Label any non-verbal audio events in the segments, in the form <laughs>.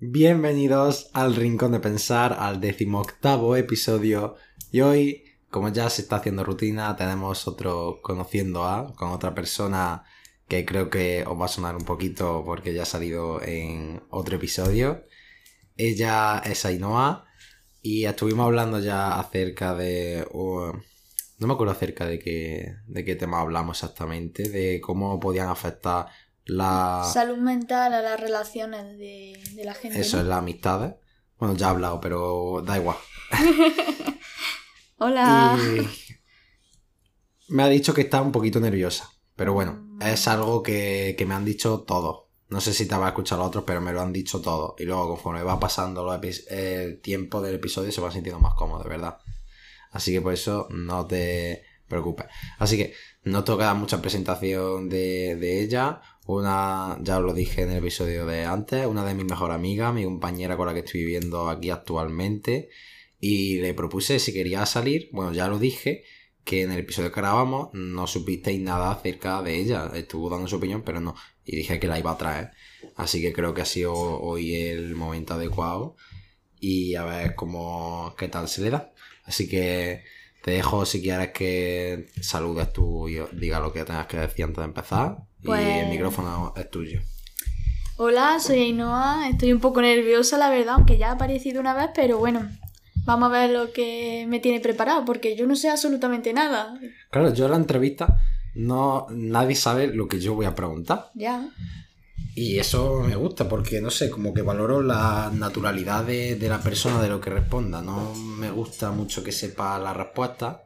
Bienvenidos al Rincón de Pensar, al decimoctavo episodio. Y hoy, como ya se está haciendo rutina, tenemos otro conociendo a, con otra persona que creo que os va a sonar un poquito porque ya ha salido en otro episodio. Ella es Ainhoa y estuvimos hablando ya acerca de... no me acuerdo acerca de qué, de qué tema hablamos exactamente, de cómo podían afectar la... Salud mental a las relaciones de, de la gente. Eso ¿no? es las amistades. Bueno, ya he hablado, pero da igual. <laughs> Hola. Y me ha dicho que está un poquito nerviosa. Pero bueno, es algo que, que me han dicho todos. No sé si te va a escuchar los otros, pero me lo han dicho todos. Y luego, conforme va pasando los el tiempo del episodio, se va sintiendo más cómodo, verdad. Así que por eso no te preocupes. Así que no toca mucha presentación de, de ella. Una, ya os lo dije en el episodio de antes, una de mis mejores amigas, mi compañera con la que estoy viviendo aquí actualmente. Y le propuse si quería salir, bueno, ya lo dije, que en el episodio que grabamos no supisteis nada acerca de ella. Estuvo dando su opinión, pero no. Y dije que la iba a traer. Así que creo que ha sido hoy el momento adecuado. Y a ver cómo, qué tal se le da. Así que te dejo si quieres que saludes tú y diga lo que tengas que decir antes de empezar. Y Pues- el micrófono es tuyo. Hola, soy Ainhoa. Estoy un poco nerviosa, la verdad, aunque ya ha aparecido una vez, pero bueno. Vamos a ver lo que me tiene preparado, porque yo no sé absolutamente nada. Claro, yo en la entrevista no nadie sabe lo que yo voy a preguntar. Ya. Y eso me gusta porque, no sé, como que valoro la naturalidad de, de la persona de lo que responda. No me gusta mucho que sepa la respuesta.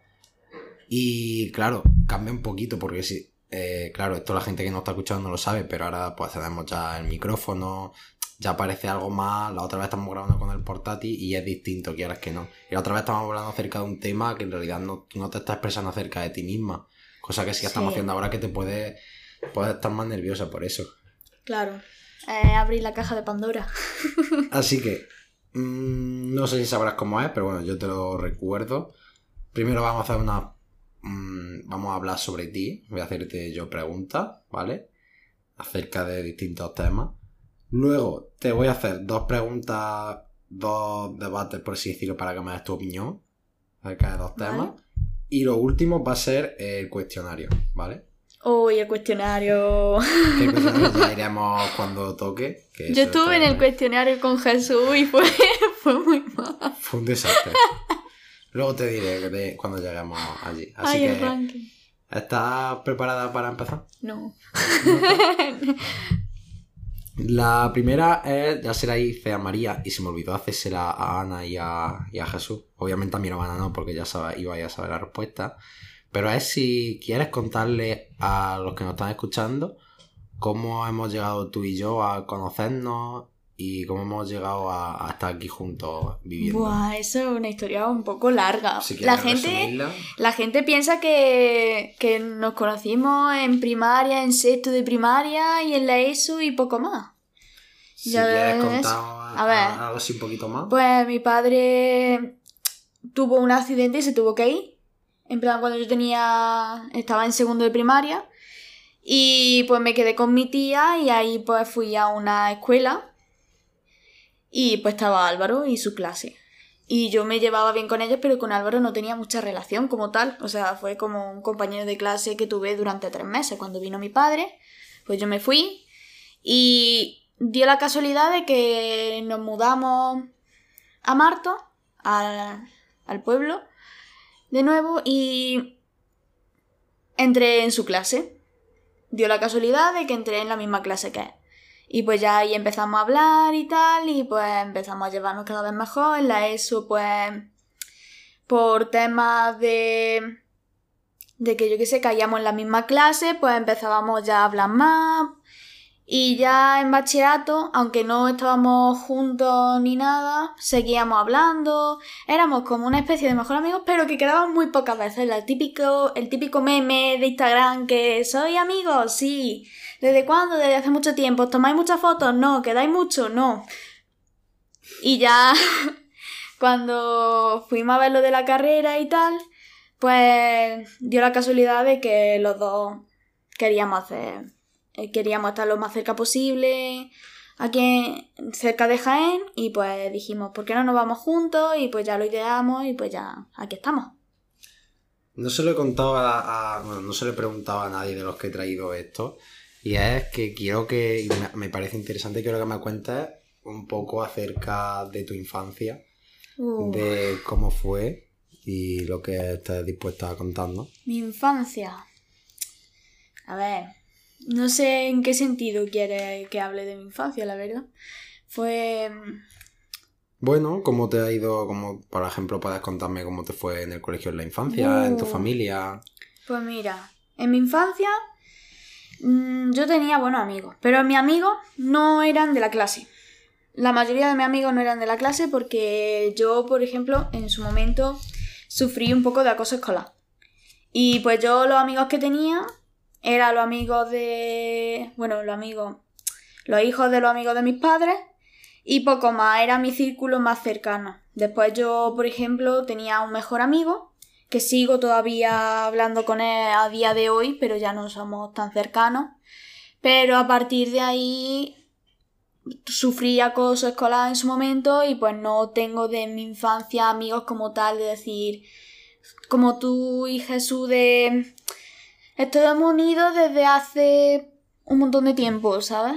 Y claro, cambia un poquito porque sí, eh, claro, esto la gente que no está escuchando no lo sabe, pero ahora pues tenemos ya el micrófono, ya aparece algo más. La otra vez estamos grabando con el portátil y es distinto, quieras que no. Y la otra vez estamos hablando acerca de un tema que en realidad no, no te estás expresando acerca de ti misma. Cosa que sí que estamos Sí. haciendo ahora que te puede, puedes estar más nerviosa por eso. Claro. Eh, abrir la caja de Pandora. <laughs> Así que mm, no sé si sabrás cómo es, pero bueno, yo te lo recuerdo. Primero vamos a hacer una. Mm, vamos a hablar sobre ti. Voy a hacerte yo preguntas, ¿vale? Acerca de distintos temas. Luego te voy a hacer dos preguntas, dos debates, por así decirlo, para que me des tu opinión acerca de dos Vale. temas. Y lo último va a ser el cuestionario, ¿vale? Uy, el cuestionario. El cuestionario ya <laughs> iremos cuando toque. que Yo estuve en el cuestionario con Jesús y fue, <laughs> fue muy mal. Fue un desastre. Luego te diré de cuando lleguemos allí. Así Ay, el que, ranking. ¿estás preparada para empezar? No. <laughs> La primera es, ya se la hice a María y se me olvidó hacérsela a Ana y a, y a Jesús. Obviamente a mi hermana no, porque ya sabe, iba a saber la respuesta. Pero es si quieres contarle a los que nos están escuchando cómo hemos llegado tú y yo a conocernos y cómo hemos llegado a, estar aquí juntos viviendo. Buah, eso es una historia un poco larga. Si la gente, resumirla. la gente piensa que, que nos conocimos en primaria, en sexto de primaria y en la ESO y poco más. Si Ya quieres contar A ver. algo así un poquito más. Pues mi padre tuvo un accidente y se tuvo que ir. En plan, cuando yo tenía. estaba en segundo de primaria. Y pues me quedé con mi tía y ahí pues fui a una escuela. Y pues estaba Álvaro y su clase. Y yo me llevaba bien con ellos, pero con Álvaro no tenía mucha relación como tal. O sea, fue como un compañero de clase que tuve durante tres meses. Cuando vino mi padre, pues yo me fui. Y dio la casualidad de que nos mudamos a Marto, al, al pueblo, de nuevo, y entré en su clase. Dio la casualidad de que entré en la misma clase que él. Y pues ya ahí empezamos a hablar y tal, y pues empezamos a llevarnos cada vez mejor. En la ESO, pues, por temas de... de que yo qué sé, caíamos en la misma clase, pues empezábamos ya a hablar más. Y ya en bachillerato, aunque no estábamos juntos ni nada, seguíamos hablando. Éramos como una especie de mejor amigos, pero que quedaban muy pocas veces. El típico, el típico meme de Instagram que soy amigos, sí. ¿Desde cuándo? Desde hace mucho tiempo. ¿Os ¿Tomáis muchas fotos? No. ¿Quedáis mucho? No. Y ya <laughs> cuando fuimos a ver lo de la carrera y tal, pues dio la casualidad de que los dos queríamos hacer, eh, queríamos estar lo más cerca posible, aquí cerca de Jaén y pues dijimos, ¿por qué no nos vamos juntos? Y pues ya lo ideamos y pues ya aquí estamos. No se lo he contado a, bueno, no se lo he preguntado a nadie de los que he traído esto. Y es que quiero que, me, parece interesante, quiero que me cuentes un poco acerca de tu infancia, Uh, de cómo fue y lo que estés dispuesta a contarnos. Mi infancia. A ver, no sé en qué sentido quiere que hable de mi infancia, la verdad. Fue... Bueno, ¿cómo te ha ido? Como, por ejemplo, puedes contarme cómo te fue en el colegio en la infancia, en tu Uh. familia. Pues mira, en mi infancia mm, yo tenía buenos amigos, pero mis amigos no eran de la clase. La mayoría de mis amigos no eran de la clase porque yo, por ejemplo, en su momento sufrí un poco de acoso escolar. Y pues yo los amigos que tenía eran los amigos de... Bueno, los amigos... Los hijos de los amigos de mis padres y poco más, era mi círculo más cercano. Después yo, por ejemplo, tenía un mejor amigo que sigo todavía hablando con él a día de hoy, pero ya no somos tan cercanos. Pero a partir de ahí sufrí acoso escolar en su momento y pues no tengo de mi infancia amigos como tal de decir, como tú y Jesús de... Estamos unidos desde hace un montón de tiempo, ¿sabes?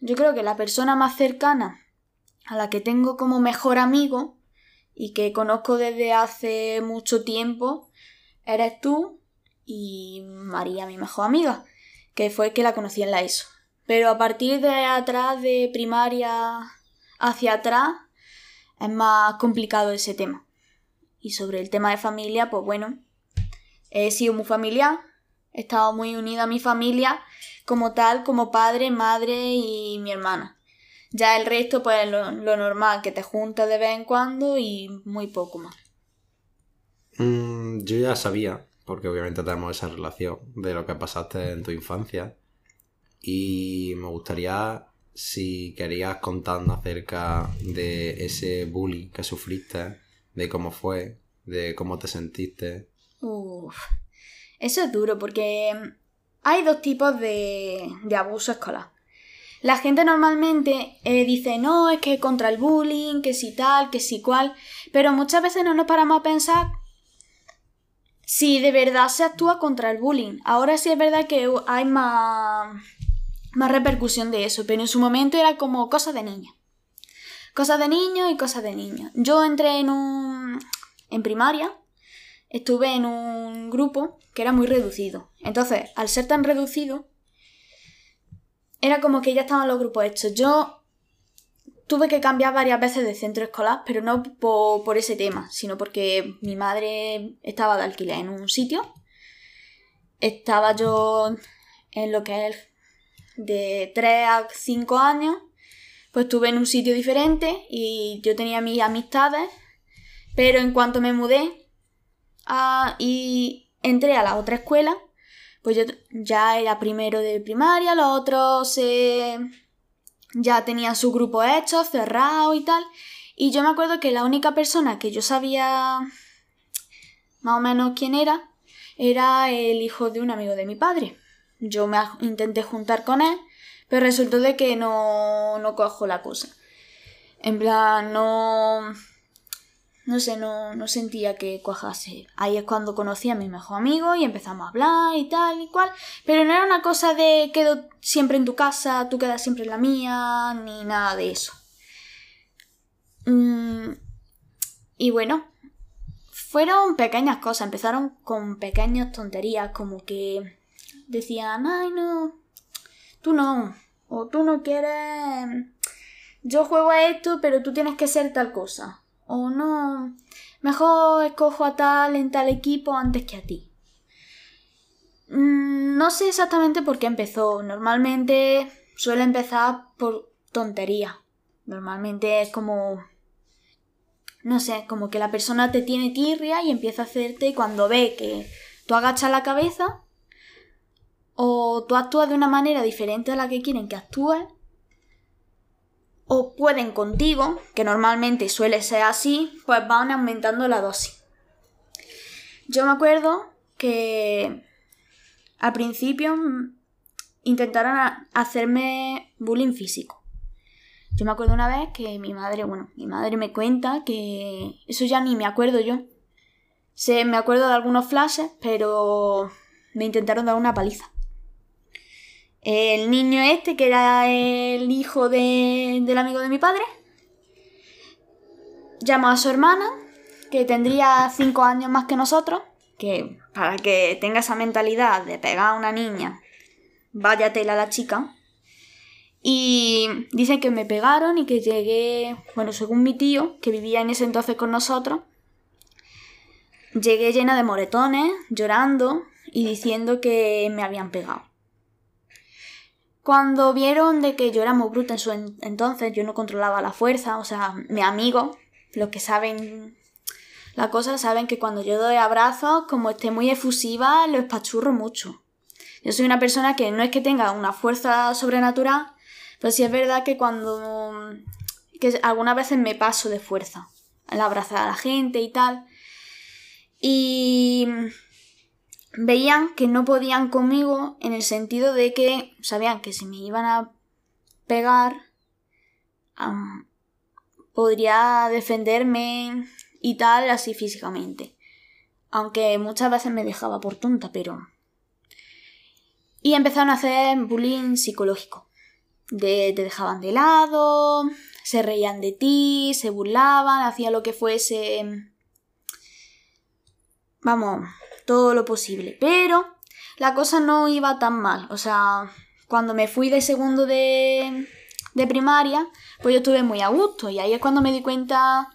Yo creo que la persona más cercana a la que tengo como mejor amigo y que conozco desde hace mucho tiempo eres tú y María, mi mejor amiga, que fue que la conocí en la ESO. Pero a partir de atrás, de primaria hacia atrás, es más complicado ese tema. Y sobre el tema de familia, pues bueno, he sido muy familiar, he estado muy unida a mi familia como tal, como padre, madre y mi hermana. Ya el resto, pues lo, lo normal, que te juntas de vez en cuando y muy poco más. Mm, yo ya sabía, porque obviamente tenemos esa relación de lo que pasaste en tu infancia. Y me gustaría, si querías contarnos acerca de ese bullying que sufriste, de cómo fue, de cómo te sentiste. Uf. Eso es duro porque hay dos tipos de, de abuso escolar. La gente normalmente eh, dice, no, es que contra el bullying, que si tal, que si cual, pero muchas veces no nos paramos a pensar si de verdad se actúa contra el bullying. Ahora sí es verdad que hay más, más repercusión de eso, pero en su momento era como cosas de niño. Cosas de niño y cosas de niño. Yo entré en un... en primaria, estuve en un grupo que era muy reducido. Entonces, al ser tan reducido, era como que ya estaban los grupos hechos. Yo tuve que cambiar varias veces de centro escolar, pero no por, ese tema, sino porque mi madre estaba de alquiler en un sitio. Estaba yo en lo que es de 3 a 5 años, pues estuve en un sitio diferente y yo tenía mis amistades, pero en cuanto me mudé a- y entré a la otra escuela, pues yo ya era primero de primaria, los otros se ya tenían su grupo hecho, cerrado y tal. Y yo me acuerdo que la única persona que yo sabía más o menos quién era, era el hijo de un amigo de mi padre. Yo me intenté juntar con él, pero resultó de que no, no cojo la cosa. En plan, no... No sé, no, no sentía que cuajase. Ahí es cuando conocí a mi mejor amigo y empezamos a hablar y tal y cual. Pero no era una cosa de quedo siempre en tu casa, tú quedas siempre en la mía, ni nada de eso. Mm, y bueno, fueron pequeñas cosas. Empezaron con pequeñas tonterías como que decían, ay no, tú no, o tú no quieres... Yo juego a esto, pero tú tienes que ser tal cosa. O no, mejor escojo a tal en tal equipo antes que a ti. Mm, No sé exactamente por qué empezó. Normalmente suele empezar por tontería. Normalmente es como... No sé, como que la persona te tiene tirria y empieza a hacerte y cuando ve que tú agachas la cabeza o tú actúas de una manera diferente a la que quieren que actúes o pueden contigo, que normalmente suele ser así, pues van aumentando la dosis. Yo me acuerdo que al principio intentaron hacerme bullying físico. Yo me acuerdo una vez que mi madre, bueno, mi madre me cuenta que eso ya ni me acuerdo yo. Se, me acuerdo de algunos flashes, pero me intentaron dar una paliza. El niño este, que era el hijo de- del amigo de mi padre, llamó a su hermana, que tendría cinco años más que nosotros, que para que tenga esa mentalidad de pegar a una niña, vaya tela la chica. Y dicen que me pegaron y que llegué, bueno, según mi tío, que vivía en ese entonces con nosotros, llegué llena de moretones, llorando y diciendo que me habían pegado. Cuando vieron de que yo era muy bruta en su en- entonces, yo no controlaba la fuerza, o sea, mi amigo, los que saben la cosa, saben que cuando yo doy abrazos, como esté muy efusiva, lo espachurro mucho. Yo soy una persona que no es que tenga una fuerza sobrenatural, pero sí es verdad que cuando... que algunas veces me paso de fuerza al abrazar a la gente y tal. Y veían que no podían conmigo en el sentido de que sabían que si me iban a pegar podría defenderme y tal así físicamente. Aunque muchas veces me dejaba por tonta pero y empezaron a hacer bullying psicológico. Te dejaban de lado se reían de ti se burlaban hacían lo que fuese. Vamos todo lo posible. Pero la cosa no iba tan mal. O sea, cuando me fui de segundo de, de primaria, pues yo estuve muy a gusto. Y ahí es cuando me di cuenta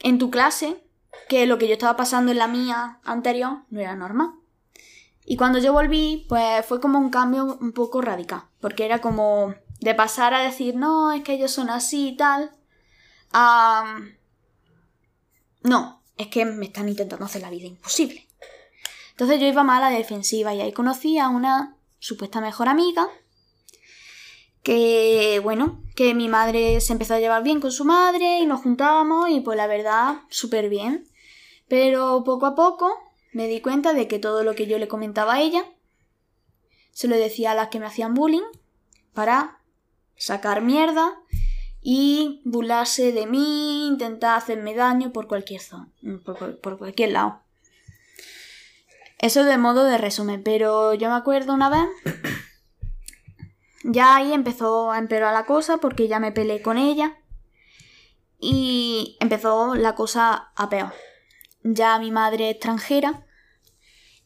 en tu clase que lo que yo estaba pasando en la mía anterior no era normal. Y cuando yo volví, pues fue como un cambio un poco radical. Porque era como de pasar a decir, no, es que ellos son así y tal. A... No, es que me están intentando hacer la vida imposible. Entonces yo iba mal a la defensiva y ahí conocí a una supuesta mejor amiga que, bueno, que mi madre se empezó a llevar bien con su madre y nos juntábamos y pues la verdad, súper bien. Pero poco a poco me di cuenta de que todo lo que yo le comentaba a ella se lo decía a las que me hacían bullying para sacar mierda y burlarse de mí, intentar hacerme daño por cualquier zona, por, por- por cualquier lado. Eso de modo de resumen, pero yo me acuerdo una vez, ya ahí empezó a empeorar la cosa porque ya me peleé con ella y empezó la cosa a peor. Ya mi madre extranjera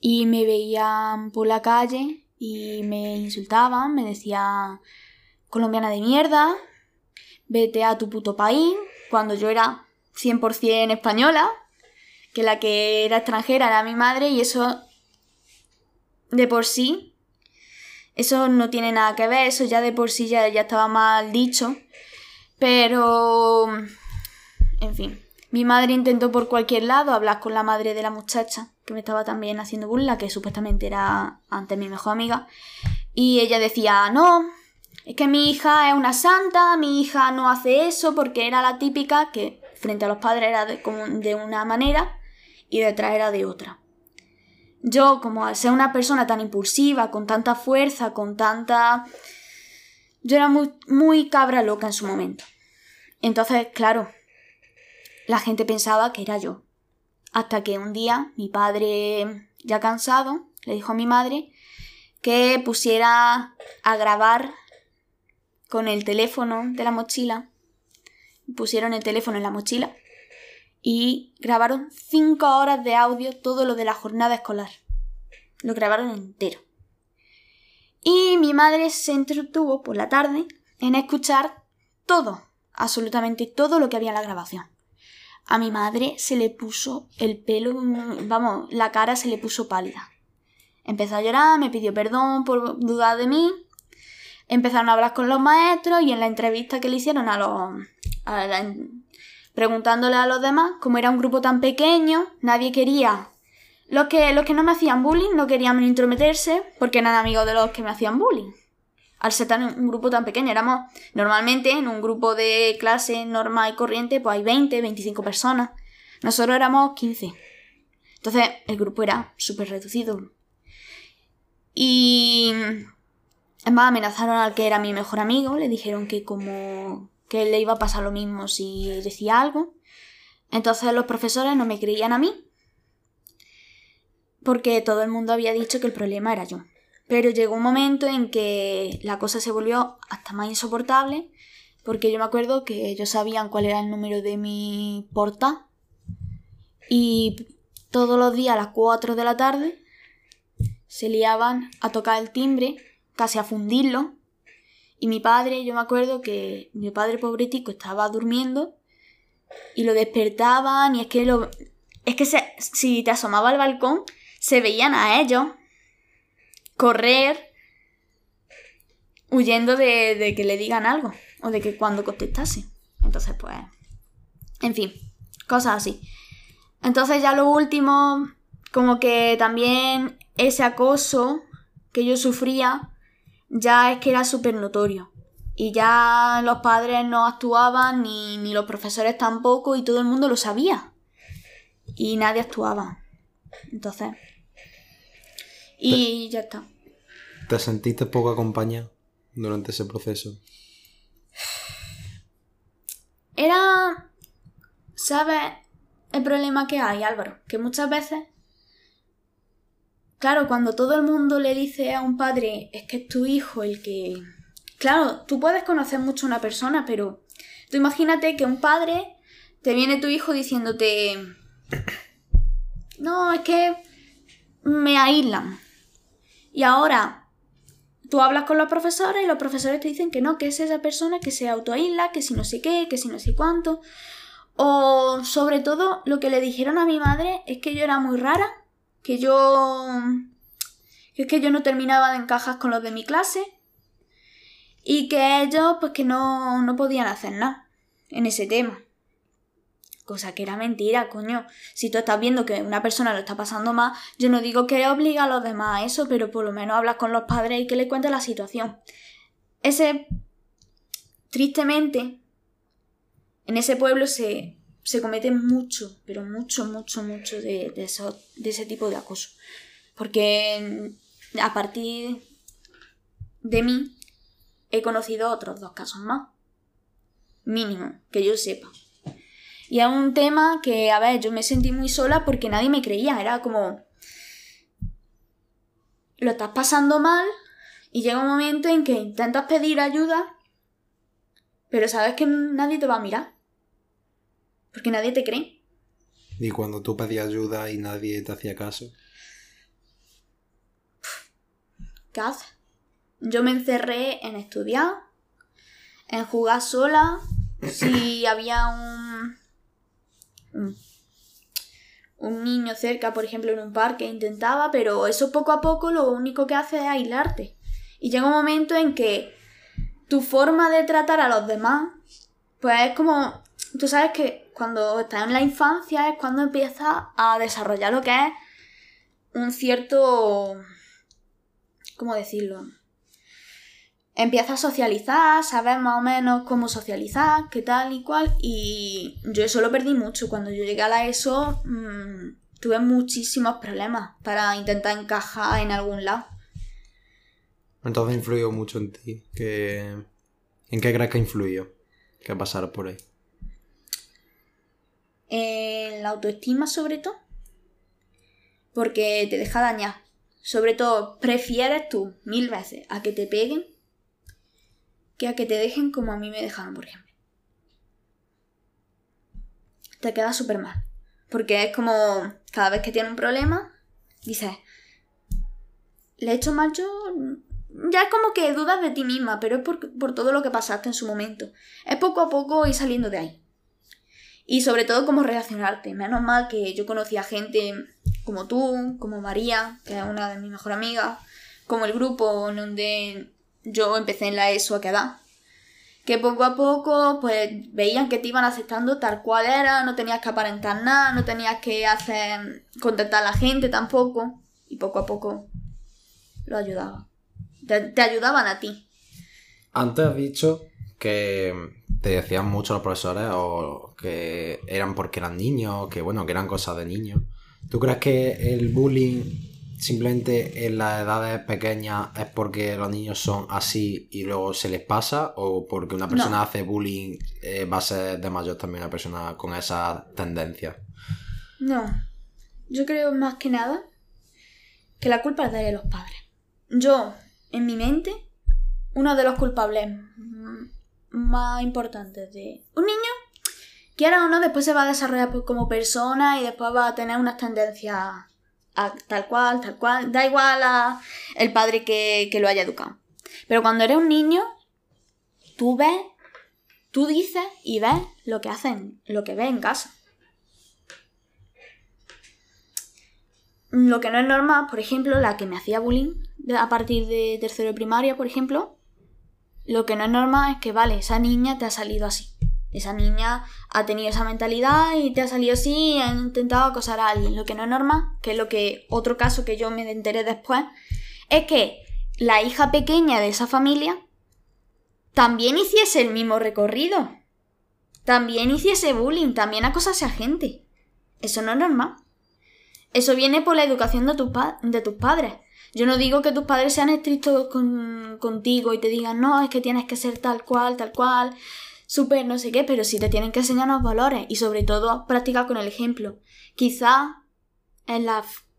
y me veían por la calle y me insultaban, me decían colombiana de mierda, vete a tu puto país, cuando yo era 100% española, que la que era extranjera era mi madre y eso de por sí, eso no tiene nada que ver, eso ya de por sí ya, ya estaba mal dicho, pero, en fin, mi madre intentó por cualquier lado hablar con la madre de la muchacha, que me estaba también haciendo burla, que supuestamente era antes mi mejor amiga, y ella decía, no, es que mi hija es una santa, mi hija no hace eso porque era la típica que frente a los padres era de, como de una manera y detrás era de otra. Yo, como al ser una persona tan impulsiva, con tanta fuerza, con tanta... Yo era muy, muy cabra loca en su momento. Entonces, claro, la gente pensaba que era yo. Hasta que un día mi padre, ya cansado, le dijo a mi madre que pusiera a grabar con el teléfono de la mochila. Pusieron el teléfono en la mochila y grabaron cinco horas de audio todo lo de la jornada escolar. Lo grabaron entero. Y mi madre se entretuvo por la tarde en escuchar todo, absolutamente todo lo que había en la grabación. A mi madre se le puso el pelo, vamos, la cara se le puso pálida. Empezó a llorar, me pidió perdón por dudar de mí. Empezaron a hablar con los maestros y en la entrevista que le hicieron a los... preguntándole a los demás, como era un grupo tan pequeño, nadie quería... Los que, los que no me hacían bullying no querían intrometerse porque eran amigos de los que me hacían bullying. Al ser tan, un grupo tan pequeño, éramos normalmente en un grupo de clase normal y corriente, pues hay 20, 25 personas. Nosotros éramos 15. Entonces el grupo era súper reducido. Y Es más, amenazaron al que era mi mejor amigo, le dijeron que como que le iba a pasar lo mismo si decía algo. Entonces los profesores no me creían a mí, porque todo el mundo había dicho que el problema era yo. Pero llegó un momento en que la cosa se volvió hasta más insoportable, porque yo me acuerdo que ellos sabían cuál era el número de mi porta y todos los días a las 4 de la tarde se liaban a tocar el timbre, casi a fundirlo. Y mi padre, yo me acuerdo que mi padre pobretico estaba durmiendo y lo despertaban y es que lo... Es que si te asomaba al balcón se veían a ellos correr huyendo de, de que le digan algo o de que cuando contestase. Entonces, pues, en fin, cosas así. Entonces ya lo último, como que también ese acoso que yo sufría, ya es que era súper notorio. Y ya los padres no actuaban, ni, ni los profesores tampoco, y todo el mundo lo sabía. Y nadie actuaba. Entonces. Y ya está. ¿Te sentiste poco acompañada durante ese proceso? Era. ¿Sabes? el problema que hay, Álvaro, que muchas veces, claro, cuando todo el mundo le dice a un padre, es que es tu hijo el que... Claro, tú puedes conocer mucho a una persona, pero tú imagínate que un padre te viene tu hijo diciéndote, no, es que me aíslan. Y ahora tú hablas con los profesores y los profesores te dicen que no, que es esa persona que se autoaísla, que si no sé qué, que si no sé cuánto. O sobre todo lo que le dijeron a mi madre es que yo era muy rara, que yo... es que yo no terminaba de encajar con los de mi clase y que ellos pues que no, no podían hacer nada en ese tema. Cosa que era mentira, coño. Si tú estás viendo que una persona lo está pasando mal, yo no digo que obliga a los demás a eso, pero por lo menos hablas con los padres y que le cuentes la situación. Ese, tristemente, en ese pueblo se, se comete mucho, pero mucho, mucho, mucho de, de ese tipo de acoso. Porque mm, a partir de mí he conocido otros dos casos más. Mínimo, que yo sepa. Y es un tema que, a ver, yo me sentí muy sola porque nadie me creía. Era como. Lo estás pasando mal y llega un momento en que intentas pedir ayuda, pero sabes que nadie te va a mirar. Porque nadie te cree. ¿Y cuando tú pedías ayuda y nadie te hacía caso? ¿Qué haces? Yo me encerré en estudiar, en jugar sola. Si había un, un niño cerca, por ejemplo, en un parque, intentaba, pero eso poco a poco lo único que hace es aislarte. Y llega un momento en que tu forma de tratar a los demás, pues es como, tú sabes que cuando estás en la infancia es cuando empiezas a desarrollar lo que es un cierto... ¿Cómo decirlo? Empiezas a socializar, sabes más o menos cómo socializar, qué tal y cual. Y yo eso lo perdí mucho. Cuando yo llegué a la ESO mmm, tuve muchísimos problemas para intentar encajar en algún lado. Entonces influyó mucho en ti. ¿En qué crees que influyó? Que pasar por ahí en la autoestima sobre todo, porque te deja dañar. Sobre todo, prefieres tú mil veces a que te peguen que a que te dejen como a mí me dejaron, por ejemplo. Te queda súper mal. Porque es como cada vez que tiene un problema, dices, ¿le he hecho mal yo? Ya es como que dudas de ti misma, pero es por, por todo lo que pasaste en su momento. Es poco a poco ir saliendo de ahí y sobre todo cómo reaccionarte. Menos mal que yo conocía gente como tú, como María, que es una de mis mejores amigas, como el grupo en donde yo empecé en la ESO a quedar. Que poco a poco, pues veían que te iban aceptando tal cual era, no tenías que aparentar nada, no tenías que hacer contentar a la gente tampoco. Y poco a poco lo ayudaba. Te ayudaban a ti. Antes has dicho que te decían mucho los profesores o que eran porque eran niños, que bueno, que eran cosas de niños. ¿Tú crees que el bullying simplemente en las edades pequeñas es porque los niños son así y luego se les pasa o porque una persona hace bullying eh, va a ser de mayor también una persona con esa tendencia. No, yo creo más que nada que la culpa es de los padres. Yo, en mi mente, uno de los culpables más importantes de un niño, quiera o no, después se va a desarrollar como persona y después va a tener unas tendencias tal cual, tal cual. Da igual a el padre que, que lo haya educado. Pero cuando eres un niño, tú ves, tú dices y ves lo que hacen, lo que ves en casa. Lo que no es normal, por ejemplo, la que me hacía bullying a partir de tercero de primaria, por ejemplo, lo que no es normal es que, vale, esa niña te ha salido así. Esa niña ha tenido esa mentalidad y te ha salido así y ha intentado acosar a alguien. Lo que no es normal, que es lo que otro caso que yo me enteré después, es que la hija pequeña de esa familia también hiciese el mismo recorrido. También hiciese bullying, también acosase a gente. Eso no es normal. Eso viene por la educación de, de tus padres. Yo no digo que tus padres sean estrictos contigo y te digan, no, es que tienes que ser tal cual, tal cual, súper no sé qué, pero sí te tienen que enseñar los valores y sobre todo practicar con el ejemplo. Quizá en,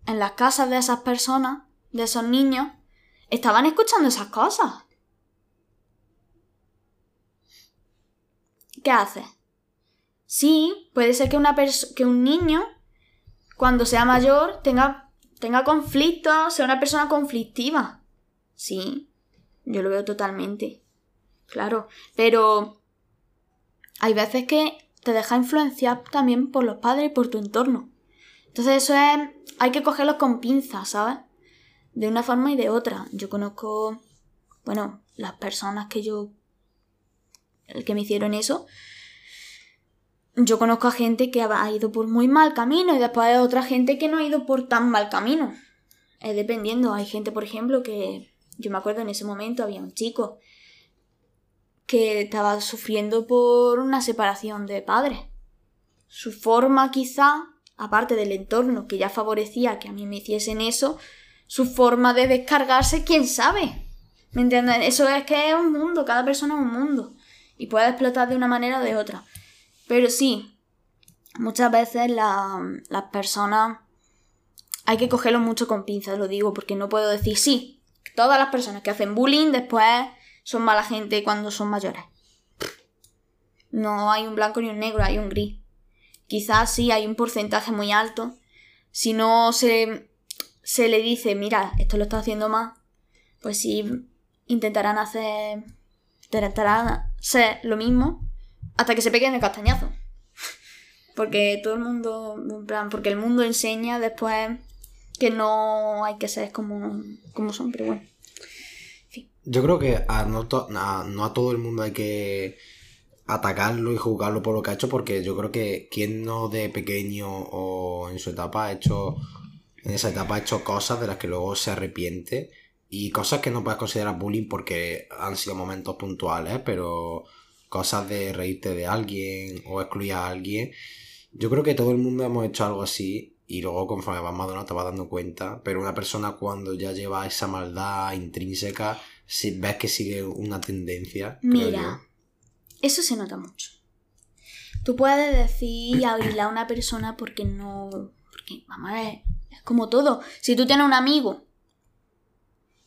en las casas de esas personas, de esos niños, estaban escuchando esas cosas. ¿Qué haces? Sí, puede ser que, una que un niño, cuando sea mayor, tenga, tenga conflictos, sea una persona conflictiva. Sí, yo lo veo totalmente. Claro, pero hay veces que te deja influenciar también por los padres y por tu entorno. Entonces eso es, hay que cogerlo con pinzas, ¿sabes? De una forma y de otra. Yo conozco, bueno, las personas que yo, el que me hicieron eso, yo conozco a gente que ha ido por muy mal camino y después hay otra gente que no ha ido por tan mal camino. Es dependiendo. Hay gente, por ejemplo, que yo me acuerdo en ese momento había un chico que estaba sufriendo por una separación de padres. Su forma quizá, aparte del entorno que ya favorecía que a mí me hiciesen eso, su forma de descargarse, quién sabe. ¿Me entiendes? Eso es que es un mundo, cada persona es un mundo. Y puede explotar de una manera o de otra. Pero sí, muchas veces las personas hay que cogerlo mucho con pinzas, lo digo, porque no puedo decir sí. Todas las personas que hacen bullying después son mala gente cuando son mayores. No hay un blanco ni un negro, hay un gris. Quizás sí hay un porcentaje muy alto. Si no se, se le dice, mira, esto lo está haciendo más, pues sí intentarán hacer. intentarán ser lo mismo hasta que se peguen el castañazo. Porque todo el mundo, plan, porque el mundo enseña después que no hay que ser como, como son, pero bueno. Yo creo que a no, a, todo el mundo hay que atacarlo y juzgarlo por lo que ha hecho, porque yo creo que quien no de pequeño o en su etapa ha hecho, en esa etapa ha hecho cosas de las que luego se arrepiente y cosas que no puedes considerar bullying porque han sido momentos puntuales, pero cosas de reírte de alguien o excluir a alguien. Yo creo que todo el mundo hemos hecho algo así y luego conforme vas madurando te vas dando cuenta, pero una persona cuando ya lleva esa maldad intrínseca si ves que sigue una tendencia. Mira, eso se nota mucho. Tú puedes decir y a una persona porque no. Porque, vamos a ver, es como todo. Si tú tienes un amigo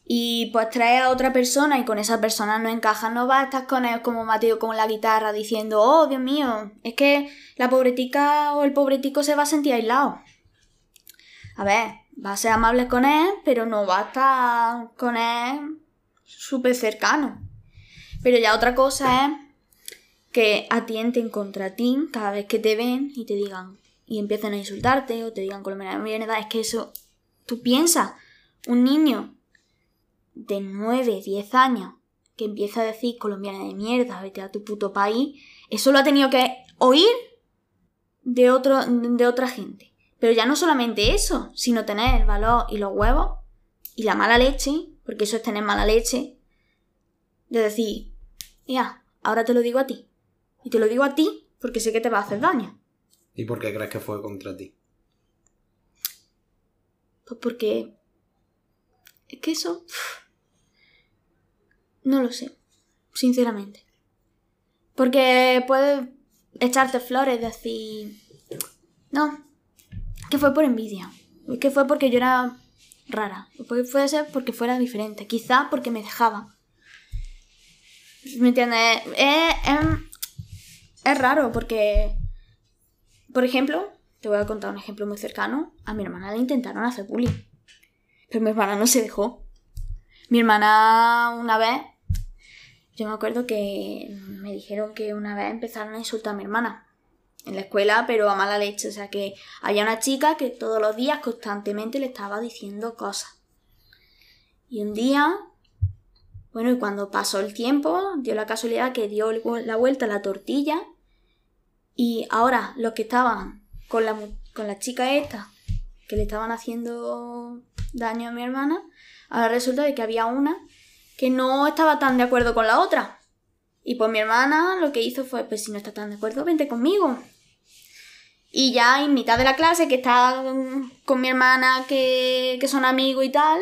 y pues traes a otra persona y con esa persona no encajas, no vas a estar con él como Mateo con la guitarra diciendo, oh Dios mío, es que la pobretica o el pobretico se va a sentir aislado. A ver, va a ser amable con él, pero no va a estar con él súper cercano. Pero ya otra cosa es que atienten contra ti cada vez que te ven y te digan y empiecen a insultarte o te digan colombiana de edad. Es que eso, tú piensas, un niño de 9, 10 años que empieza a decir colombiana de mierda, vete a tu puto país, eso lo ha tenido que oír de, otro, de otra gente. Pero ya no solamente eso, sino tener el valor y los huevos y la mala leche porque eso es tener mala leche, de decir, ya, ahora te lo digo a ti. Y te lo digo a ti porque sé que te va a hacer daño. ¿Y por qué crees que fue contra ti? Pues porque Es que eso... No lo sé, sinceramente. Porque puedes echarte flores, decir... No, que fue por envidia. Que fue porque yo era rara. Puede ser porque fuera diferente. Quizá porque me dejaba. ¿Me entiendes? Es, es, raro porque... Por ejemplo, te voy a contar un ejemplo muy cercano. A mi hermana le intentaron hacer bullying. Pero mi hermana no se dejó. Mi hermana una vez yo me acuerdo que me dijeron que una vez empezaron a insultar a mi hermana en la escuela, pero a mala leche. O sea que había una chica que todos los días constantemente le estaba diciendo cosas. Y un día, bueno, y cuando pasó el tiempo, dio la casualidad que dio la vuelta a la tortilla. Y ahora los que estaban con la, con la chica esta, que le estaban haciendo daño a mi hermana, ahora resulta de que había una que no estaba tan de acuerdo con la otra. Y pues mi hermana lo que hizo fue, pues si no está tan de acuerdo, vente conmigo. Y ya en mitad de la clase, que está con mi hermana, que, que son amigos y tal,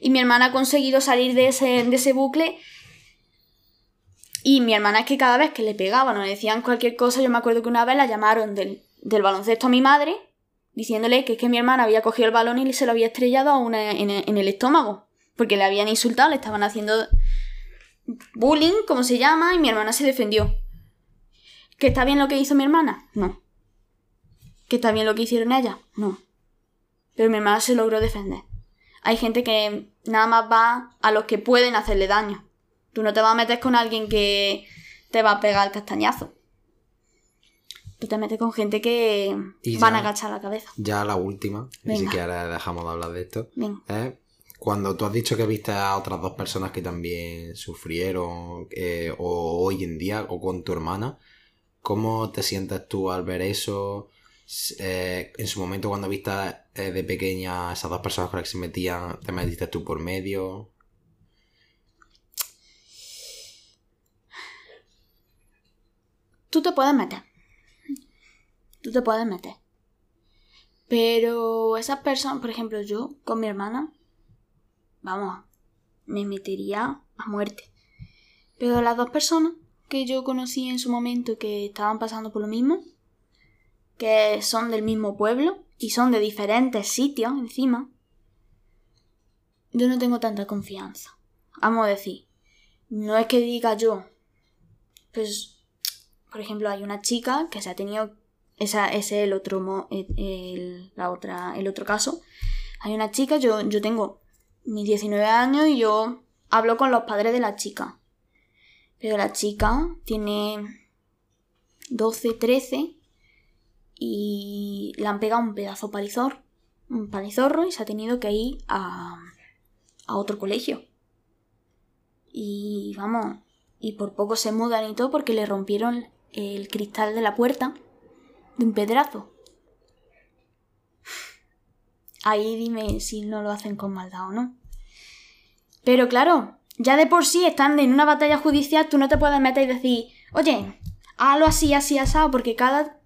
y mi hermana ha conseguido salir de ese, de ese bucle. Y mi hermana es que cada vez que le pegaban o le decían cualquier cosa, yo me acuerdo que una vez la llamaron del, del baloncesto a mi madre, diciéndole que es que mi hermana había cogido el balón y se lo había estrellado a una en, en el estómago porque le habían insultado, le estaban haciendo bullying, como se llama, y mi hermana se defendió. ¿Que está bien lo que hizo mi hermana? No. ¿Que está bien lo que hicieron ella? No. Pero mi hermana se logró defender. Hay gente que nada más va a los que pueden hacerle daño. Tú no te vas a meter con alguien que te va a pegar el castañazo. Tú te metes con gente que van a agachar la cabeza. Ya la última, ni siquiera dejamos de hablar de esto. Cuando tú has dicho que viste a otras dos personas que también sufrieron, eh, o hoy en día, o con tu hermana, ¿cómo te sientes tú al ver eso? Eh, en su momento cuando viste eh, de pequeña esas dos personas con las que se metían, ¿te metiste tú por medio? Tú te puedes meter. Tú te puedes meter. Pero esas personas, por ejemplo, yo con mi hermana, vamos, me metería a muerte. Pero las dos personas que yo conocí en su momento que estaban pasando por lo mismo, que son del mismo pueblo y son de diferentes sitios encima, yo no tengo tanta confianza. Vamos a decir, no es que diga yo, pues, por ejemplo, hay una chica que se ha tenido, esa, ese es el otro, el, la otra, el otro caso, hay una chica, yo, yo tengo mis 19 años y yo hablo con los padres de la chica. Pero la chica tiene 12, 13 y le han pegado un pedazo palizor, un palizorro y se ha tenido que ir a, a otro colegio. Y vamos, y por poco se mudan y todo porque le rompieron el cristal de la puerta de un pedrazo. Ahí dime si no lo hacen con maldad o no. Pero claro, ya de por sí están en una batalla judicial, tú no te puedes meter y decir, oye, hazlo así, así, asado, porque cada,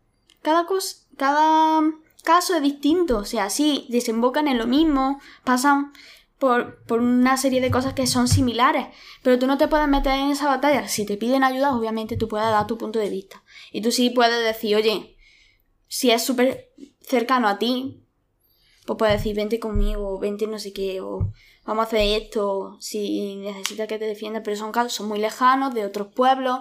cada, cosa, cada caso es distinto. O sea, sí, desembocan en lo mismo, pasan por, por, una serie de cosas que son similares, pero tú no te puedes meter en esa batalla. Si te piden ayuda, obviamente tú puedes dar tu punto de vista. Y tú sí puedes decir, oye, si es súper cercano a ti, pues puedes decir, vente conmigo, vente no sé qué, o vamos a hacer esto, si necesitas que te defienda, pero son casos muy lejanos, de otros pueblos,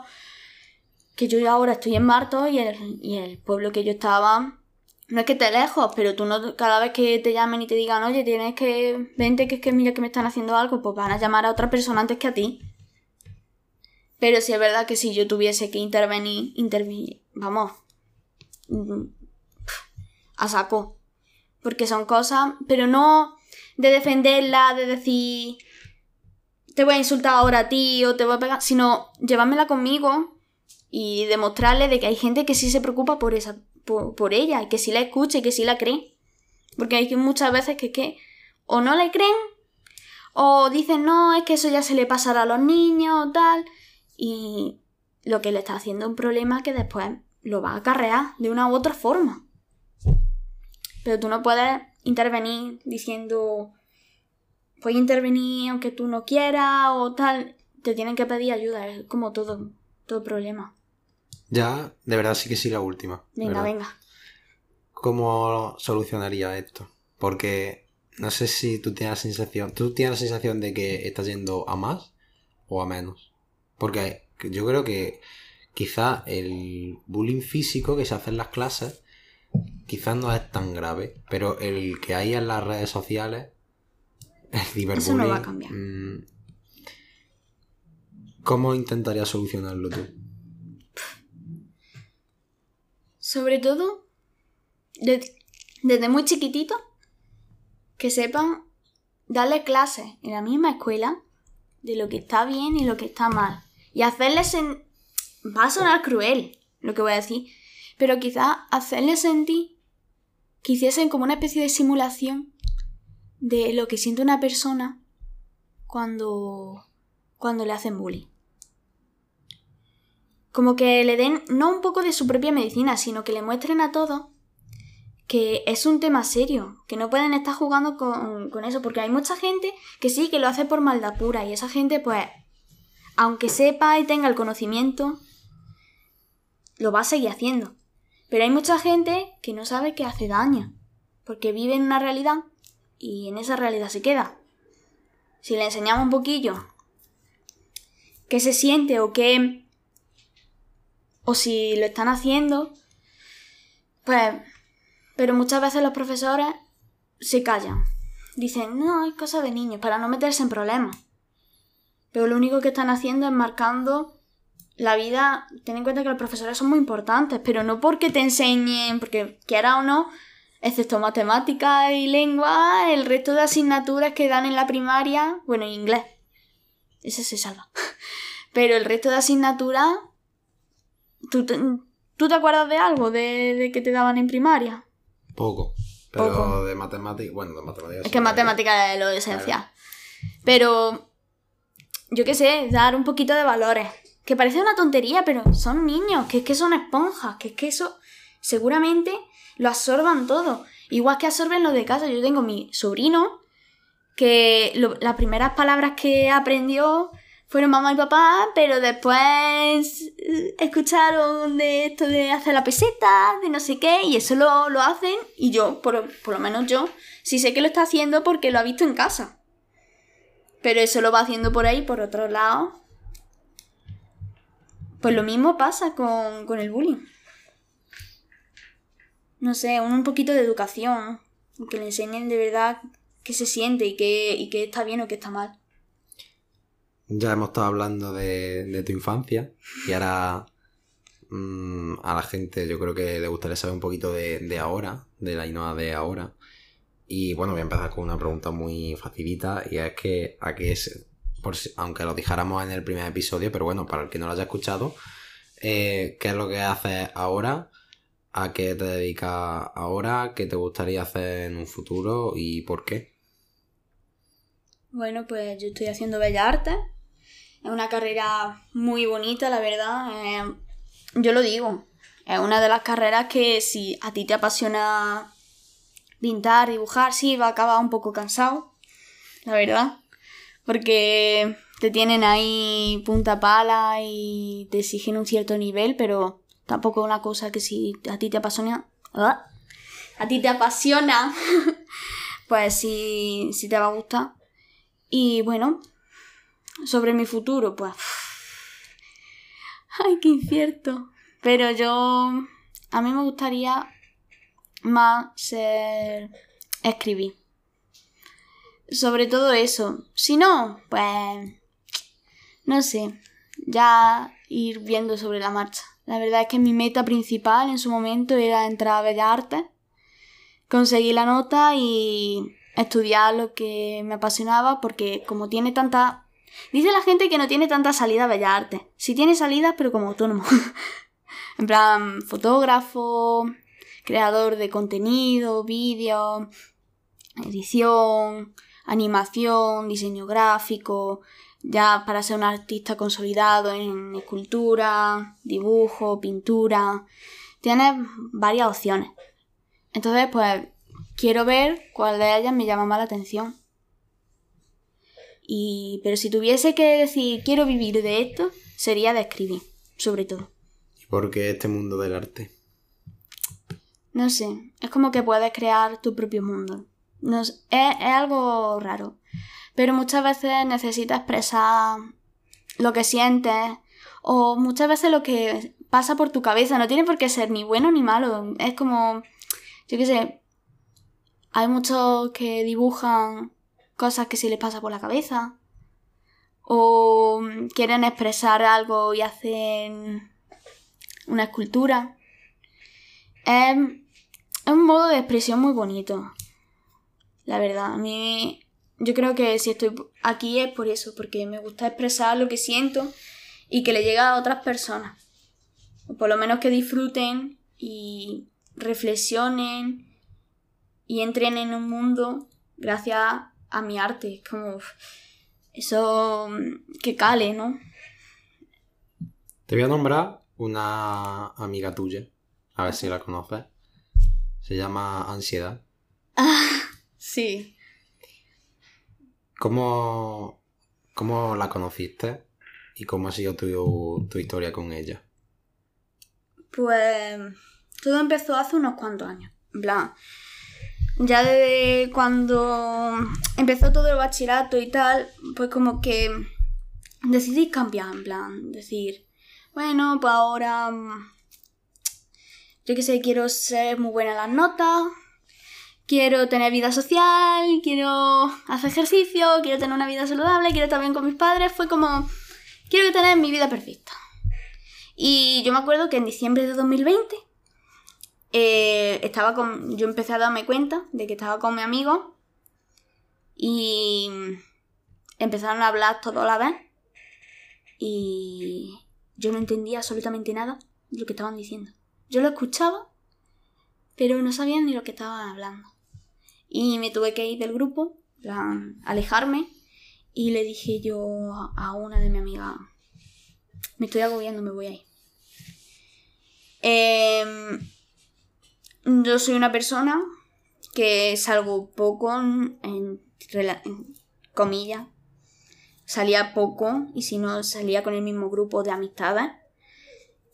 que yo ahora estoy en Marto y el, y el pueblo que yo estaba, no es que esté lejos, pero tú no, cada vez que te llamen y te digan, oye, tienes que, vente que es que mira que me están haciendo algo, pues van a llamar a otra persona antes que a ti. Pero si es verdad que si yo tuviese que intervenir, intervenir, vamos, mm, a saco. Porque son cosas, pero no de defenderla, de decir te voy a insultar ahora a ti o te voy a pegar, sino llevármela conmigo y demostrarle de que hay gente que sí se preocupa por esa por, ella, y que sí la escucha y que sí la cree. Porque hay muchas veces que, que o no le creen o dicen no, es que eso ya se le pasará a los niños o tal y lo que le está haciendo un problema que después lo va a acarrear de una u otra forma. Pero tú no puedes intervenir diciendo puedes intervenir aunque tú no quieras o tal. Te tienen que pedir ayuda, es como todo, todo problema. Ya, de verdad sí que sí la última. Venga, ¿verdad? venga. ¿Cómo solucionaría esto? Porque no sé si tú tienes la sensación, tú tienes la sensación de que estás yendo a más o a menos. Porque yo creo que quizá el bullying físico que se hace en las clases quizás no es tan grave, pero el que hay en las redes sociales, el ciberbullying, Eso no va a cambiar. mm, ¿Cómo intentarías solucionarlo tú? Sobre todo, de- desde muy chiquitito, que sepan darle clases en la misma escuela de lo que está bien y lo que está mal. Y hacerles en... Va a sonar cruel lo que voy a decir, pero quizás hacerles sentir que hiciesen como una especie de simulación de lo que siente una persona cuando, cuando le hacen bullying. Como que le den no un poco de su propia medicina, sino que le muestren a todos que es un tema serio, que no pueden estar jugando con, con eso, porque hay mucha gente que sí, que lo hace por maldad pura, y esa gente, pues, aunque sepa y tenga el conocimiento, lo va a seguir haciendo. Pero hay mucha gente que no sabe que hace daño, porque vive en una realidad y en esa realidad se queda. Si le enseñamos un poquillo qué se siente o qué... o si lo están haciendo, pues... Pero muchas veces los profesores se callan. Dicen, no, es cosa de niños, para no meterse en problemas. Pero lo único que están haciendo es marcando la vida. Ten en cuenta que los profesores son muy importantes, pero no porque te enseñen, porque quiera o no, excepto matemáticas y lengua, el resto de asignaturas que dan en la primaria, bueno, en inglés, ese se salva. <laughs> Pero el resto de asignaturas, ¿tú te, ¿tú te acuerdas de algo de, de que te daban en primaria? Poco. Pero Poco. de matemáticas, bueno, de matemáticas. Es que matemática es lo esencial. Pero, yo qué sé, dar un poquito de valores. Que parece una tontería, pero son niños, que es que son esponjas, que es que eso seguramente lo absorban todo. Igual que absorben lo de casa. Yo tengo mi sobrino que las primeras palabras que aprendió fueron mamá y papá, pero después escucharon de esto de hacer la peseta, de no sé qué, y eso lo, lo hacen, y yo, por, por lo menos yo, sí sé que lo está haciendo porque lo ha visto en casa. Pero eso lo va haciendo por ahí, por otro lado. Pues lo mismo pasa con, con el bullying. No sé, un, un poquito de educación. Que le enseñen de verdad qué se siente y qué, y qué está bien o qué está mal. Ya hemos estado hablando de, de tu infancia y ahora mm, a la gente yo creo que le gustaría saber un poquito de, de ahora, de la Ainhoa de ahora. Y bueno, voy a empezar con una pregunta muy facilita y es que a qué es, aunque lo dijéramos en el primer episodio, pero bueno, para el que no lo haya escuchado, eh, ¿qué es lo que haces ahora? ¿A qué te dedicas ahora? ¿Qué te gustaría hacer en un futuro y por qué? Bueno, pues yo estoy haciendo Bellas Artes. Es una carrera muy bonita, la verdad. Eh, yo lo digo. Es una de las carreras que si a ti te apasiona pintar, dibujar, sí, va a acabar un poco cansado. La verdad. Porque te tienen ahí punta pala y te exigen un cierto nivel, pero tampoco es una cosa que si a ti te apasiona... A ti te apasiona, <laughs> pues sí, sí te va a gustar. Y bueno, sobre mi futuro, pues... <sighs> Ay, qué incierto. Pero yo... A mí me gustaría más ser... escribir. Sobre todo eso. Si no, pues... No sé. Ya ir viendo sobre la marcha. La verdad es que mi meta principal en su momento era entrar a Bellas Artes, conseguir la nota y estudiar lo que me apasionaba porque como tiene tanta... Dice la gente que no tiene tanta salida a Bellas Artes. Sí tiene salida, pero como autónomo. <laughs> en plan, fotógrafo, creador de contenido, vídeo, edición, animación, diseño gráfico, ya para ser un artista consolidado en escultura, dibujo, pintura. Tienes varias opciones. Entonces, pues, quiero ver cuál de ellas me llama más la atención. Y, pero si tuviese que decir quiero vivir de esto, sería de escribir, sobre todo. ¿Y por qué este mundo del arte? No sé, es como que puedes crear tu propio mundo. Es, algo raro. Pero muchas veces necesitas expresar lo que sientes o muchas veces lo que pasa por tu cabeza. No tiene por qué ser ni bueno ni malo. Es como, yo qué sé, hay muchos que dibujan cosas que se les pasa por la cabeza. O quieren expresar algo y hacen una escultura. Es, es un modo de expresión muy bonito. La verdad, a mí yo creo que si estoy aquí es por eso, porque me gusta expresar lo que siento y que le llegue a otras personas. O por lo menos que disfruten y reflexionen y entren en un mundo gracias a mi arte. Es como eso que cale, ¿no? Te voy a nombrar una amiga tuya, a ver si la conoces. Se llama Ansiedad. Sí. ¿Cómo, cómo la conociste y cómo ha sido tu, tu historia con ella? Pues todo empezó hace unos cuantos años. En plan, ya desde cuando empezó todo el bachillerato y tal, pues como que decidí cambiar, en plan, decir, bueno, pues ahora, yo qué sé, quiero ser muy buena en las notas, quiero tener vida social, quiero hacer ejercicio, quiero tener una vida saludable, quiero estar bien con mis padres, fue como, quiero tener mi vida perfecta. Y yo me acuerdo que en diciembre de 2020 eh, estaba con, yo empecé a darme cuenta de que estaba con mi amigo y empezaron a hablar todo a la vez y yo no entendía absolutamente nada de lo que estaban diciendo. Yo lo escuchaba, pero no sabía ni lo que estaban hablando. Y me tuve que ir del grupo, alejarme, y le dije yo a una de mi amiga, me estoy agobiando, me voy a ir. Em, yo soy una persona que salgo poco en, en, en comillas. Salía poco y si no salía con el mismo grupo de amistades.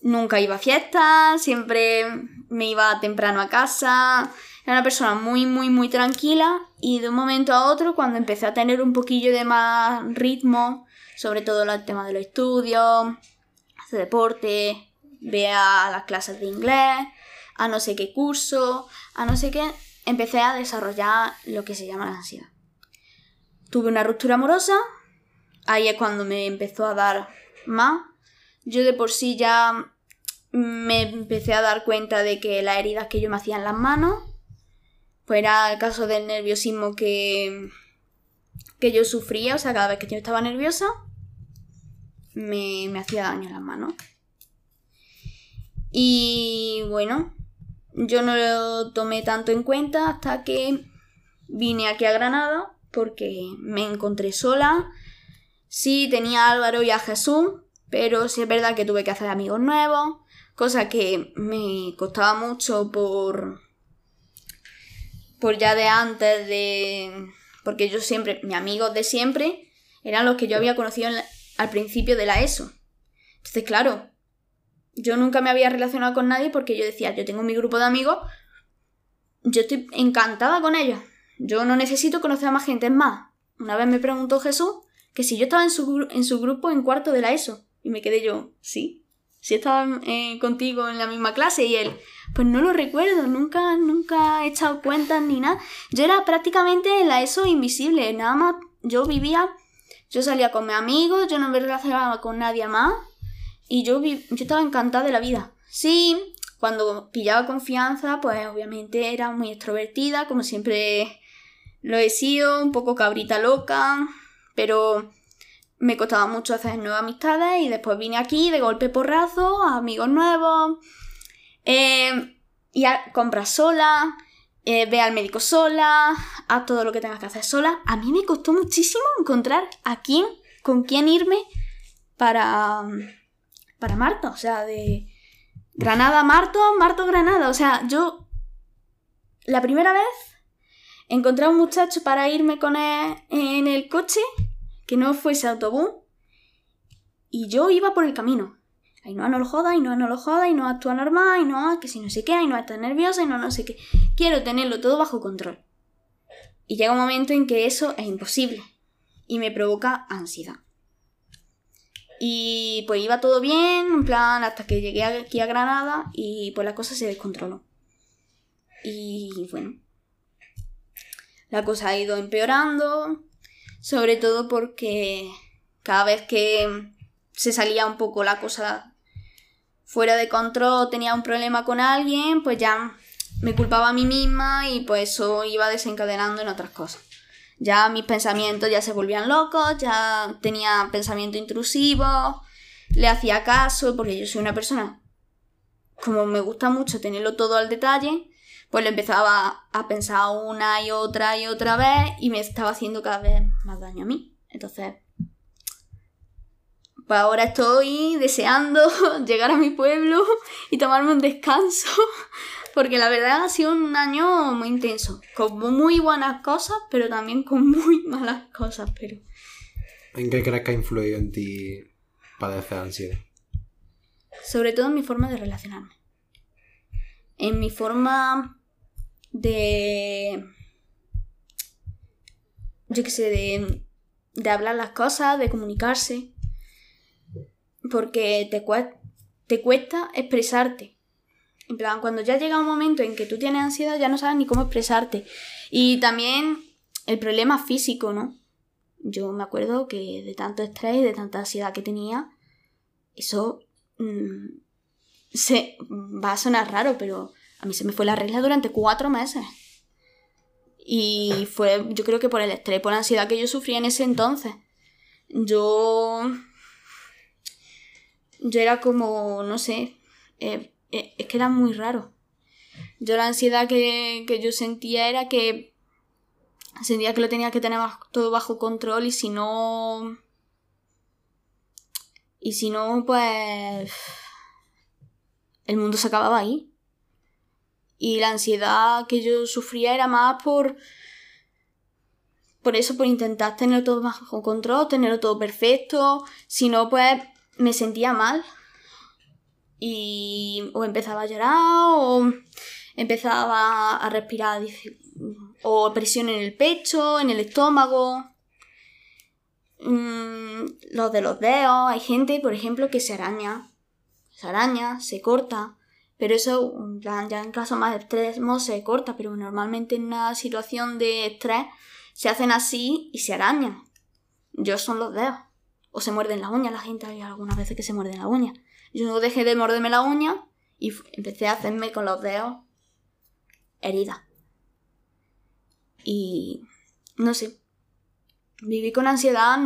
Nunca iba a fiestas, siempre me iba temprano a casa. Era una persona muy, muy, muy tranquila y de un momento a otro, cuando empecé a tener un poquillo de más ritmo, sobre todo el tema de los estudios, hacer deporte, ve a las clases de inglés, a no sé qué curso, a no sé qué, empecé a desarrollar lo que se llama la ansiedad. Tuve una ruptura amorosa, ahí es cuando me empezó a dar más. Yo de por sí ya me empecé a dar cuenta de que las heridas que yo me hacía en las manos pues era el caso del nerviosismo que, que yo sufría, o sea, cada vez que yo estaba nerviosa, me, me hacía daño en las manos. Y bueno, yo no lo tomé tanto en cuenta hasta que vine aquí a Granada porque me encontré sola. Sí, tenía a Álvaro y a Jesús, pero sí es verdad que tuve que hacer amigos nuevos, cosa que me costaba mucho por, por ya de antes de... Porque yo siempre, mis amigos de siempre, eran los que yo había conocido al principio de la ESO. Entonces, claro, yo nunca me había relacionado con nadie porque yo decía, yo tengo mi grupo de amigos, yo estoy encantada con ellos. Yo no necesito conocer a más gente. Es más, una vez me preguntó Jesús que si yo estaba en su, en su grupo en cuarto de la ESO. Y me quedé yo, sí, si estaba eh, contigo en la misma clase y él, pues no lo recuerdo, nunca, nunca he echado cuentas ni nada. Yo era prácticamente la ESO invisible, nada más yo vivía, yo salía con mis amigos, yo no me relacionaba con nadie más y yo, yo estaba encantada de la vida. Sí, cuando pillaba confianza, pues obviamente era muy extrovertida, como siempre lo he sido, un poco cabrita loca, pero me costaba mucho hacer nuevas amistades y después vine aquí de golpe porrazo, amigos nuevos, eh, y a compras sola, eh, ve al médico sola, haz todo lo que tengas que hacer sola. A mí me costó muchísimo encontrar a quién, con quién irme para, para Marto, o sea, de Granada a Marto, Marto Granada, o sea, yo la primera vez encontré a un muchacho para irme con él en el coche que no fuese autobús y yo iba por el camino. Ay, no, no lo joda, y no, no lo joda, y no actúa normal, y no, que si no sé qué, y no está nerviosa, y no, no sé qué. Quiero tenerlo todo bajo control. Y llega un momento en que eso es imposible y me provoca ansiedad. Y pues iba todo bien, en plan, hasta que llegué aquí a Granada y pues la cosa se descontroló. Y bueno, la cosa ha ido empeorando, sobre todo porque cada vez que se salía un poco la cosa fuera de control, tenía un problema con alguien, pues ya me culpaba a mí misma y pues eso iba desencadenando en otras cosas. Ya mis pensamientos ya se volvían locos, ya tenía pensamiento intrusivo, le hacía caso, porque yo soy una persona, como me gusta mucho tenerlo todo al detalle, pues le empezaba a pensar una y otra y otra vez y me estaba haciendo cada vez más daño a mí. Entonces, pues ahora estoy deseando <laughs> llegar a mi pueblo y tomarme un descanso <laughs> porque la verdad ha sido un año muy intenso, con muy buenas cosas, pero también con <laughs> muy malas cosas, pero... ¿En qué crees que ha influido en ti padecer ansiedad? Sobre todo en mi forma de relacionarme. En mi forma de... Yo qué sé, de, de hablar las cosas, de comunicarse. Porque te, cuesta expresarte en plan, cuando ya llega un momento en que tú tienes ansiedad, ya no sabes ni cómo expresarte. Y también el problema físico, ¿no? Yo me acuerdo que de tanto estrés de tanta ansiedad que tenía, eso mm, se, va a sonar raro, pero a mí se me fue la regla durante cuatro meses. Y fue, yo creo que por el estrés, por la ansiedad que yo sufría en ese entonces. Yo. Yo era como, no sé, eh, eh, es que era muy raro. Yo la ansiedad que, yo sentía era que sentía que lo tenía que tener todo bajo control y si no... Y si no, pues... El mundo se acababa ahí. Y la ansiedad que yo sufría era más por... Por eso, por intentar tener todo bajo control, tenerlo todo perfecto. Si no, pues me sentía mal y o empezaba a llorar o empezaba a respirar o presión en el pecho, en el estómago. Mm, los de los dedos, hay gente, por ejemplo, que se araña, se araña, se corta, pero eso ya en caso más extremo se corta, pero normalmente en una situación de estrés se hacen así y se arañan. Yo son los dedos. O se muerden las uñas, la gente hay algunas veces que se muerden las uñas. Yo dejé de morderme la uña y empecé a hacerme con los dedos heridas. Y no sé, viví con ansiedad.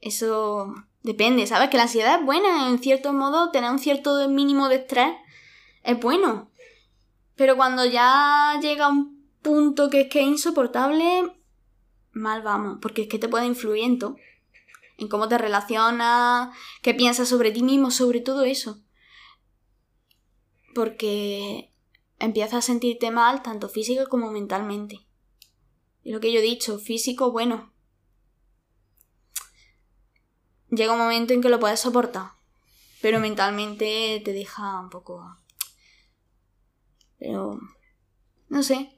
Eso depende, ¿sabes? Que la ansiedad es buena, en cierto modo, tener un cierto mínimo de estrés es bueno. Pero cuando ya llega un punto que es que es insoportable, mal vamos, porque es que te puede influir en todo en cómo te relacionas, qué piensas sobre ti mismo, sobre todo eso. Porque empiezas a sentirte mal tanto físico como mentalmente. Y lo que yo he dicho, físico, bueno. Llega un momento en que lo puedes soportar, pero mentalmente te deja un poco... Pero... No sé.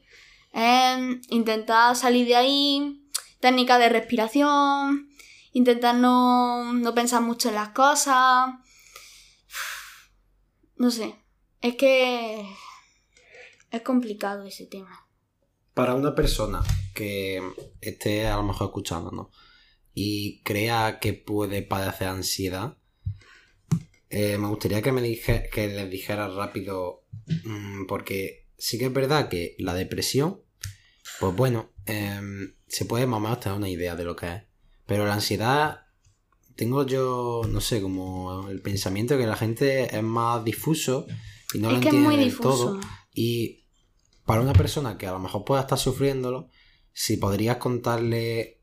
Eh, intentar salir de ahí, técnica de respiración, intentar no, no pensar mucho en las cosas. <sighs> No sé, es que es complicado ese tema. Para una persona que esté a lo mejor escuchándonos y crea que puede padecer ansiedad, eh, me gustaría que me dije, que les dijera rápido, mm, porque sí que es verdad que la depresión, pues bueno, em, se puede más o menos tener una idea de lo que es. Pero la ansiedad, tengo yo, no sé, como el pensamiento que la gente es más difuso y no lo entiende del todo. Y para una persona que a lo mejor pueda estar sufriéndolo, si podrías contarle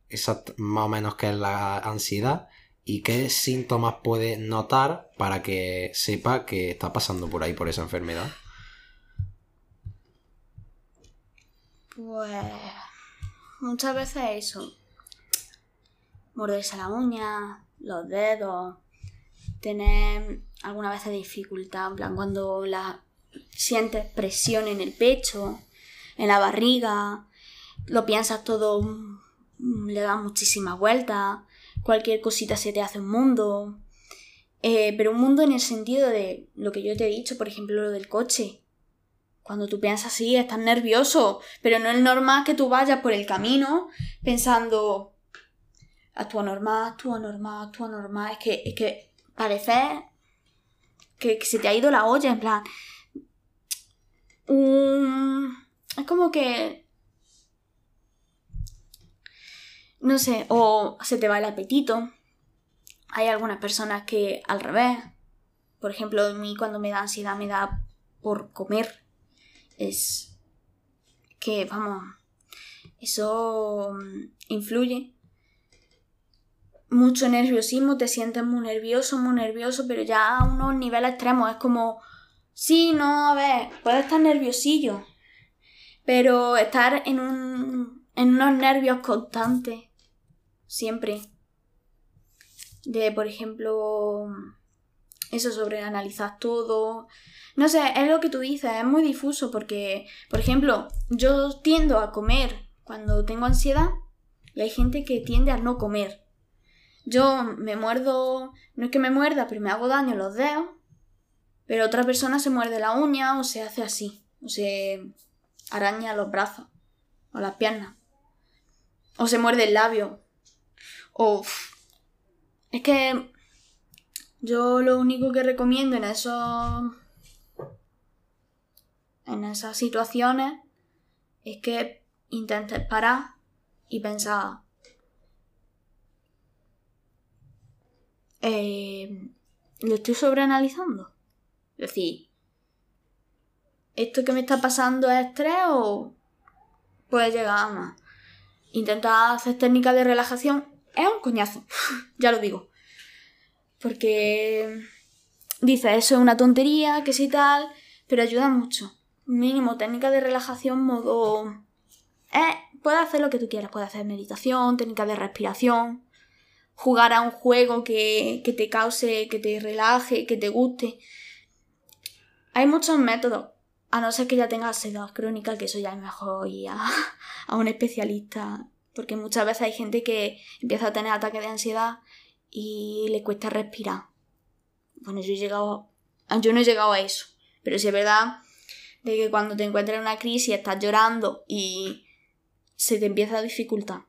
más o menos qué es la ansiedad y qué síntomas puede notar para que sepa que está pasando por ahí por esa enfermedad. Pues muchas veces eso morderse la uña, los dedos, tener alguna vez dificultad, en plan cuando la sientes presión en el pecho, en la barriga, lo piensas todo, le das muchísimas vueltas, cualquier cosita se te hace un mundo. Eh, pero un mundo en el sentido de lo que yo te he dicho, por ejemplo, lo del coche. Cuando tú piensas así, estás nervioso, pero no es normal que tú vayas por el camino pensando, actúa normal, actúa normal, actúa normal. Es que, es que parece que, se te ha ido la olla, en plan. es como que. No sé, o se te va el apetito. Hay algunas personas que al revés. Por ejemplo, a mí cuando me da ansiedad me da por comer. Es que, vamos, eso mm, influye mucho nerviosismo, te sientes muy nervioso, muy nervioso, pero ya a unos niveles extremos. Es como, sí, no, a ver, puedes estar nerviosillo, pero estar en, un, en unos nervios constantes, siempre. De, por ejemplo, eso sobre analizar todo. No sé, es lo que tú dices, es muy difuso porque, por ejemplo, yo tiendo a comer cuando tengo ansiedad y hay gente que tiende a no comer. Yo me muerdo, no es que me muerda, pero me hago daño en los dedos, pero otra persona se muerde la uña o se hace así, o se araña los brazos o las piernas, o se muerde el labio, o... Es que yo lo único que recomiendo en esos... en esas situaciones es que intentes parar y pensar, eh, lo estoy sobreanalizando. Es decir, ¿esto que me está pasando es estrés o puede llegar a más? Intentar hacer técnicas de relajación es un coñazo, <laughs> ya lo digo. Porque dice, eso es una tontería, que sí tal, pero ayuda mucho. Mínimo técnica de relajación, modo... Eh, puedes hacer lo que tú quieras, puedes hacer meditación, técnica de respiración, jugar a un juego que, te cause, que te relaje, que te guste. Hay muchos métodos, a no ser que ya tengas ansiedad crónica, que eso ya es mejor ir a, <laughs> a un especialista, porque muchas veces hay gente que empieza a tener ataques de ansiedad y le cuesta respirar. Bueno, yo he llegado, yo no he llegado a eso, pero sí es verdad de que cuando te encuentras en una crisis estás llorando y se te empieza a dificultar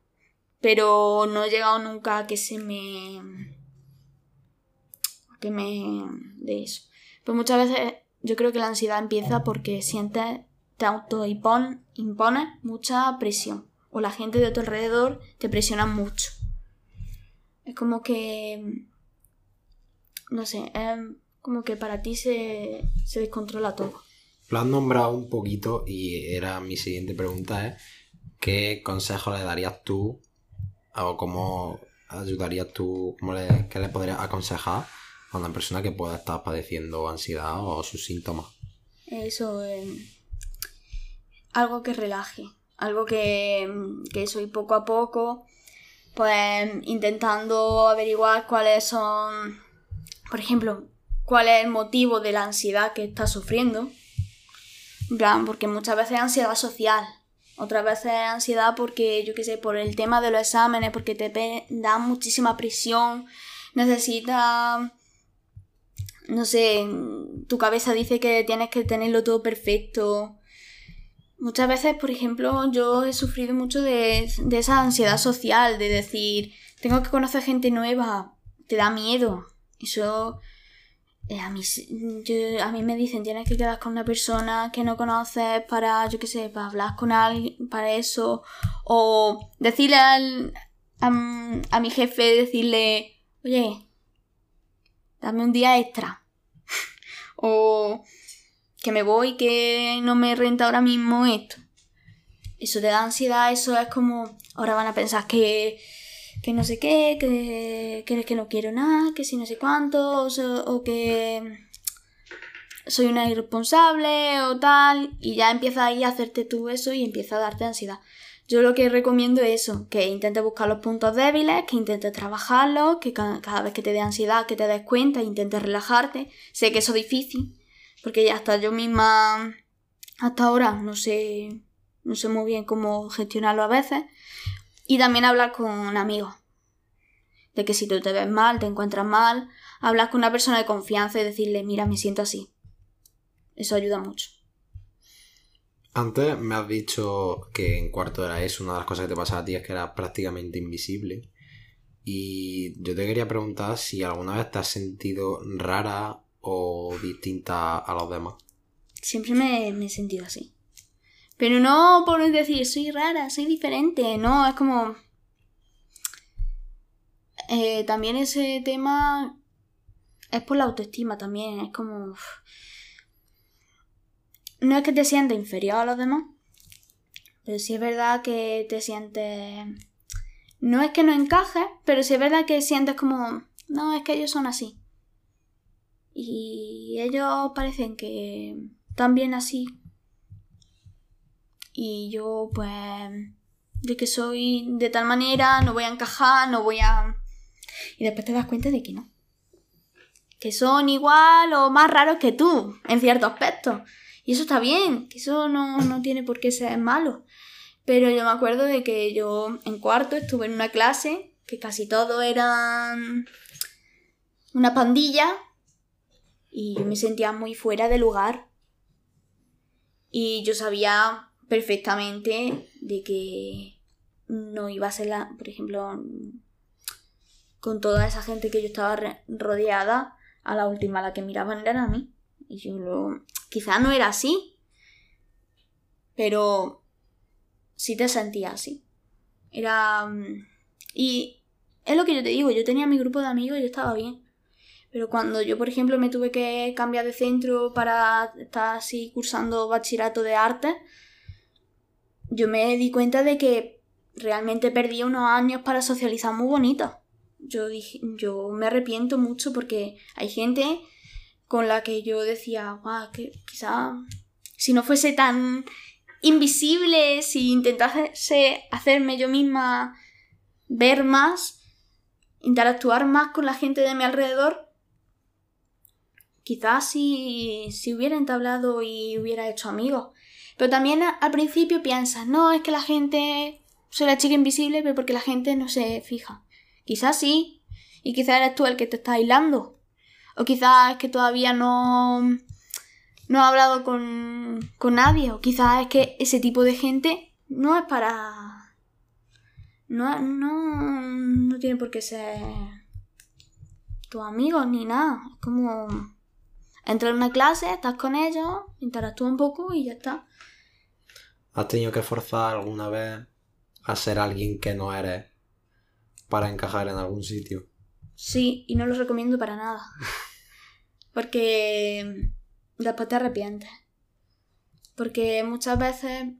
pero no he llegado nunca a que se me... que me... de eso. Pues muchas veces yo creo que la ansiedad empieza porque sientes, te autoimpones impone mucha presión o la gente de tu alrededor te presiona mucho. Es como que... no sé, es como que para ti se, se descontrola todo. Lo has nombrado un poquito y era mi siguiente pregunta, ¿eh? ¿Qué consejo le darías tú o cómo ayudarías tú, cómo le, qué le podrías aconsejar a una persona que pueda estar padeciendo ansiedad o sus síntomas? Eso, eh, algo que relaje, algo que, que soy poco a poco, pues intentando averiguar cuáles son, por ejemplo, cuál es el motivo de la ansiedad que estás sufriendo. En plan, porque muchas veces es ansiedad social, otras veces ansiedad porque, yo qué sé, por el tema de los exámenes, porque te da muchísima presión, necesitas, no sé, tu cabeza dice que tienes que tenerlo todo perfecto. Muchas veces, por ejemplo, yo he sufrido mucho de, de esa ansiedad social, de decir, tengo que conocer gente nueva, te da miedo. Eso eh, a, mí, a mí me dicen, tienes que quedar con una persona que no conoces para, yo qué sé, para hablar con alguien, para eso. O decirle a, a mi jefe, decirle, oye, dame un día extra. <laughs> o que me voy, que no me renta ahora mismo esto. Eso te da ansiedad, eso es como, ahora van a pensar que que no sé qué, que, que, que no quiero nada, que si no sé cuánto, o, que soy una irresponsable o tal, y ya empieza ahí a hacerte tú eso y empieza a darte ansiedad. Yo lo que recomiendo es eso, que intentes buscar los puntos débiles, que intentes trabajarlos, que cada, vez que te dé ansiedad, que te des cuenta, intentes relajarte. Sé que eso es difícil, porque ya hasta yo misma, hasta ahora, no sé, no sé muy bien cómo gestionarlo a veces. Y también hablar con amigos. De que si tú te ves mal, te encuentras mal, hablar con una persona de confianza y decirle, mira, me siento así. Eso ayuda mucho. Antes me has dicho que en cuarto de la ESO una de las cosas que te pasaba a ti es que eras prácticamente invisible. Y yo te quería preguntar si alguna vez te has sentido rara o distinta a los demás. Siempre me, he sentido así. Pero no por decir soy rara, soy diferente. No, es como. Eh, también ese tema es por la autoestima también. Es como no es que te sientas inferior a los demás, pero sí es verdad que te sientes... No es que no encajes, pero sí es verdad que sientes como... No, es que ellos son así. Y ellos parecen que están bien así. Y yo pues... De que soy de tal manera, no voy a encajar, no voy a... Y después te das cuenta de que no. Que son igual o más raros que tú, en ciertos aspectos. Y eso está bien, que eso no, tiene por qué ser malo. Pero yo me acuerdo de que yo en cuarto estuve en una clase que casi todo eran una pandilla y yo me sentía muy fuera de lugar. Y yo sabía perfectamente de que no iba a ser la, por ejemplo, con toda esa gente que yo estaba rodeada, a la última a la que miraban era a mí. Y yo lo, Quizá no era así, pero sí te sentía así. Era... Mm, y es lo que yo te digo, yo tenía mi grupo de amigos y yo estaba bien. Pero cuando yo, por ejemplo, me tuve que cambiar de centro para estar así cursando bachillerato de arte, yo me di cuenta de que realmente perdí unos años para socializar muy bonito. Yo dije, yo me arrepiento mucho porque hay gente con la que yo decía, guau, que quizá si no fuese tan invisible, si intentase hacerme yo misma ver más, interactuar más con la gente de mi alrededor, quizás si, si hubiera entablado y hubiera hecho amigos. Pero también al principio piensas, no, es que la gente, soy la chica invisible, pero porque la gente no se fija. Quizás sí, y quizás eres tú el que te está aislando. O quizás es que todavía no, no ha hablado con, con nadie. O quizás es que ese tipo de gente no es para... No, no, no tiene por qué ser tus amigos ni nada. Es como entrar en una clase, estás con ellos, interactúa un poco y ya está. ¿Has tenido que forzar alguna vez a ser alguien que no eres para encajar en algún sitio? Sí, y no lo recomiendo para nada. <laughs> Porque después te arrepientes. Porque muchas veces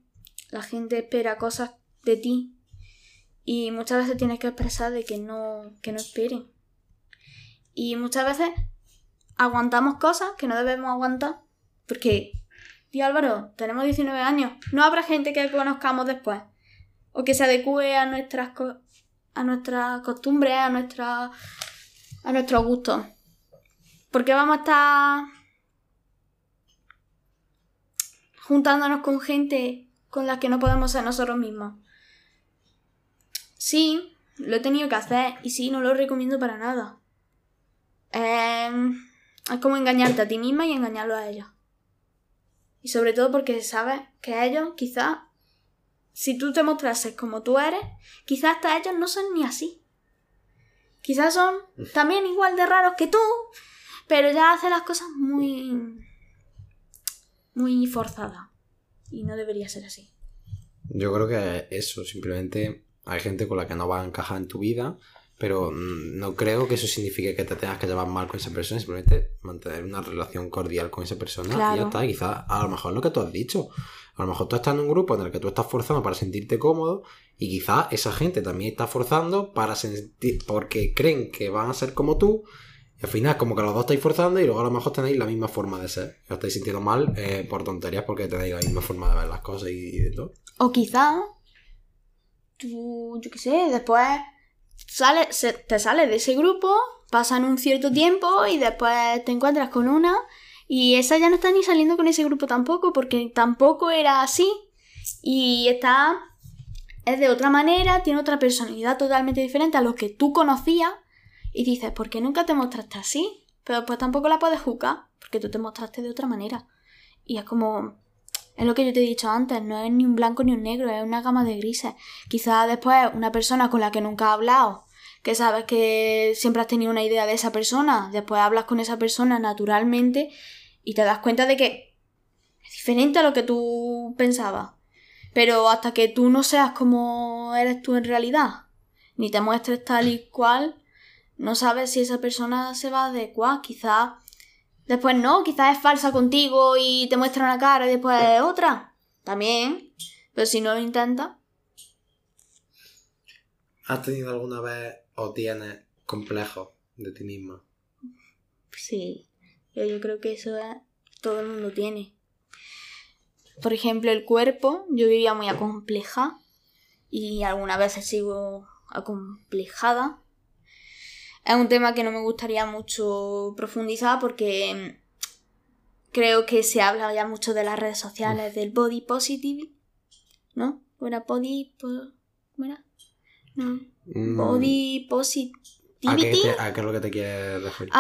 la gente espera cosas de ti y muchas veces tienes que expresar de que no, que no esperen. Y muchas veces aguantamos cosas que no debemos aguantar porque, tío Álvaro, tenemos 19 años, no habrá gente que conozcamos después o que se adecue a nuestras, a nuestras costumbres, a, nuestra, a nuestros gustos. Porque vamos a estar juntándonos con gente con la que no podemos ser nosotros mismos. Sí, lo he tenido que hacer y sí, no lo recomiendo para nada. Em, es como engañarte a ti misma y engañarlo a ellos. Y sobre todo porque sabes que ellos quizás, si tú te mostrases como tú eres, quizás hasta ellos no son ni así. Quizás son <laughs> también igual de raros que tú, pero ya hace las cosas muy. muy forzadas. Y no debería ser así. Yo creo que eso, simplemente hay gente con la que no va a encajar en tu vida, pero no creo que eso signifique que te tengas que llevar mal con esa persona, simplemente mantener una relación cordial con esa persona y ya está. Quizás a lo mejor lo que tú has dicho. A lo mejor tú estás en un grupo en el que tú estás forzando para sentirte cómodo y quizás esa gente también está forzando para sentir porque creen que van a ser como tú y al final, como que los dos estáis forzando y luego a lo mejor tenéis la misma forma de ser. Os estáis sintiendo mal eh, por tonterías porque tenéis la misma forma de ver las cosas y, de todo. O quizá tú, yo qué sé, después sale, se- te sales de ese grupo, pasan un cierto tiempo y después te encuentras con una y esa ya no está ni saliendo con ese grupo tampoco porque tampoco era así y está es de otra manera, tiene otra personalidad totalmente diferente a lo que tú conocías y dices, ¿por qué nunca te mostraste así? Pero pues tampoco la puedes juzgar porque tú te mostraste de otra manera. Y es como, es lo que yo te he dicho antes, no es ni un blanco ni un negro, es una gama de grises. Quizás después una persona con la que nunca has hablado, que sabes que siempre has tenido una idea de esa persona, después hablas con esa persona naturalmente y te das cuenta de que es diferente a lo que tú pensabas. Pero hasta que tú no seas como eres tú en realidad, ni te muestres tal y cual, no sabes si esa persona se va a adecuar. Quizás después no, quizás es falsa contigo y te muestra una cara y después es otra. También. Pero si no lo intentas, ¿Has tenido alguna vez o tienes complejos de ti misma? sí. Yo creo que eso es, todo el mundo tiene. Por ejemplo, el cuerpo, yo vivía muy acompleja y algunas veces sigo acomplejada. Es un tema que no me gustaría mucho profundizar porque creo que se habla ya mucho de las redes sociales, del body positive, ¿no? ¿O era body... po-. No. Mm, Body ¿A positivity. qué, te- a qué es lo que te quieres referir?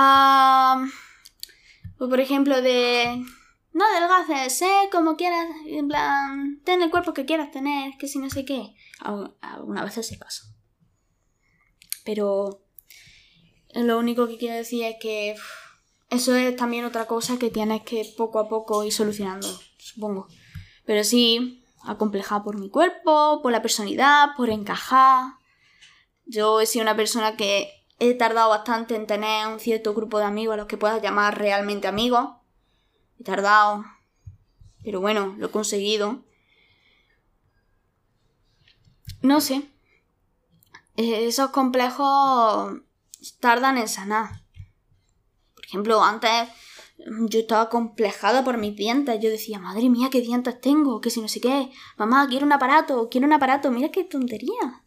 Pues por ejemplo, de. No adelgaces, sé como quieras, en plan, ten el cuerpo que quieras tener, que si no sé qué. Algu- Algunas veces se pasa. Pero. Lo único que quiero decir es que. Eso es también otra cosa que tienes que poco a poco ir solucionando, supongo. Pero sí, acomplejada por mi cuerpo, por la personalidad, por encajar. Yo he sido una persona que he tardado bastante en tener un cierto grupo de amigos a los que puedas llamar realmente amigos. He tardado. Pero bueno, lo he conseguido. No sé. Esos complejos tardan en sanar. Por ejemplo, antes yo estaba complejada por mis dientes. Yo decía, madre mía, qué dientes tengo, que si no sé qué. Mamá, quiero un aparato, quiero un aparato. Mira qué tontería.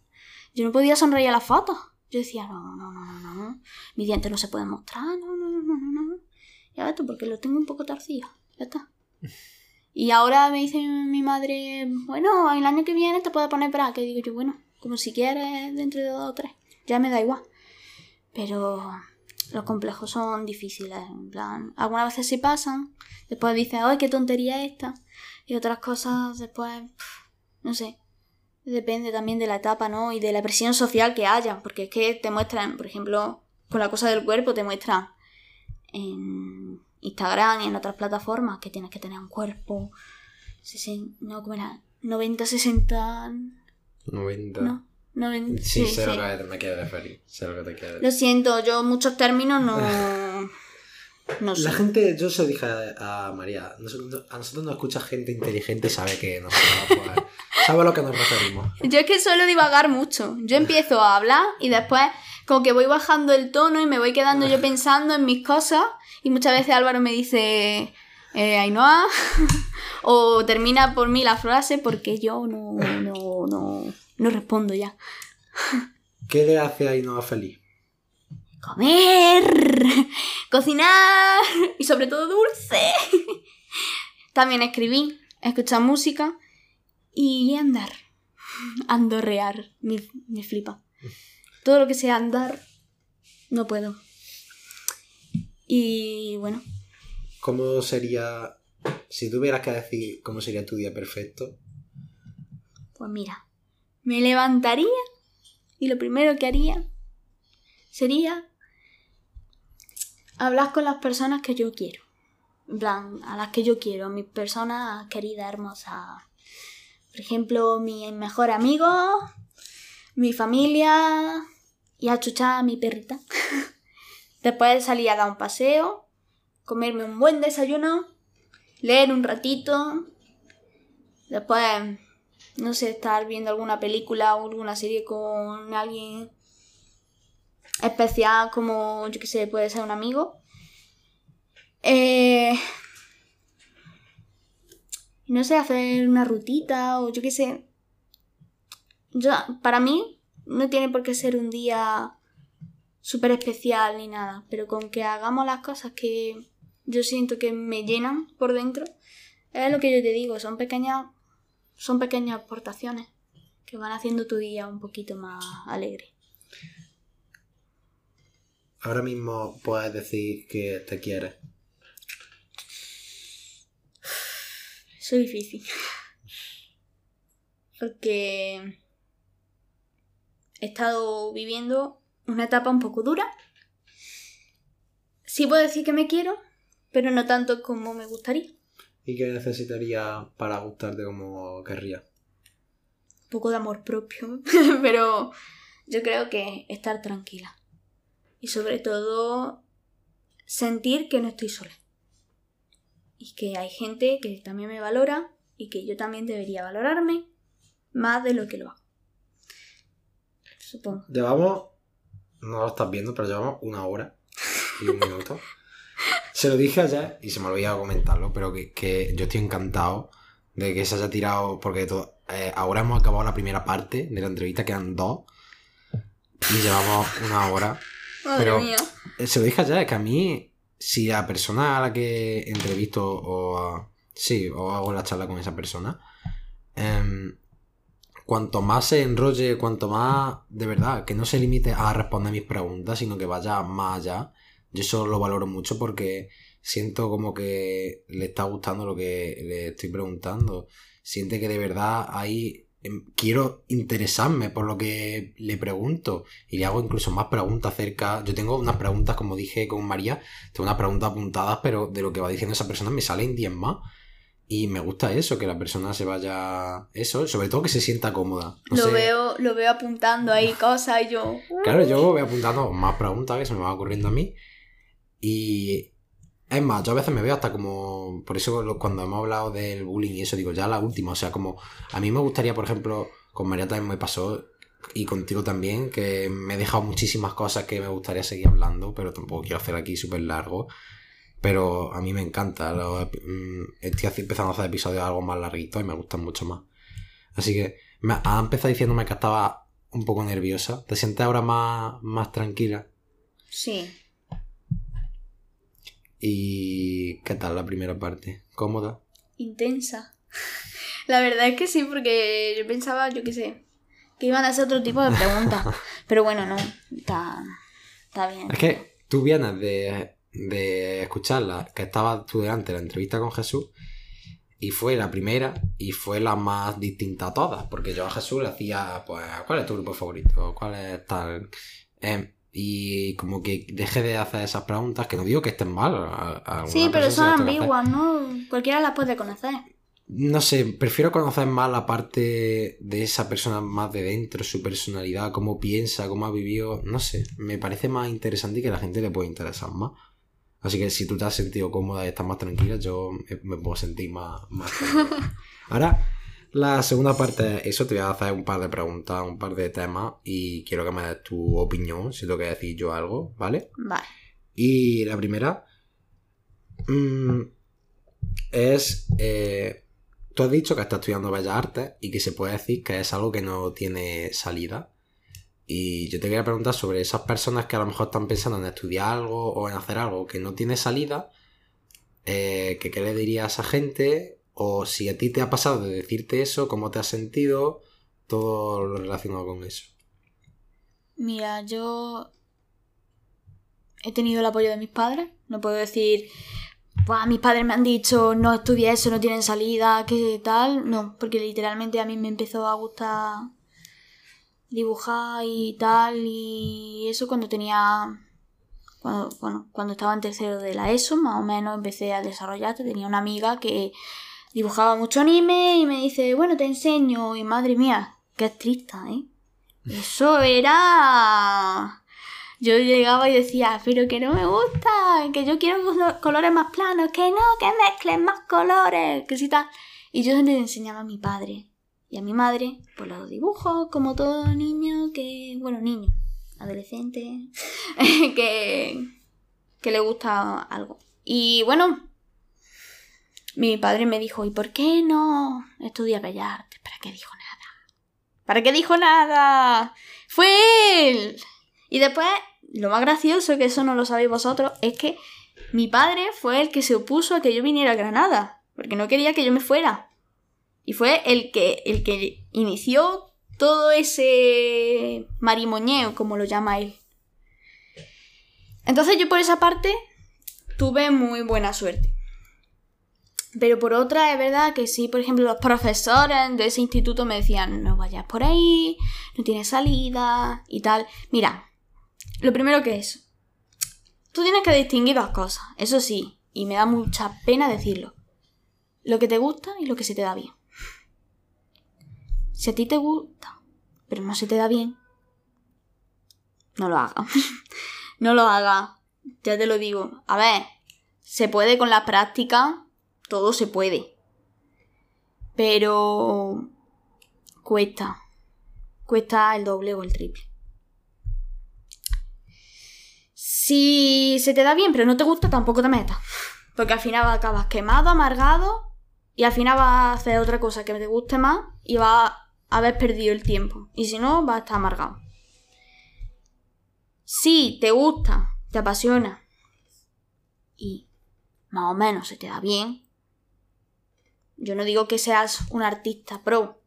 Yo no podía sonreír a las fotos. Yo decía, no, no, no, no, no. Mis dientes no se pueden mostrar, no, no, no, no, no. Ya ves porque lo tengo un poco torcido. Ya está. Y ahora me dice mi madre, bueno, el año que viene te puedes poner braque. Y digo yo, bueno, como si quieres, dentro de dos o tres. Ya me da igual. Pero los complejos son difíciles. En plan, algunas veces se pasan. Después dices, ay, qué tontería esta. Y otras cosas después, pf, no sé. Depende también de la etapa, ¿no? Y de la presión social que haya. Porque es que te muestran, por ejemplo, con la cosa del cuerpo, te muestran en Instagram y en otras plataformas que tienes que tener un cuerpo. no, ¿cómo era? 90, 60. 90. No, 90. Sí, sí, sé sí. lo que me quieres referir. Sé lo que te quieres Lo siento, yo muchos términos no. <laughs> No sé. La gente, yo se lo dije a, María, a nosotros nos escucha gente inteligente sabe que nosotros pues, sabe a lo que nos referimos. Yo es que suelo divagar mucho. Yo empiezo a hablar y después como que voy bajando el tono y me voy quedando yo pensando en mis cosas y muchas veces Álvaro me dice eh, Ainhoa <laughs> o termina por mí la frase porque yo no, no, no, no respondo ya. ¿Qué le hace a Ainhoa feliz? Comer, cocinar y sobre todo dulce. También escribí, escuchar música y andar. Andorrear, me, me flipa. Todo lo que sea andar, no puedo. Y bueno, ¿Cómo sería, si tuvieras que decir cómo sería tu día perfecto? pues mira, me levantaría y lo primero que haría sería hablar con las personas que yo quiero. En plan, a las que yo quiero, mis personas queridas, hermosas. Por ejemplo, mi mejor amigo, mi familia y a chuchar a mi perrita. <laughs> Después salir a dar un paseo, comerme un buen desayuno, leer un ratito. Después, no sé, estar viendo alguna película o alguna serie con alguien especial como, yo que sé, puede ser un amigo. Eh, no sé, hacer una rutita o yo qué sé. yo, para mí, no tiene por qué ser un día súper especial ni nada, pero con que hagamos las cosas que yo siento que me llenan por dentro, es lo que yo te digo, son pequeñas, son pequeñas aportaciones que van haciendo tu día un poquito más alegre. Ahora mismo puedes decir que te quieres. Eso es difícil. Porque he estado viviendo una etapa un poco dura. Sí puedo decir que me quiero, pero no tanto como me gustaría. ¿Y qué necesitaría para gustarte como querría? Un poco de amor propio, <laughs> pero yo creo que estar tranquila. Y sobre todo sentir que no estoy sola. Y que hay gente que también me valora y que yo también debería valorarme más de lo que lo hago. Supongo. Llevamos, no lo estás viendo, pero llevamos una hora y un minuto. se lo dije ayer y se me olvidó comentarlo, pero que, que yo estoy encantado de que se haya tirado, porque todo, eh, ahora hemos acabado la primera parte de la entrevista, quedan dos, y llevamos una hora. Madre Pero- mía. Eh, Se lo dije ayer, que a mí, si la persona a la que entrevisto o a- sí, o hago la charla con esa persona, em, cuanto más se enrolle, cuanto más, de verdad, que no se limite a responder mis preguntas, sino que vaya más allá, yo eso lo valoro mucho porque siento como que le está gustando lo que le estoy preguntando. Siente que de verdad em, quiero interesarme por lo que le pregunto y le hago incluso más preguntas acerca. Yo tengo unas preguntas, como dije con María, tengo unas preguntas apuntadas, pero de lo que va diciendo esa persona me salen 10 más. Y me gusta eso, que la persona se vaya. Eso, sobre todo que se sienta cómoda. No lo, sé. veo, lo veo apuntando ahí cosas y yo. Claro, yo voy apuntando más preguntas que se me van ocurriendo a mí. Y es más, yo a veces me veo hasta como. Por eso cuando hemos hablado del bullying y eso, digo, ya la última. O sea, como. A mí me gustaría, por ejemplo, con María también me pasó. Y contigo también, que me he dejado muchísimas cosas que me gustaría seguir hablando, pero tampoco quiero hacer aquí súper largo. Pero a mí me encanta. mm, estoy empezando a hacer episodios algo más larguitos y me gustan mucho más. Así que me ha empezado diciéndome que estaba un poco nerviosa. ¿Te sientes ahora más, más tranquila? Sí. ¿Y qué tal la primera parte? ¿Cómoda? intensa. <laughs> La verdad es que sí, porque yo pensaba, yo qué sé, que iban a hacer otro tipo de preguntas. <laughs> Pero bueno, no, está, está bien. Es que tú vienes de, de escucharla, que estabas tú delante de la entrevista con Jesús, y fue la primera y fue la más distinta a todas, porque yo a Jesús le hacía, pues, ¿cuál es tu grupo favorito? ¿Cuál es tal? Em, y como que deje de hacer esas preguntas, que no digo que estén mal. a- a alguna Sí, pero son ambiguas, ¿no? Cualquiera las puede conocer. No sé, prefiero conocer más la parte de esa persona más de dentro, su personalidad, cómo piensa, cómo ha vivido. No sé, me parece más interesante y que a la gente le puede interesar más. Así que si tú te has sentido cómoda y estás más tranquila, yo me, puedo sentir más, más. <laughs> Ahora, la segunda parte es eso, te voy a hacer un par de preguntas, un par de temas y quiero que me des tu opinión, si tengo que decir yo algo, ¿vale? Vale. Y la primera mm, es, eh, tú has dicho que estás estudiando Bellas Artes y que se puede decir que es algo que no tiene salida. Y yo te quería preguntar sobre esas personas que a lo mejor están pensando en estudiar algo o en hacer algo que no tiene salida, eh, que qué le dirías a esa gente, o si a ti te ha pasado de decirte eso, cómo te has sentido, todo lo relacionado con eso. Mira, yo he tenido el apoyo de mis padres. No puedo decir, "Buah, mis padres me han dicho, no estudia eso, no tienen salida, qué tal. No, porque literalmente a mí me empezó a gustar dibujar y tal. Y eso cuando tenía. Cuando, bueno, cuando estaba en tercero de la ESO, más o menos empecé a desarrollar. Tenía una amiga que dibujaba mucho anime y me dice, bueno, te enseño. Y madre mía, qué estricta, ¿eh? <laughs> Eso era... Yo llegaba y decía, pero que no me gusta, que yo quiero colo- colores más planos, que no, que mezclen más colores, que si tal. Y yo le enseñaba a mi padre y a mi madre, pues los dibujos, como todo niño que, bueno, niño, adolescente, <laughs> que, que le gusta algo. Y bueno, mi padre me dijo, ¿y por qué no estudias Bellas Artes? ¿Para qué dijo nada? ¿Para qué dijo nada? ¡Fue él! Y después, lo más gracioso, que eso no lo sabéis vosotros, es que mi padre fue el que se opuso a que yo viniera a Granada, porque no quería que yo me fuera. Y fue el que, el que inició todo ese marimoñeo, como lo llama él. Entonces yo por esa parte tuve muy buena suerte. Pero por otra, es verdad que sí, por ejemplo, los profesores de ese instituto me decían, no vayas por ahí, no tienes salida y tal. Mira, lo primero que es, tú tienes que distinguir dos cosas, eso sí, y me da mucha pena decirlo. Lo que te gusta y lo que se te da bien. Si a ti te gusta, pero no se te da bien, no lo hagas. <laughs> no lo hagas. Ya te lo digo. A ver, se puede con la práctica, todo se puede. Pero cuesta. Cuesta el doble o el triple. Si se te da bien pero no te gusta, tampoco te metas. Porque al final acabas quemado, amargado y al final vas a hacer otra cosa que te guste más y vas a haber perdido el tiempo. Y si no, vas a estar amargado. Si te gusta, te apasiona y más o menos se te da bien, yo no digo que seas un artista pro,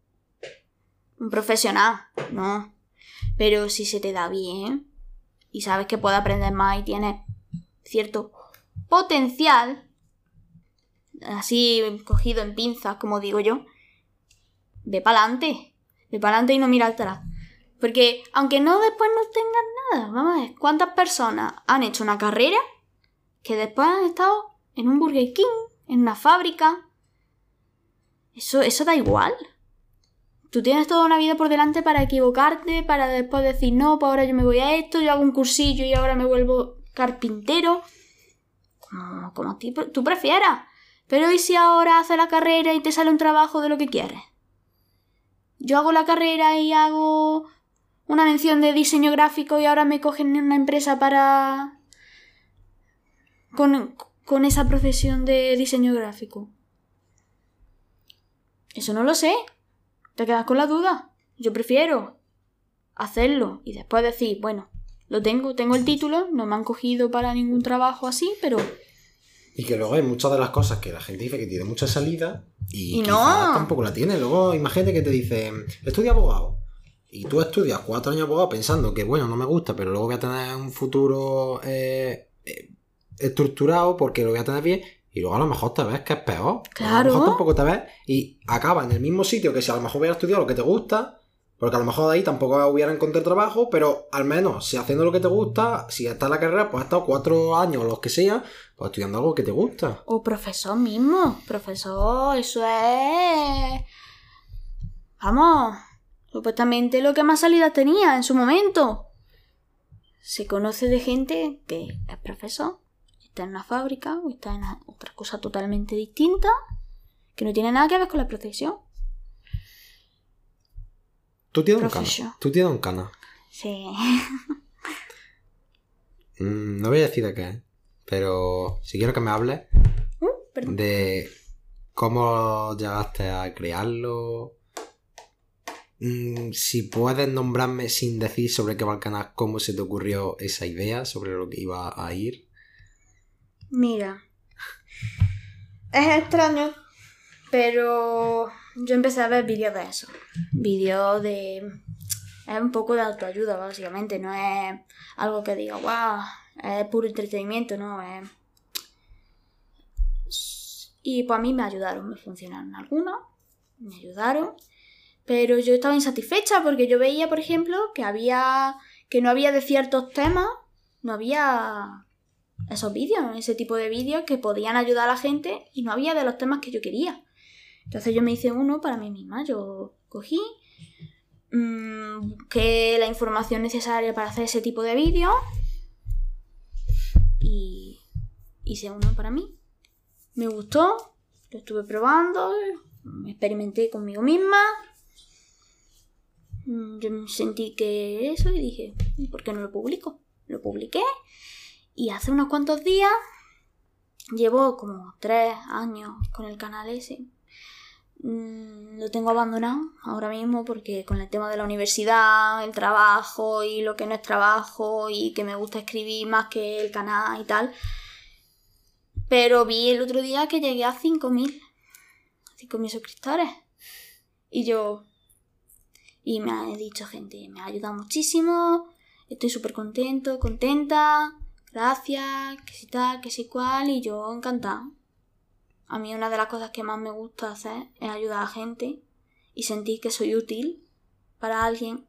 un profesional, no. Pero si se te da bien y sabes que puedes aprender más y tienes cierto potencial, así cogido en pinzas, como digo yo, ve para adelante. Ve para adelante y no mira atrás. Porque aunque no después no tengas nada, vamos a ver, ¿cuántas personas han hecho una carrera que después han estado en un Burger King, en una fábrica, eso, eso da igual. Tú tienes toda una vida por delante para equivocarte, para después decir, no, pues ahora yo me voy a esto, yo hago un cursillo y ahora me vuelvo carpintero. Como, como tú prefieras. Pero ¿y si ahora haces la carrera y te sale un trabajo de lo que quieres? Yo hago la carrera y hago una mención de diseño gráfico y ahora me cogen en una empresa para... con, con esa profesión de diseño gráfico. Eso no lo sé. Te quedas con la duda. Yo prefiero hacerlo y después decir, bueno, lo tengo, tengo el título, no me han cogido para ningún trabajo así, pero... Y que luego hay muchas de las cosas que la gente dice que tiene mucha salida y, y no. tampoco la tiene. Luego imagínate que te dicen, estudia abogado. Y tú estudias cuatro años abogado pensando que, bueno, no me gusta, pero luego voy a tener un futuro eh, eh, estructurado porque lo voy a tener bien y luego a lo mejor te ves que es peor. Claro. A lo mejor tampoco te ves y acaba en el mismo sitio que si a lo mejor hubiera estudiado lo que te gusta, porque a lo mejor de ahí tampoco hubiera encontrado trabajo, pero al menos si haciendo lo que te gusta, si estás en la carrera, pues has estado cuatro años o los que sea, pues estudiando algo que te gusta. O profesor mismo. Profesor, eso es. Vamos. Supuestamente lo que más salida tenía en su momento. Se conoce de gente que es profesor está en una fábrica o está en otra cosa totalmente distinta que no tiene nada que ver con la protección. ¿Tú tienes un cana? ¿Tú tienes un cana? Sí. <laughs> Mm, no voy a decir de qué, pero si quiero que me hables uh, de cómo llegaste a crearlo. Mm, si puedes nombrarme sin decir sobre qué va el canal, cómo se te ocurrió esa idea sobre lo que iba a ir. Mira. Es extraño, pero yo empecé a ver vídeos de eso. Vídeos de... Es un poco de autoayuda, básicamente. No es algo que diga, wow, es puro entretenimiento, no. Es... Y pues a mí me ayudaron, me funcionaron algunos, me ayudaron. Pero yo estaba insatisfecha porque yo veía, por ejemplo, que había. que no había de ciertos temas, no había esos vídeos, ese tipo de vídeos que podían ayudar a la gente y no había de los temas que yo quería. Entonces yo me hice uno para mí misma, yo cogí, mmm, busqué la información necesaria para hacer ese tipo de vídeos y hice uno para mí. Me gustó, lo estuve probando, experimenté conmigo misma. Mm, yo sentí que eso y dije, ¿por qué no lo publico? Lo publiqué y hace unos cuantos días, llevo como tres años con el canal ese, mm, lo tengo abandonado ahora mismo porque con el tema de la universidad, el trabajo y lo que no es trabajo y que me gusta escribir más que el canal y tal. Pero vi el otro día que llegué a 5.000. 5.000 suscriptores. Y yo... Y me ha dicho gente, me ha ayudado muchísimo. Estoy súper contento, contenta. Gracias, que si tal, que si cual. Y yo encantada. A mí una de las cosas que más me gusta hacer es ayudar a gente y sentir que soy útil para alguien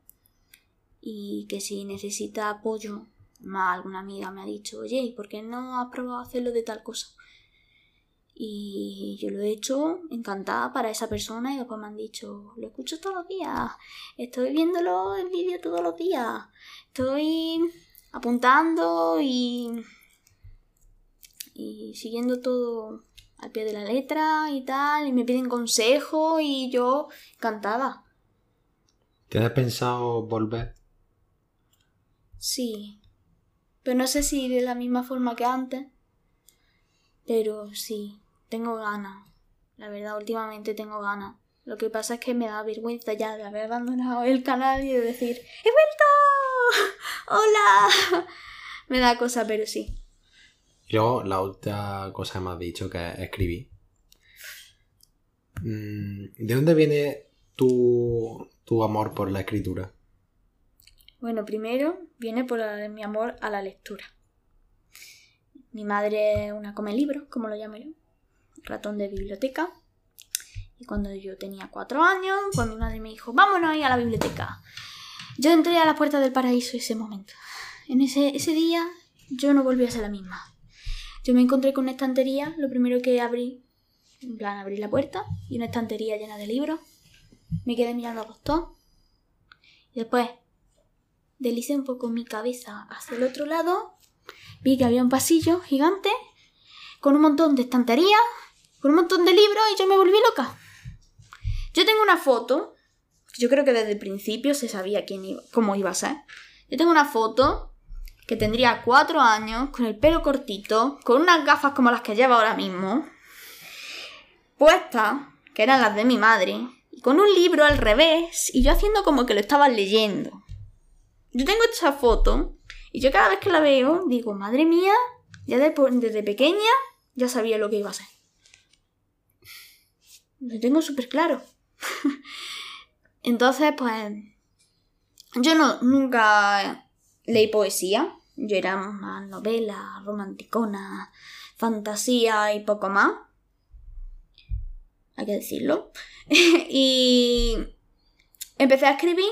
y que si necesita apoyo, más alguna amiga me ha dicho, oye, ¿por qué no has probado hacerlo de tal cosa? Y yo lo he hecho encantada para esa persona y después me han dicho, lo escucho todos los días, estoy viéndolo en vídeo todos los días, estoy apuntando y, y siguiendo todo al pie de la letra y tal, y me piden consejo y yo encantada. ¿Tienes pensado volver? Sí, pero no sé si de la misma forma que antes, pero sí, tengo ganas. La verdad, últimamente tengo ganas. Lo que pasa es que me da vergüenza ya de haber abandonado el canal y de decir, ¡He vuelto! <laughs> ¡Hola! <laughs> me da cosa, pero sí. Yo, la última cosa que me has dicho que es escribir. Mm, ¿De dónde viene tu, tu amor por la escritura? Bueno, primero viene por la- mi amor a la lectura. Mi madre es una come libros, como lo llamo yo, ratón de biblioteca. Y cuando yo tenía cuatro años, pues mi madre me dijo, vámonos ahí a la biblioteca. Yo entré a la puerta del paraíso ese momento. En ese, ese día yo no volví a ser la misma. Yo me encontré con una estantería, lo primero que abrí, en plan abrí la puerta, y una estantería llena de libros. Me quedé mirando a dos. Y después deslicé un poco mi cabeza hacia el otro lado, vi que había un pasillo gigante con un montón de estanterías, con un montón de libros y yo me volví loca. Yo tengo una foto, yo creo que desde el principio se sabía quién cómo iba a ser. Yo tengo una foto que tendría cuatro años, con el pelo cortito, con unas gafas como las que lleva ahora mismo, puestas, que eran las de mi madre, y con un libro al revés, y yo haciendo como que lo estaba leyendo. Yo tengo esa foto y yo cada vez que la veo digo, madre mía, ya de- desde pequeña ya sabía lo que iba a ser. Lo tengo súper claro. <laughs> Entonces, pues, yo no, nunca leí poesía. Yo era más novela, romanticona, fantasía y poco más. Hay que decirlo. <laughs> y empecé a escribir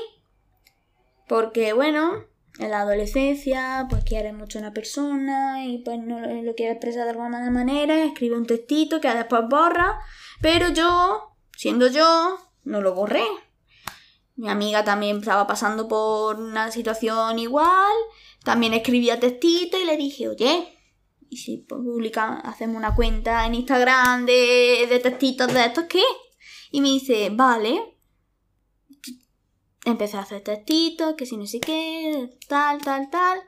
porque, bueno, en la adolescencia, pues quieres mucho a una persona y pues no lo, lo quieres expresar de alguna manera, escribe un textito que después borra, pero yo, siendo yo, no lo borré. Mi amiga también estaba pasando por una situación igual, también escribía textito y le dije, oye, ¿y si publica, hacemos una cuenta en Instagram de, de textitos de estos qué? Y me dice, vale, empecé a hacer textitos, que si no sé qué, tal, tal, tal.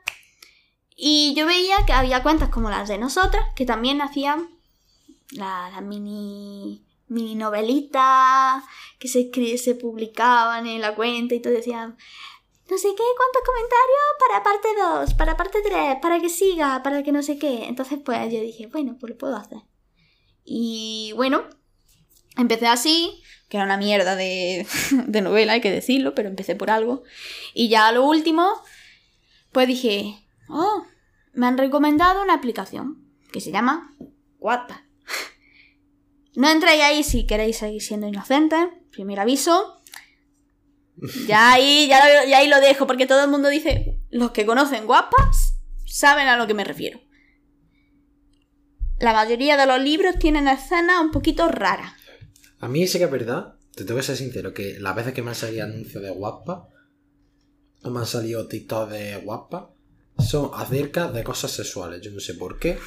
Y yo veía que había cuentas como las de nosotras, que también hacían las la mini, mini novelitas que se, se publicaban en la cuenta y todo decían, no sé qué, cuántos comentarios para parte 2, para parte 3, para que siga, para que no sé qué. Entonces pues yo dije, bueno, pues lo puedo hacer. Y bueno, empecé así, que era una mierda de, <laughs> de novela, hay que decirlo, pero empecé por algo. Y ya lo último, pues dije, oh, me han recomendado una aplicación que se llama Wattpad. No entréis ahí si queréis seguir siendo inocentes, primer aviso. <laughs> Ya ahí, ya, lo- ya ahí lo dejo, porque todo el mundo dice, los que conocen guapas saben a lo que me refiero. La mayoría de los libros tienen escenas un poquito raras. A mí sí que es verdad, te tengo que ser sincero, que las veces que me han salido anuncios de guapa o me han salido TikTok de guapa son acerca de cosas sexuales. Yo no sé por qué,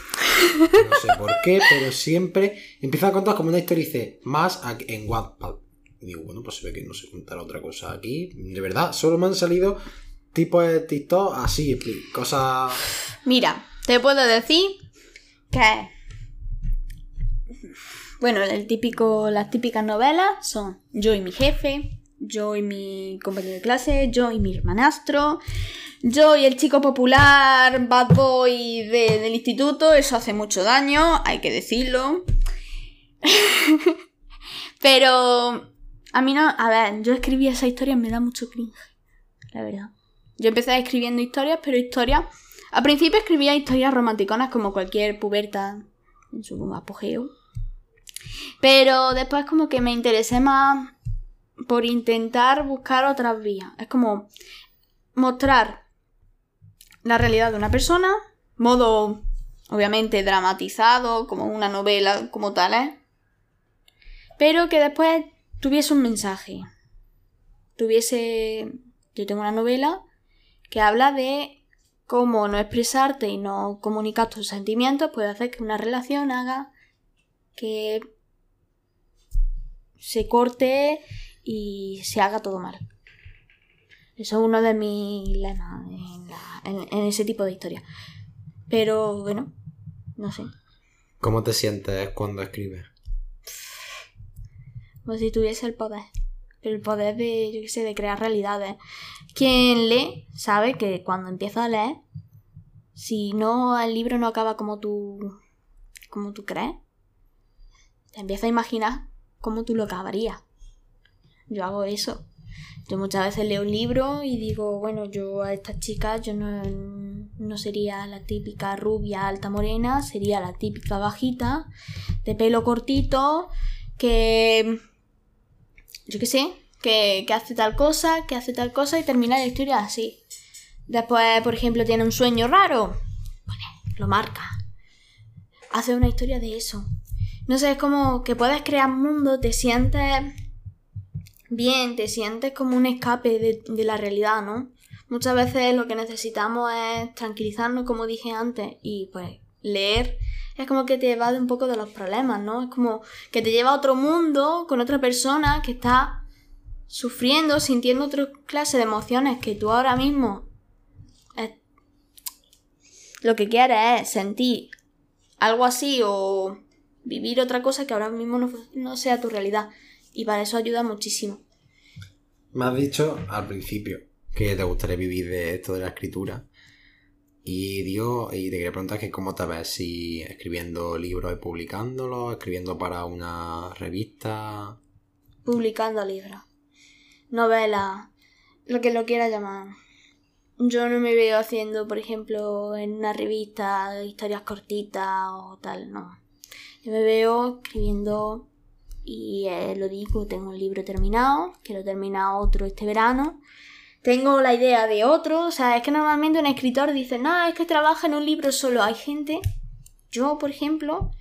no sé por qué, pero siempre empiezan a contar como una historia más en Wattpad. Y digo, bueno, pues se ve que no sé contar otra cosa aquí. De verdad, solo me han salido tipos de TikTok así, cosas... Mira, te puedo decir que Bueno, el típico, las típicas novelas son Yo y mi jefe, Yo y mi compañero de clase, Yo y mi hermanastro, Yo y el chico popular bad boy de- del instituto. Eso hace mucho daño, hay que decirlo. <laughs> Pero a mí no, a ver, yo escribí esa historia me da mucho cringe, la verdad. Yo empecé escribiendo historias, pero historias... Al principio escribía historias romanticonas como cualquier puberta en su apogeo. Pero después como que me interesé más por intentar buscar otras vías. Es como mostrar la realidad de una persona, modo obviamente dramatizado, como una novela como tal, ¿eh? Pero que después tuviese un mensaje. Tuviese... Yo tengo una novela que habla de cómo no expresarte y no comunicar tus sentimientos puede hacer que una relación haga que se corte y se haga todo mal. Eso es uno de mis lemas en, la- en- en ese tipo de historia. Pero bueno, no sé. ¿Cómo te sientes cuando escribes? Como si tuviese el poder. El poder de, yo qué sé, de crear realidades. Quien lee sabe que cuando empieza a leer, si no el libro no acaba como tú, como tú crees, te empieza a imaginar cómo tú lo acabarías. Yo hago eso. Yo muchas veces leo un libro y digo, bueno, yo a esta chica yo no, no sería la típica rubia alta morena, sería la típica bajita, de pelo cortito, que yo qué sé, que, que hace tal cosa, que hace tal cosa y termina la historia así. Después, por ejemplo, tiene un sueño raro, lo marca. Hace una historia de eso. No sé, es como que puedes crear mundo, te sientes bien, te sientes como un escape de, de la realidad, ¿no? Muchas veces lo que necesitamos es tranquilizarnos, como dije antes, y pues leer es como que te evade un poco de los problemas, ¿no? Es como que te lleva a otro mundo con otra persona que está sufriendo, sintiendo otra clase de emociones que tú ahora mismo es- lo que quieres es sentir algo así o vivir otra cosa que ahora mismo no, no sea tu realidad. Y para eso ayuda muchísimo. Me has dicho al principio que te gustaría vivir de esto de la escritura. Y digo, y te quería preguntar que cómo te ves, si escribiendo libros y publicándolos, escribiendo para una revista. publicando libros, novelas, lo que lo quiera llamar. Yo no me veo haciendo, por ejemplo, en una revista historias cortitas o tal, no. Yo me veo escribiendo y eh, lo digo, tengo un libro terminado, quiero terminar otro este verano. Tengo la idea de otro, o sea, es que normalmente un escritor dice, no, es que trabaja en un libro solo. Hay gente, yo por ejemplo,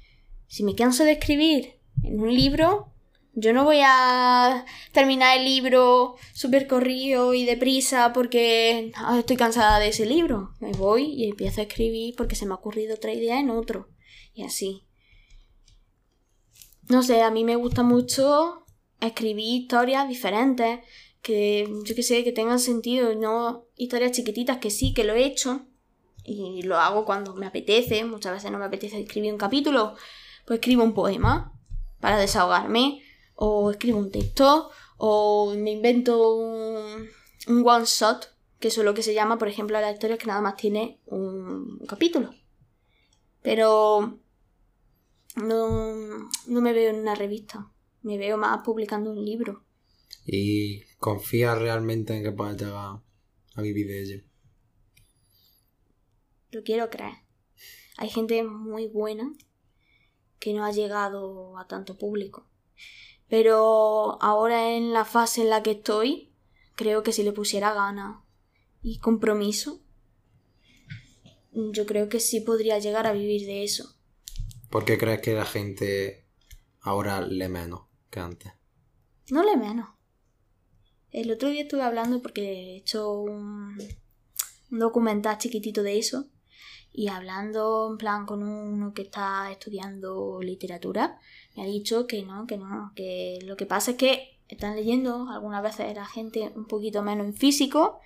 si me canso de escribir en un libro, yo no voy a terminar el libro súper corrido y deprisa porque ah, estoy cansada de ese libro. Me voy y empiezo a escribir porque se me ha ocurrido otra idea en otro. Y así. No sé, a mí me gusta mucho escribir historias diferentes, que yo que sé, que tengan sentido, no historias chiquititas que sí, que lo he hecho y lo hago cuando me apetece. Muchas veces no me apetece escribir un capítulo, pues escribo un poema para desahogarme o escribo un texto, o me invento un, one shot, que es lo que se llama, por ejemplo, la historia que nada más tiene un capítulo. Pero no, no me veo en una revista, me veo más publicando un libro. ¿Y confías realmente en que puedas llegar a vivir de ello? Lo quiero creer. Hay gente muy buena que no ha llegado a tanto público. Pero ahora en la fase en la que estoy, creo que si le pusiera gana y compromiso, yo creo que sí podría llegar a vivir de eso. ¿Por qué crees que la gente ahora lee menos que antes? No le menos. El otro día estuve hablando porque he hecho un, un documental chiquitito de eso y hablando en plan con uno que está estudiando literatura, me ha dicho que no, que no, que lo que pasa es que están leyendo algunas veces la gente un poquito menos en físico,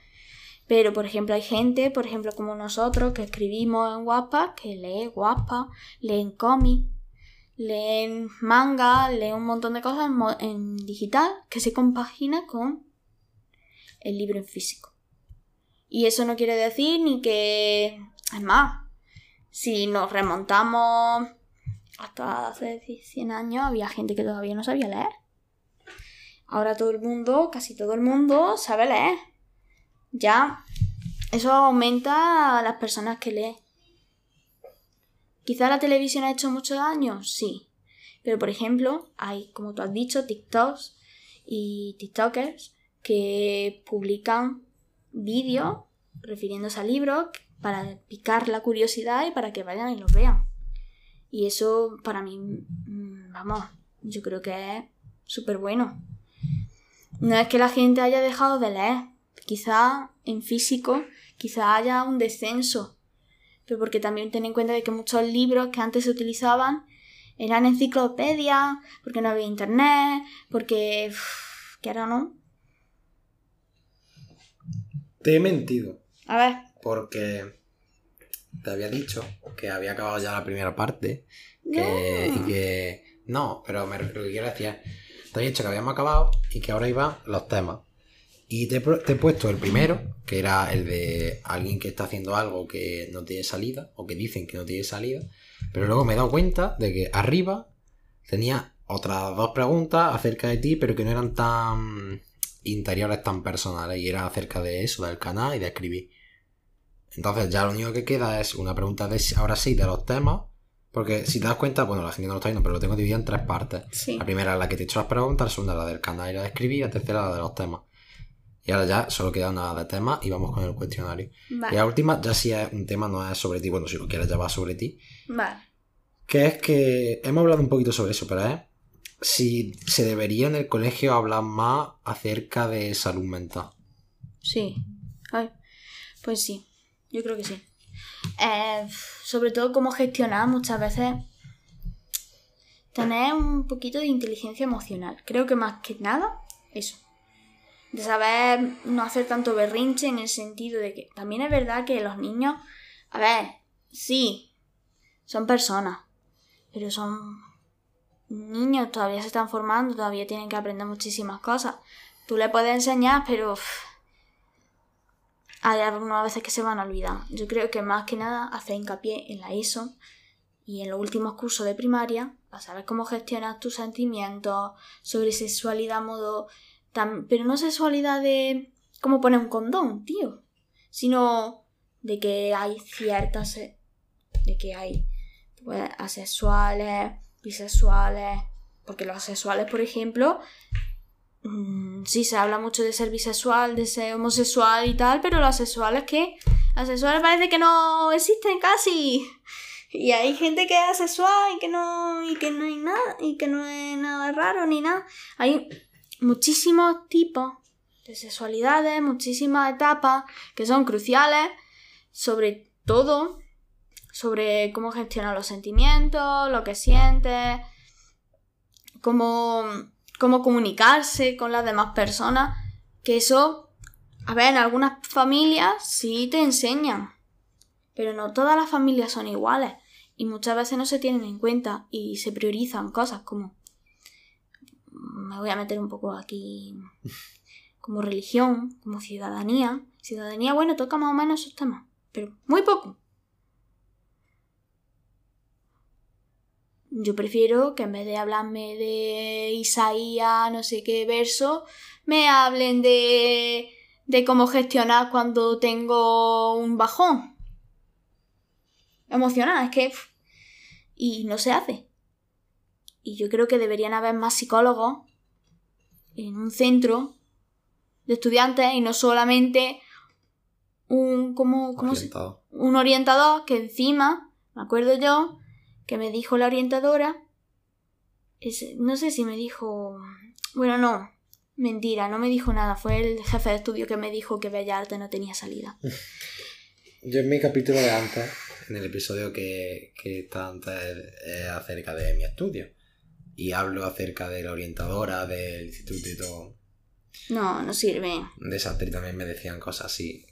pero por ejemplo hay gente, por ejemplo como nosotros, que escribimos en Wattpad, que lee Wattpad, leen cómics, leen manga, leen un montón de cosas en digital que se compagina con el libro en físico. Y eso no quiere decir ni que... Es más, si nos remontamos hasta hace 100 años, había gente que todavía no sabía leer. Ahora todo el mundo, casi todo el mundo, sabe leer. Ya, eso aumenta a las personas que leen. Quizá la televisión ha hecho mucho daño, sí. Pero por ejemplo, hay, como tú has dicho, TikToks y TikTokers que publican vídeos refiriéndose a libros para picar la curiosidad y para que vayan y los vean. Y eso para mí, mm, vamos, yo creo que es súper bueno. No es que la gente haya dejado de leer, quizá en físico, quizá haya un descenso, pero porque también ten en cuenta de que muchos libros que antes se utilizaban eran enciclopedias, porque no había internet, porque... uff, que ahora no. Te he mentido. A ver. Porque te había dicho que había acabado ya la primera parte. Que, No. Y que. No, pero me- lo que quiero decir es. Te había dicho que habíamos acabado y que ahora iban los temas. Y te, he pro- te he puesto el primero, que era el de alguien que está haciendo algo que no tiene salida, o que dicen que no tiene salida. Pero luego me he dado cuenta de que arriba tenía otras dos preguntas acerca de ti, pero que no eran tan interiores, tan personales. Y era acerca de eso, del canal y de escribir. Entonces ya lo único que queda es una pregunta de ahora sí de los temas. Porque si te das cuenta, bueno, la gente no lo está viendo, pero lo tengo dividido en tres partes. Sí. La primera es la que te he hecho las preguntas, la segunda la del canal y la de escribir, y la tercera la de los temas. Y ahora ya solo queda una de temas y vamos con el cuestionario. Y la última ya sí es un tema, no es sobre ti, bueno, si lo quieres ya va sobre ti. Vale. Que es que hemos hablado un poquito sobre eso, pero es si se debería en el colegio hablar más acerca de salud mental. Sí. Ay, pues sí, yo creo que sí. Eh, sobre todo cómo gestionar muchas veces tener un poquito de inteligencia emocional. Creo que más que nada eso. De saber no hacer tanto berrinche en el sentido de que también es verdad que los niños, a ver, sí, son personas, pero son niños, todavía se están formando, todavía tienen que aprender muchísimas cosas. Tú le puedes enseñar, pero hay algunas veces que se van a olvidar. Yo creo que más que nada hacer hincapié en la ISO y en los últimos cursos de primaria para saber cómo gestionar tus sentimientos sobre sexualidad modo tam- pero no sexualidad de cómo poner un condón, tío, sino de que hay ciertas de que hay pues, asexuales, bisexuales, porque los asexuales, por ejemplo, Mm, sí, se habla mucho de ser bisexual, de ser homosexual y tal, pero los asexuales que... Asexuales parece que no existen casi. Y hay gente que es asexual y que no, y que no hay nada, y que no es nada raro ni nada. Hay muchísimos tipos de sexualidades, muchísimas etapas que son cruciales, sobre todo sobre cómo gestionar los sentimientos, lo que sientes, cómo cómo comunicarse con las demás personas, que eso, a ver, en algunas familias sí te enseñan, pero no todas las familias son iguales y muchas veces no se tienen en cuenta y se priorizan cosas como, me voy a meter un poco aquí, como religión, como ciudadanía. Ciudadanía, bueno, toca más o menos esos temas, pero muy poco. Yo prefiero que en vez de hablarme de Isaías, no sé qué verso, me hablen de, de cómo gestionar cuando tengo un bajón. Emocional, es que... Y no se hace. Y yo creo que deberían haber más psicólogos en un centro de estudiantes y no solamente un... ¿Cómo, cómo se- Orientado. un orientador que encima, me acuerdo yo, que me dijo la orientadora, ese- no sé si me dijo, bueno, no, mentira, no me dijo nada, fue el jefe de estudio que me dijo que Bellas Artes no tenía salida. <laughs> Yo en mi capítulo de antes, en el episodio que, que está antes, es acerca de mi estudio. Y hablo acerca de la orientadora, del instituto y todo. No, no sirve. De esa actriz también me decían cosas así.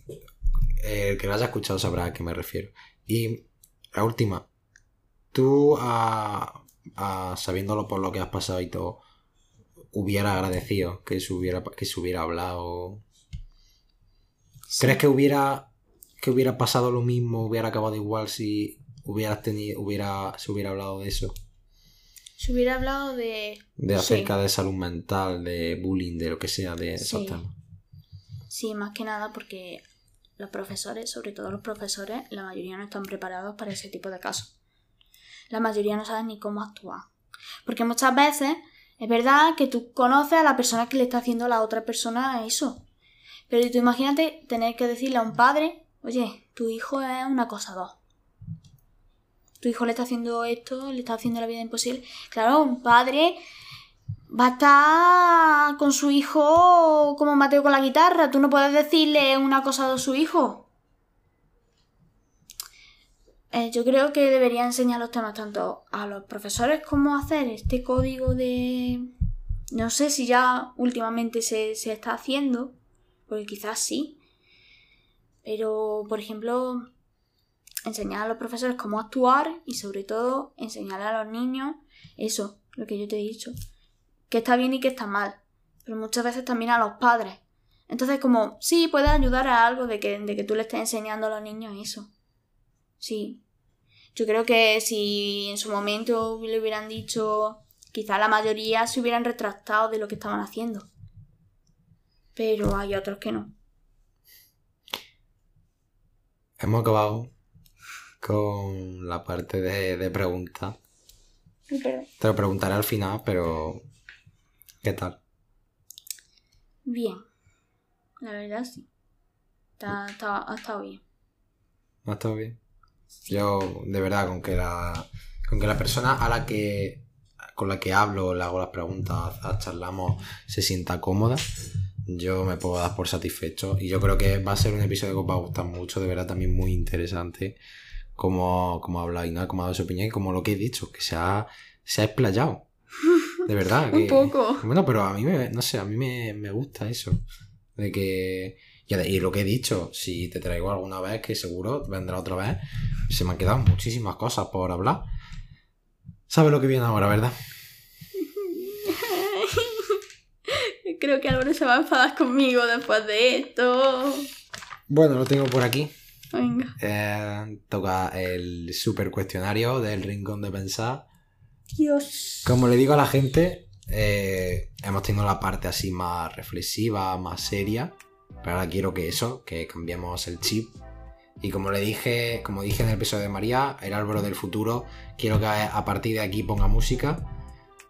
El que lo haya escuchado sabrá a qué me refiero. Y la última. Tú, ah, sabiéndolo por lo que has pasado y todo, hubiera agradecido que se hubiera, que se hubiera hablado? ¿Crees que hubiera, que hubiera pasado lo mismo, hubiera acabado igual si hubieras tenido, hubiera, se hubiera hablado de eso? Se hubiera hablado de... De Sí. acerca de salud mental, de bullying, de lo que sea, de esos Sí. temas. Sí, más que nada porque los profesores, sobre todo los profesores, la mayoría no están preparados para ese tipo de casos. La mayoría no saben ni cómo actuar. Porque muchas veces es verdad que tú conoces a la persona que le está haciendo a la otra persona eso. Pero tú imagínate tener que decirle a un padre, oye, tu hijo es un acosador. Tu hijo le está haciendo esto, le está haciendo la vida imposible. Claro, un padre va a estar con su hijo como Mateo con la guitarra. Tú no puedes decirle una cosa a su hijo. Eh, yo creo que debería enseñar los temas tanto a los profesores como hacer este código de... No sé si ya últimamente se, se está haciendo, porque quizás sí. Pero, por ejemplo, enseñar a los profesores cómo actuar y sobre todo enseñar a los niños eso, lo que yo te he dicho que está bien y que está mal, pero muchas veces también a los padres. Entonces, como, sí, puedes ayudar a algo de que, de que tú le estés enseñando a los niños eso. Sí. Yo creo que si en su momento le hubieran dicho, quizá la mayoría se hubieran retractado de lo que estaban haciendo. Pero hay otros que no. Hemos acabado con la parte de, de preguntas. Te lo preguntaré al final, pero ¿qué tal? Bien. La verdad sí. Está, está- ha estado bien. ¿No ha estado bien? Yo, de verdad, con que la, con que la persona a la que con la que hablo, le hago las preguntas, charlamos, se sienta cómoda, yo me puedo dar por satisfecho. Y yo creo que va a ser un episodio que os va a gustar mucho, de verdad, también muy interesante. Como, como ha hablado y cómo ha dado su opinión y como lo que he dicho, que se ha, se ha explayado. De verdad. <laughs> Un que- poco. Bueno, pero a mí me, no sé, a mí me, me gusta eso. De que. Y lo que he dicho, si te traigo alguna vez, que seguro vendrá otra vez, se me han quedado muchísimas cosas por hablar. ¿Sabes lo que viene ahora, verdad? <laughs> Creo que Álvaro se va a enfadar conmigo después de esto. Bueno, lo tengo por aquí. Venga. Eh, toca el super cuestionario del rincón de pensar. Dios. Como le digo a la gente, eh, hemos tenido la parte así más reflexiva, más seria. Pero ahora quiero que eso, que cambiemos el chip. Y como le dije, como dije en el episodio de María, el Álvaro del futuro, quiero que a partir de aquí ponga música.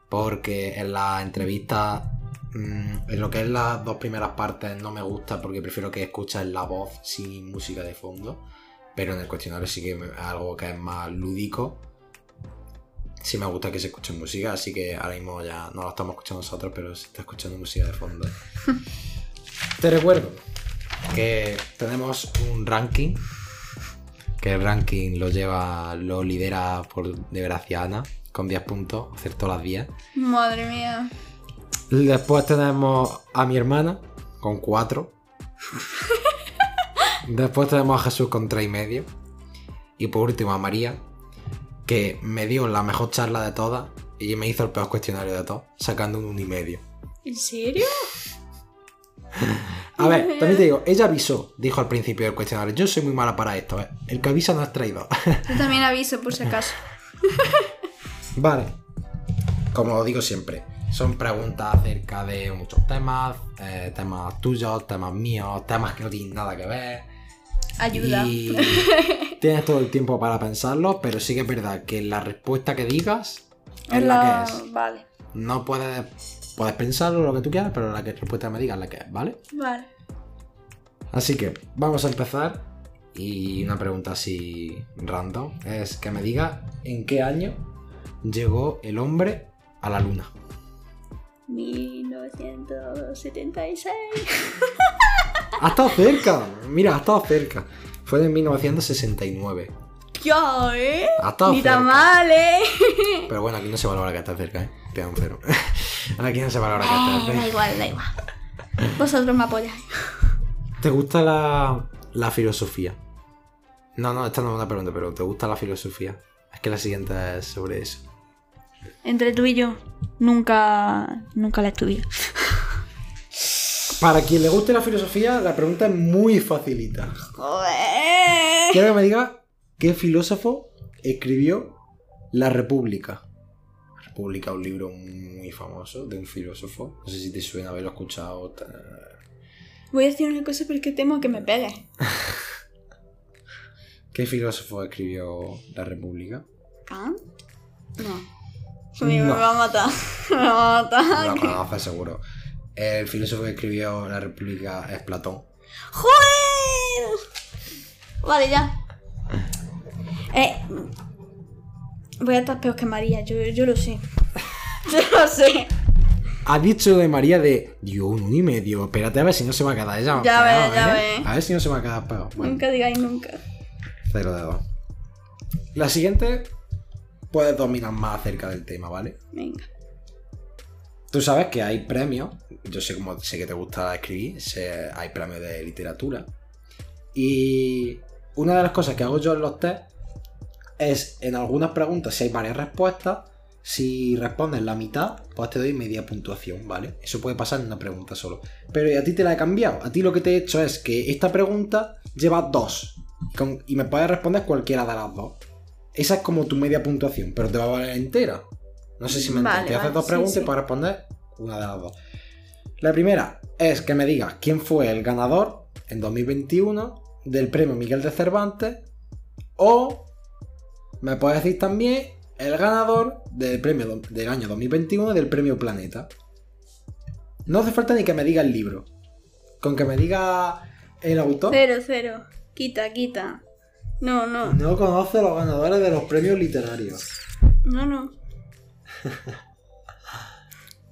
Porque en la entrevista, mm, en lo que es las dos primeras partes, no me gusta porque prefiero que escuches la voz sin música de fondo. Pero en el cuestionario sí que es algo que es más lúdico sí me gusta que se escuche música, así que ahora mismo ya no lo estamos escuchando nosotros, pero se está escuchando música de fondo. <laughs> Te recuerdo que tenemos un ranking, que el ranking lo lleva, lo lidera por desgracia Ana, con 10 puntos, acertó las 10. Madre mía. Después tenemos a mi hermana, con 4. Después tenemos a Jesús con 3 y medio. Y por último a María, que me dio la mejor charla de todas y me hizo el peor cuestionario de todos, sacando un 1 y medio. ¿En serio? A ver, también te digo, ella avisó, dijo al principio del cuestionario, yo soy muy mala para esto, ¿eh? el que avisa no es traidor. Yo también aviso por si acaso. <laughs> vale, como digo siempre, son preguntas acerca de muchos temas, eh, temas tuyos, temas míos, temas que no tienen nada que ver. Ayuda. Y <laughs> tienes todo el tiempo para pensarlo, pero sí que es verdad que la respuesta que digas es la, que es. Vale. No puedes, puedes pensarlo lo que tú quieras, pero la que respuesta me digas es la que es, ¿vale? Vale. Así que vamos a empezar. Y una pregunta así random es que me diga en qué año llegó el hombre a la luna. 1976. Ha estado cerca, mira, ha estado cerca. Fue en 1969. Ya, ¿eh? Ha estado Ni tan cerca. mal, ¿eh? Pero bueno, aquí no se valora que esté cerca, ¿eh? Te da un cero. <laughs> aquí no se valora que Eh, esté da cerca. igual, da igual. Vosotros me apoyáis. ¿Te gusta la, la filosofía? No, no, esta no es una pregunta, pero ¿te gusta la filosofía? Es que la siguiente es sobre eso. Entre tú y yo, nunca, nunca la estudié. Para quien le guste la filosofía, la pregunta es muy facilita. Joder. Quiero que me diga qué filósofo escribió La República. La República, un libro muy famoso de un filósofo. No sé si te suena haberlo escuchado. Voy a decir una cosa porque temo que me pegue. <laughs> ¿Qué filósofo escribió La República? ¿Kant? No. No. <laughs> me va a matar. Me va a matar. lo conoces seguro. El filósofo que escribió La República es Platón. ¡Joder! Vale, ya. Eh, voy a estar peor que María, yo, yo lo sé. <laughs> Yo lo sé. Ha dicho de María de Dios, un uno y medio. Espérate a ver si no se va a quedar ella. Ya ves, ya ¿eh? ves. A ver si no se va a quedar peor. Bueno, Nunca digáis nunca. cero de dos. La siguiente puedes dominar más acerca del tema, ¿vale? Venga. Tú sabes que hay premios. Yo sé cómo sé que te gusta escribir. sé- hay premios de literatura. Y una de las cosas que hago yo en los test es en algunas preguntas, si hay varias respuestas, si respondes la mitad, pues te doy media puntuación, ¿vale? Eso puede pasar en una pregunta solo. Pero a ti te la he cambiado. A ti lo que te he hecho es que esta pregunta lleva dos. Con- y me puedes responder cualquiera de las dos. Esa es como tu media puntuación, pero te va a valer entera. No sé si me Vale, entiendes. Te haces dos sí, preguntas sí. y puedes responder una de las dos. La primera es que me digas quién fue el ganador en 2021 del premio Miguel de Cervantes o me puedes decir también el ganador del premio del año 2021 del premio Planeta. No hace falta ni que me diga el libro. Con que me diga el autor. Cero, cero. Quita, quita. No, no. No conoce los ganadores de los premios literarios. No, no.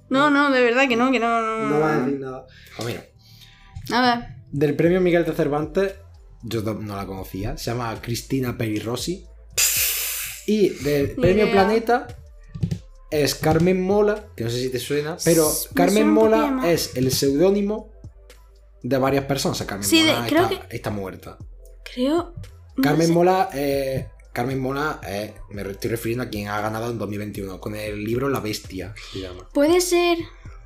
No, no, de verdad que no, que no. No, No va a decir nada. Pues mira, A ver. del premio Miguel de Cervantes, yo no la conocía, se llama Cristina Peri Rossi. Y del Ni premio idea. Planeta es Carmen Mola, que no sé si te suena, pero Me Carmen Mola es el seudónimo de varias personas. O sea, Carmen Sí, de- Mola creo está, está muerta. Creo. No Carmen sé. Mola, eh, Carmen Mola, eh, me estoy refiriendo a quien ha ganado en 2021 con el libro La Bestia, se llama. Puede ser.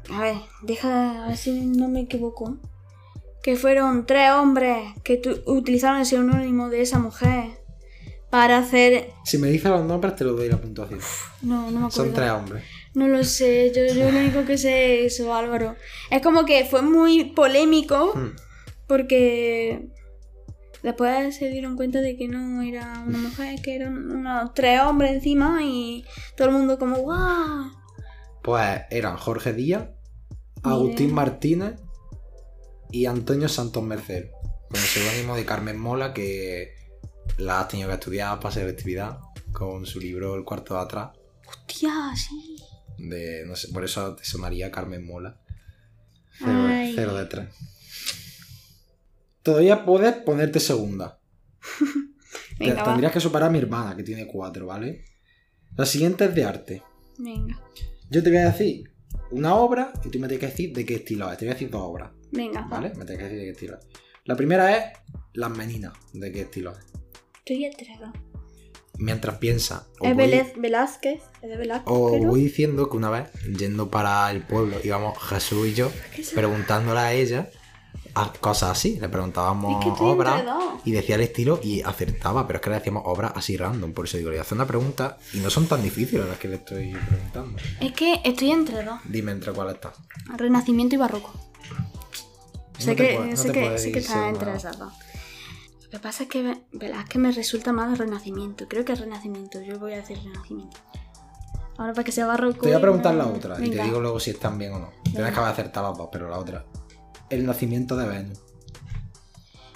A ver, deja. A ver si no me equivoco. Que fueron tres hombres que tu- utilizaron el seudónimo de esa mujer para hacer. Si me dices los nombres, te lo doy la puntuación. No, no me acuerdo. Son tres hombres. No lo sé, yo, yo lo único que sé es eso, Álvaro. Es como que fue muy polémico Hmm. porque después se dieron cuenta de que no era una mujer, que eran unos tres hombres encima y todo el mundo como ¡guau! Pues eran Jorge Díaz, Agustín. Martínez y Antonio Santos Merced. Con el seudónimo de Carmen Mola, que la has tenido que estudiar para selectividad, con su libro El cuarto de atrás. ¡Hostia, sí! De, no sé, por eso te sonaría Carmen Mola. Cero de tres. Todavía puedes ponerte segunda. <laughs> Venga, va. tendrías que superar a mi hermana, que tiene cuatro, ¿vale? La siguiente es de arte. Venga, Yo te voy a decir una obra y tú me tienes que decir de qué estilo es. Te voy a decir dos obras, venga, ¿vale? Me tienes que decir de qué estilo es. La primera es Las Meninas, de qué estilo es. Estoy entrega. Mientras piensa, Es voy, Velázquez. Es de Velázquez. creo. voy diciendo que una vez, yendo para el pueblo, íbamos Jesús y yo, preguntándole a ella cosas así. Le preguntábamos Es que obras y decía el estilo y acertaba, pero es que le decíamos obras así random. Por eso digo, le voy a hacer una pregunta y no son tan difíciles las que le estoy preguntando. Es que estoy entre dos. Dime entre cuál está. Renacimiento y barroco. Sé No que, puedes- no sé te que, puedes sé que ir está entre esas dos. Lo que pasa es que Ve- Velázquez me resulta más Renacimiento. Creo que es Renacimiento. Yo voy a decir Renacimiento. Ahora para que sea barroco. Te voy a preguntar la otra y te digo luego si están bien o no. Tienes que haber acertado las dos, pero la otra. El nacimiento de Venus.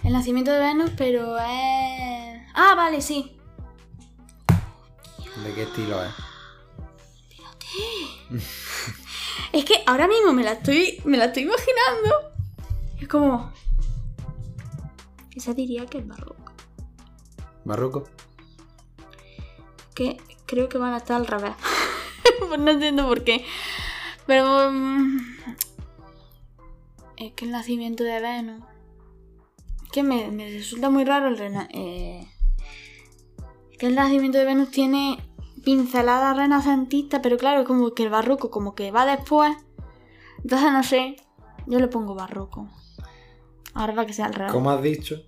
El nacimiento de Venus, pero es. Ah, vale, sí. ¿De qué estilo es? Es que ahora mismo me la estoy. me la estoy imaginando. Es como. Esa diría que es barroco. ¿Barroco? que creo que van a estar al revés. <laughs> Pues no entiendo por qué. Pero... mm, es que el nacimiento de Venus... Es que me, me resulta muy raro el rena- eh, es que el nacimiento de Venus tiene pinceladas renacentistas, pero claro, como que el barroco como que va después. Entonces no sé, yo le pongo barroco. Ahora para que sea al revés. ¿Cómo has dicho?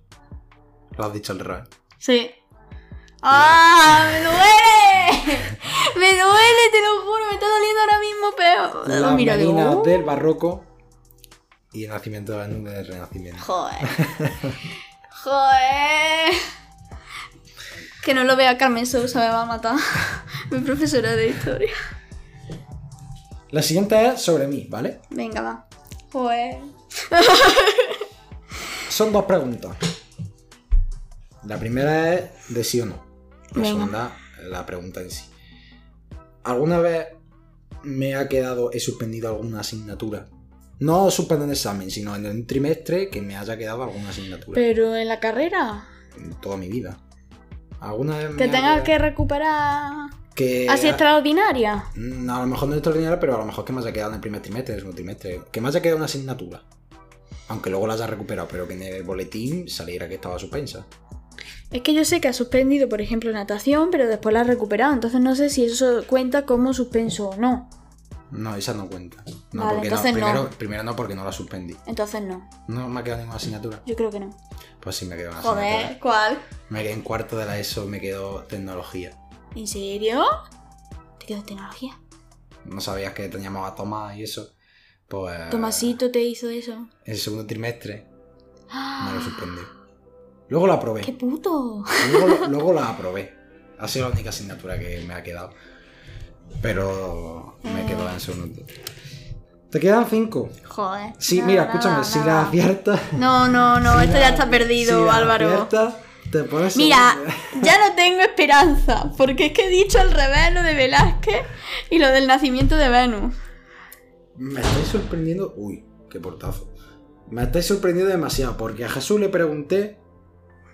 Lo has dicho al revés. Sí. ¡Ah! ¡Me duele! <laughs> ¡Me duele, te lo juro! Me está doliendo ahora mismo, pero. Mira, digo, uh, del barroco y el nacimiento de Venus del renacimiento. Joder. <laughs> Joder. Que no lo vea Carmen Sousa, me va a matar. <laughs> Mi profesora de historia. La siguiente es sobre mí, ¿vale? Venga, va. Joder. <laughs> Son dos preguntas. La primera es de sí o no. La Venga. segunda, la pregunta en sí. ¿Alguna vez me ha quedado, he suspendido alguna asignatura? No suspendo el examen, sino en un trimestre que me haya quedado alguna asignatura. Pero en la carrera. En toda mi vida. ¿Alguna vez me Que tengas que recuperar. que Así extraordinaria. Mm, A lo mejor no es extraordinario, pero a lo mejor que me haya quedado en el primer trimestre, en el segundo trimestre. Que me haya quedado una asignatura. Aunque luego la haya recuperado, pero que en el boletín saliera que estaba suspensa. Es que yo sé que ha suspendido, por ejemplo, natación, pero después la ha recuperado. Entonces no sé si eso cuenta como suspenso o no. No, esa no cuenta. No, Vale, porque entonces no. no. Primero, no, porque no la suspendí. Entonces no. No me ha quedado ninguna asignatura. Yo creo que no. Pues sí me quedó una Joder, asignatura. ¿cuál? Me quedé en cuarto de la ESO, me quedó tecnología. ¿En serio? ¿Te quedó tecnología? No sabías que teníamos a Tomás y eso. Pues. Tomasito te hizo eso. En el segundo trimestre me lo ¡Ah! suspendí. Luego la aprobé. ¡Qué puto! Luego, luego la aprobé. Ha sido la única asignatura que me ha quedado. Pero me quedo en segundo. Te quedan cinco. Joder. Sí, mira, escúchame, si no. la aciertas. No, no, no, si esto la- ya está perdido, si la Álvaro. aciertas, te pones Mira, segundo. ya no tengo esperanza, porque es que he dicho al revés lo de Velázquez y lo del nacimiento de Venus. Me estáis sorprendiendo. Uy, qué portazo. Me estáis sorprendiendo demasiado, porque a Jesús le pregunté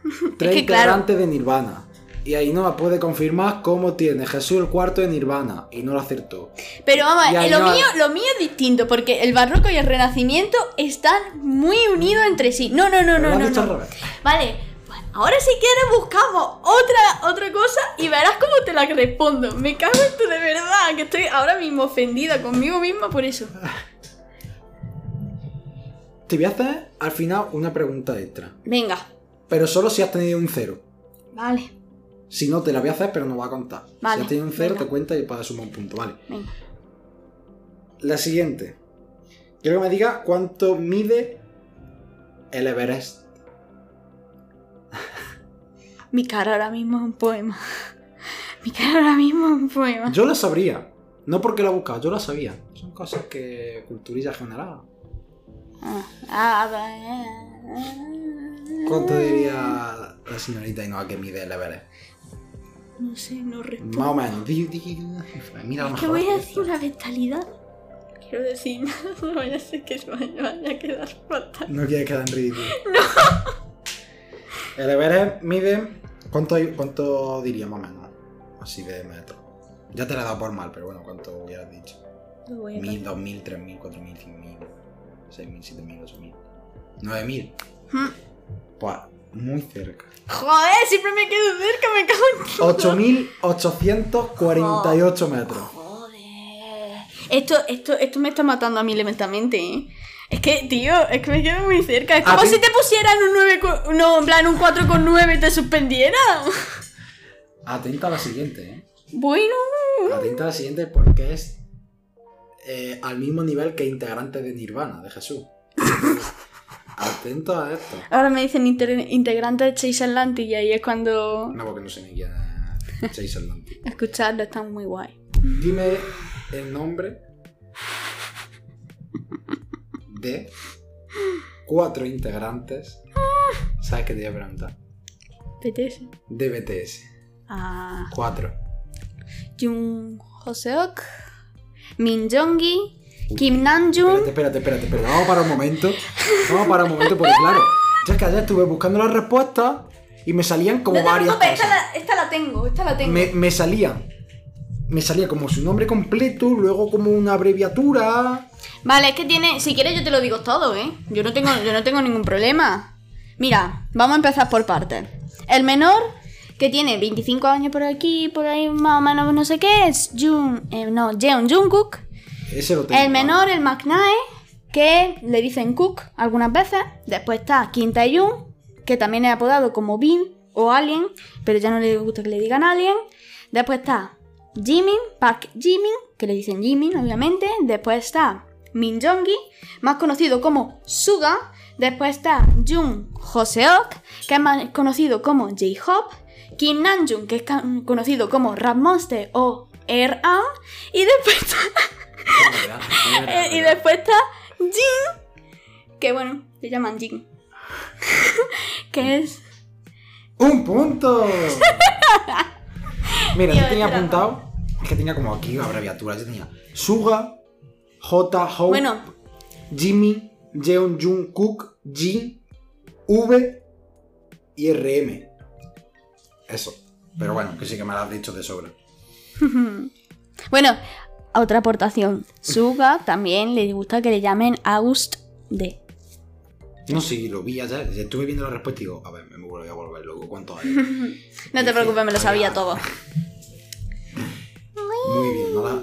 <laughs> tres que, claro. integrantes de Nirvana. Y ahí no me puede confirmar cómo tiene Jesús el cuarto de Nirvana. Y no lo acertó. Pero vamos, eh, lo, mío, lo mío es distinto, porque el barroco y el renacimiento están muy unidos entre sí. No, no, no, Pero no, no. no. Vale, pues ahora si quieres buscamos otra, otra cosa y verás cómo te la respondo. Me cago en tu de verdad, que estoy ahora mismo ofendida conmigo misma por eso. Te voy a hacer al final una pregunta extra. Venga, Pero solo si has tenido un cero. vale, Si no, te la voy a hacer, pero no va a contar. Vale, si has tenido un cero, venga. te cuenta y para sumar un punto, vale. venga. La siguiente. Quiero que me diga cuánto mide el Everest. Mi cara ahora mismo es un poema. <laughs> Mi cara ahora mismo es un poema. Yo la sabría. No porque la he buscado, yo la sabía. Son cosas que culturilla general. Ah, ah, ah, ¿Cuánto diría la señorita Ainhoa que mide el Everest? No sé, no respondo. Más o menos. Mira, Es que voy a decir una bestialidad. Quiero decir <laughs> no vaya a ser que se vaya, a quedar fatal. No quieres quedar en ridículo. <laughs> No. El Everest mide. ¿Cuánto, ¿Cuánto diría más o menos? Así de metros. Ya te la he dado por mal, pero bueno, ¿cuánto hubieras dicho? Mil, dos mil, tres mil, cuatro mil, cinco mil, seis mil, siete mil, ocho mil, nueve mil. Hmm. Pues muy cerca. Joder, siempre me quedo cerca, me cago en todo. 8848 metros. Joder. Esto, esto, esto me está matando a mí lentamente, ¿eh? Es que, tío, es que me quedo muy cerca. Es como si te pusieran un 9 con- No, en plan un 4 con 9 y te suspendieran. Atenta a la siguiente, ¿eh? Bueno. Atenta a la siguiente porque es eh, al mismo nivel que integrante de Nirvana, de Jesús. <laughs> Atento a esto. Ahora me dicen integrante de Chase Atlantic y ahí es cuando... No, porque no sé ni quién es Chase Atlantic. <laughs> Escucharlo está muy guay. Dime el nombre de cuatro integrantes. ¿Sabes qué te voy a preguntar? PTS. De BTS. Ah... Cuatro. Jung Hoseok, Min Jongi, Kim Namjoon. Espérate, espérate, espérate, espérate. Vamos a parar un momento. Vamos a parar un momento porque, claro, ya que ayer estuve buscando las respuestas y me salían como No te varias preocupes, esta la, esta la tengo, esta la tengo. Me, me salían. Me salía como su nombre completo, luego como una abreviatura. Vale, es que tiene. Si quieres, yo te lo digo todo, ¿eh? Yo no tengo, yo no tengo ningún problema. Mira, vamos a empezar por partes. El menor, que tiene 25 años por aquí, por ahí más o menos no sé qué, es Jun, eh, no, Jeon Jungkook. Ese lo tengo. El menor, el McNae, que le dicen Cook algunas veces. Después está Kim Tae-yoon, que también es apodado como Bin o Alien, pero ya no le gusta que le digan Alien. Después está Jimin, Park Jimin, que le dicen Jimin, obviamente. Después está Min Jong-gi, más conocido como Suga. Después está Jung Hoseok, que es más conocido como J-Hope. Kim Namjoon, que es conocido como Rap Monster o R.A. Y después está... Eh, y después está Jin, que bueno, se llaman Jin. <laughs> que es. ¡Un punto! <laughs> Mira, yo tenía apuntado. Es que tenía como aquí abreviaturas. Yo tenía Suga, J, Hope, Bueno, Jimmy, Jeon, Jun, Cook, Jin, V y RM. Eso. Pero bueno, que sí que me lo has dicho de sobra. <laughs> bueno, otra aportación. Suga también le gusta que le llamen August D. No sé, lo vi ayer. Estuve viendo la respuesta y digo, a ver, me voy a volver loco. ¿Cuánto hay? <laughs> No te preocupes, me lo sabía todo. Muy bien, ¿no? la-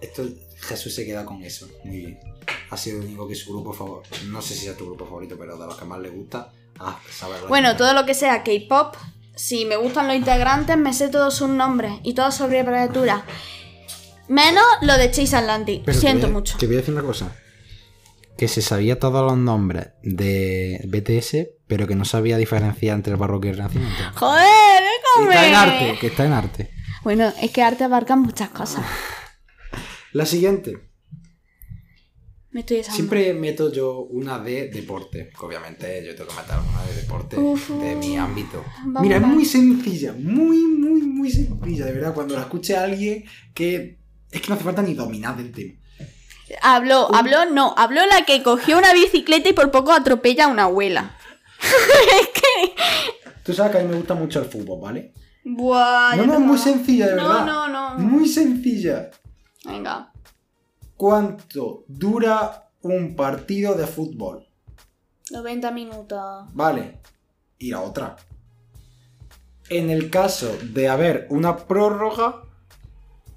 Esto, Jesús se queda con eso. Muy bien. Ha sido el único que su grupo favorito. No sé si es tu grupo favorito, pero de los que más le gusta. Ah, saberlo. Bueno, todo lo que sea K-pop, si me gustan los integrantes, me sé todos sus nombres y todas sus abreviaturas. Menos lo de Chase Atlantic. Pero Siento a- mucho. Te voy a decir una cosa. Que se sabía todos los nombres de BTS, pero que no sabía diferenciar entre el barroco y el renacimiento. ¡Joder, déjame! está en arte, que está en arte. Bueno, es que arte abarca muchas cosas. La siguiente. Me estoy. Siempre meto yo una de deporte. Obviamente yo tengo que meter una de deporte Uf. de mi ámbito. Mira, es muy sencilla, muy, muy, muy sencilla, de verdad. Cuando la escuche a alguien que es que no hace falta ni dominar del tema. Habló, habló, no, habló la que cogió una bicicleta y por poco atropella a una abuela. <laughs> es que. Tú sabes que a mí me gusta mucho el fútbol, ¿vale? Buah, no, no, muy sencilla, de No, verdad. no, no. Muy sencilla. Venga. ¿Cuánto dura un partido de fútbol? 90 minutos. Vale. Y la otra. En el caso de haber una prórroga,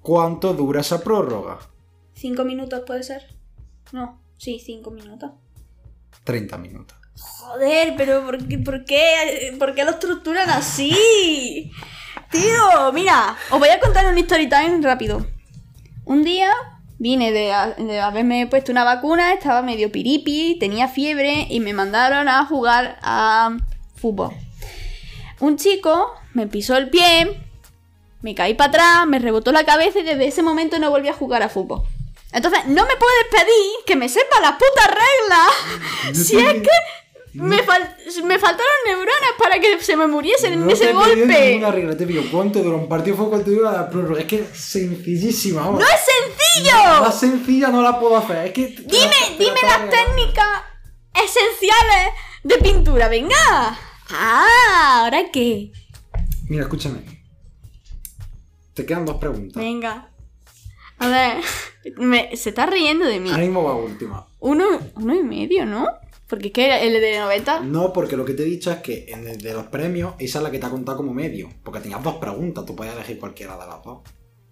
¿cuánto dura esa prórroga? ¿5 minutos puede ser? No, sí, 5 minutos. 30 minutos. Joder, pero ¿por qué, por qué, por qué lo estructuran así? Tío, mira, os voy a contar un story time rápido. Un día vine de, de haberme puesto una vacuna, estaba medio piripi, tenía fiebre y me mandaron a jugar a fútbol. Un chico me pisó el pie, me caí para atrás, me rebotó la cabeza y desde ese momento no volví a jugar a fútbol. Entonces, no me puedes pedir que me sepa las putas reglas. <laughs> si es que me, fal- me faltaron neuronas para que se me muriesen en No ese te golpe. ninguna regla, te pido cuánto dura un partido de fútbol, cuánto dura la prórroga. Es que es sencillísima. vamos. ¡No es sencillo! La sencilla no la puedo hacer. Es que. Dime, dime las técnicas esenciales de pintura, venga. Ah, ¿ahora qué? Mira, escúchame. Te quedan dos preguntas. Venga. A ver, me- se está riendo de mí. Ahora mismo va última. Uno, uno y medio, ¿no? Porque es que el de 90... No, porque lo que te he dicho es que en el de los premios, esa es la que te ha contado como medio. Porque tenías dos preguntas, tú puedes elegir cualquiera de las dos. O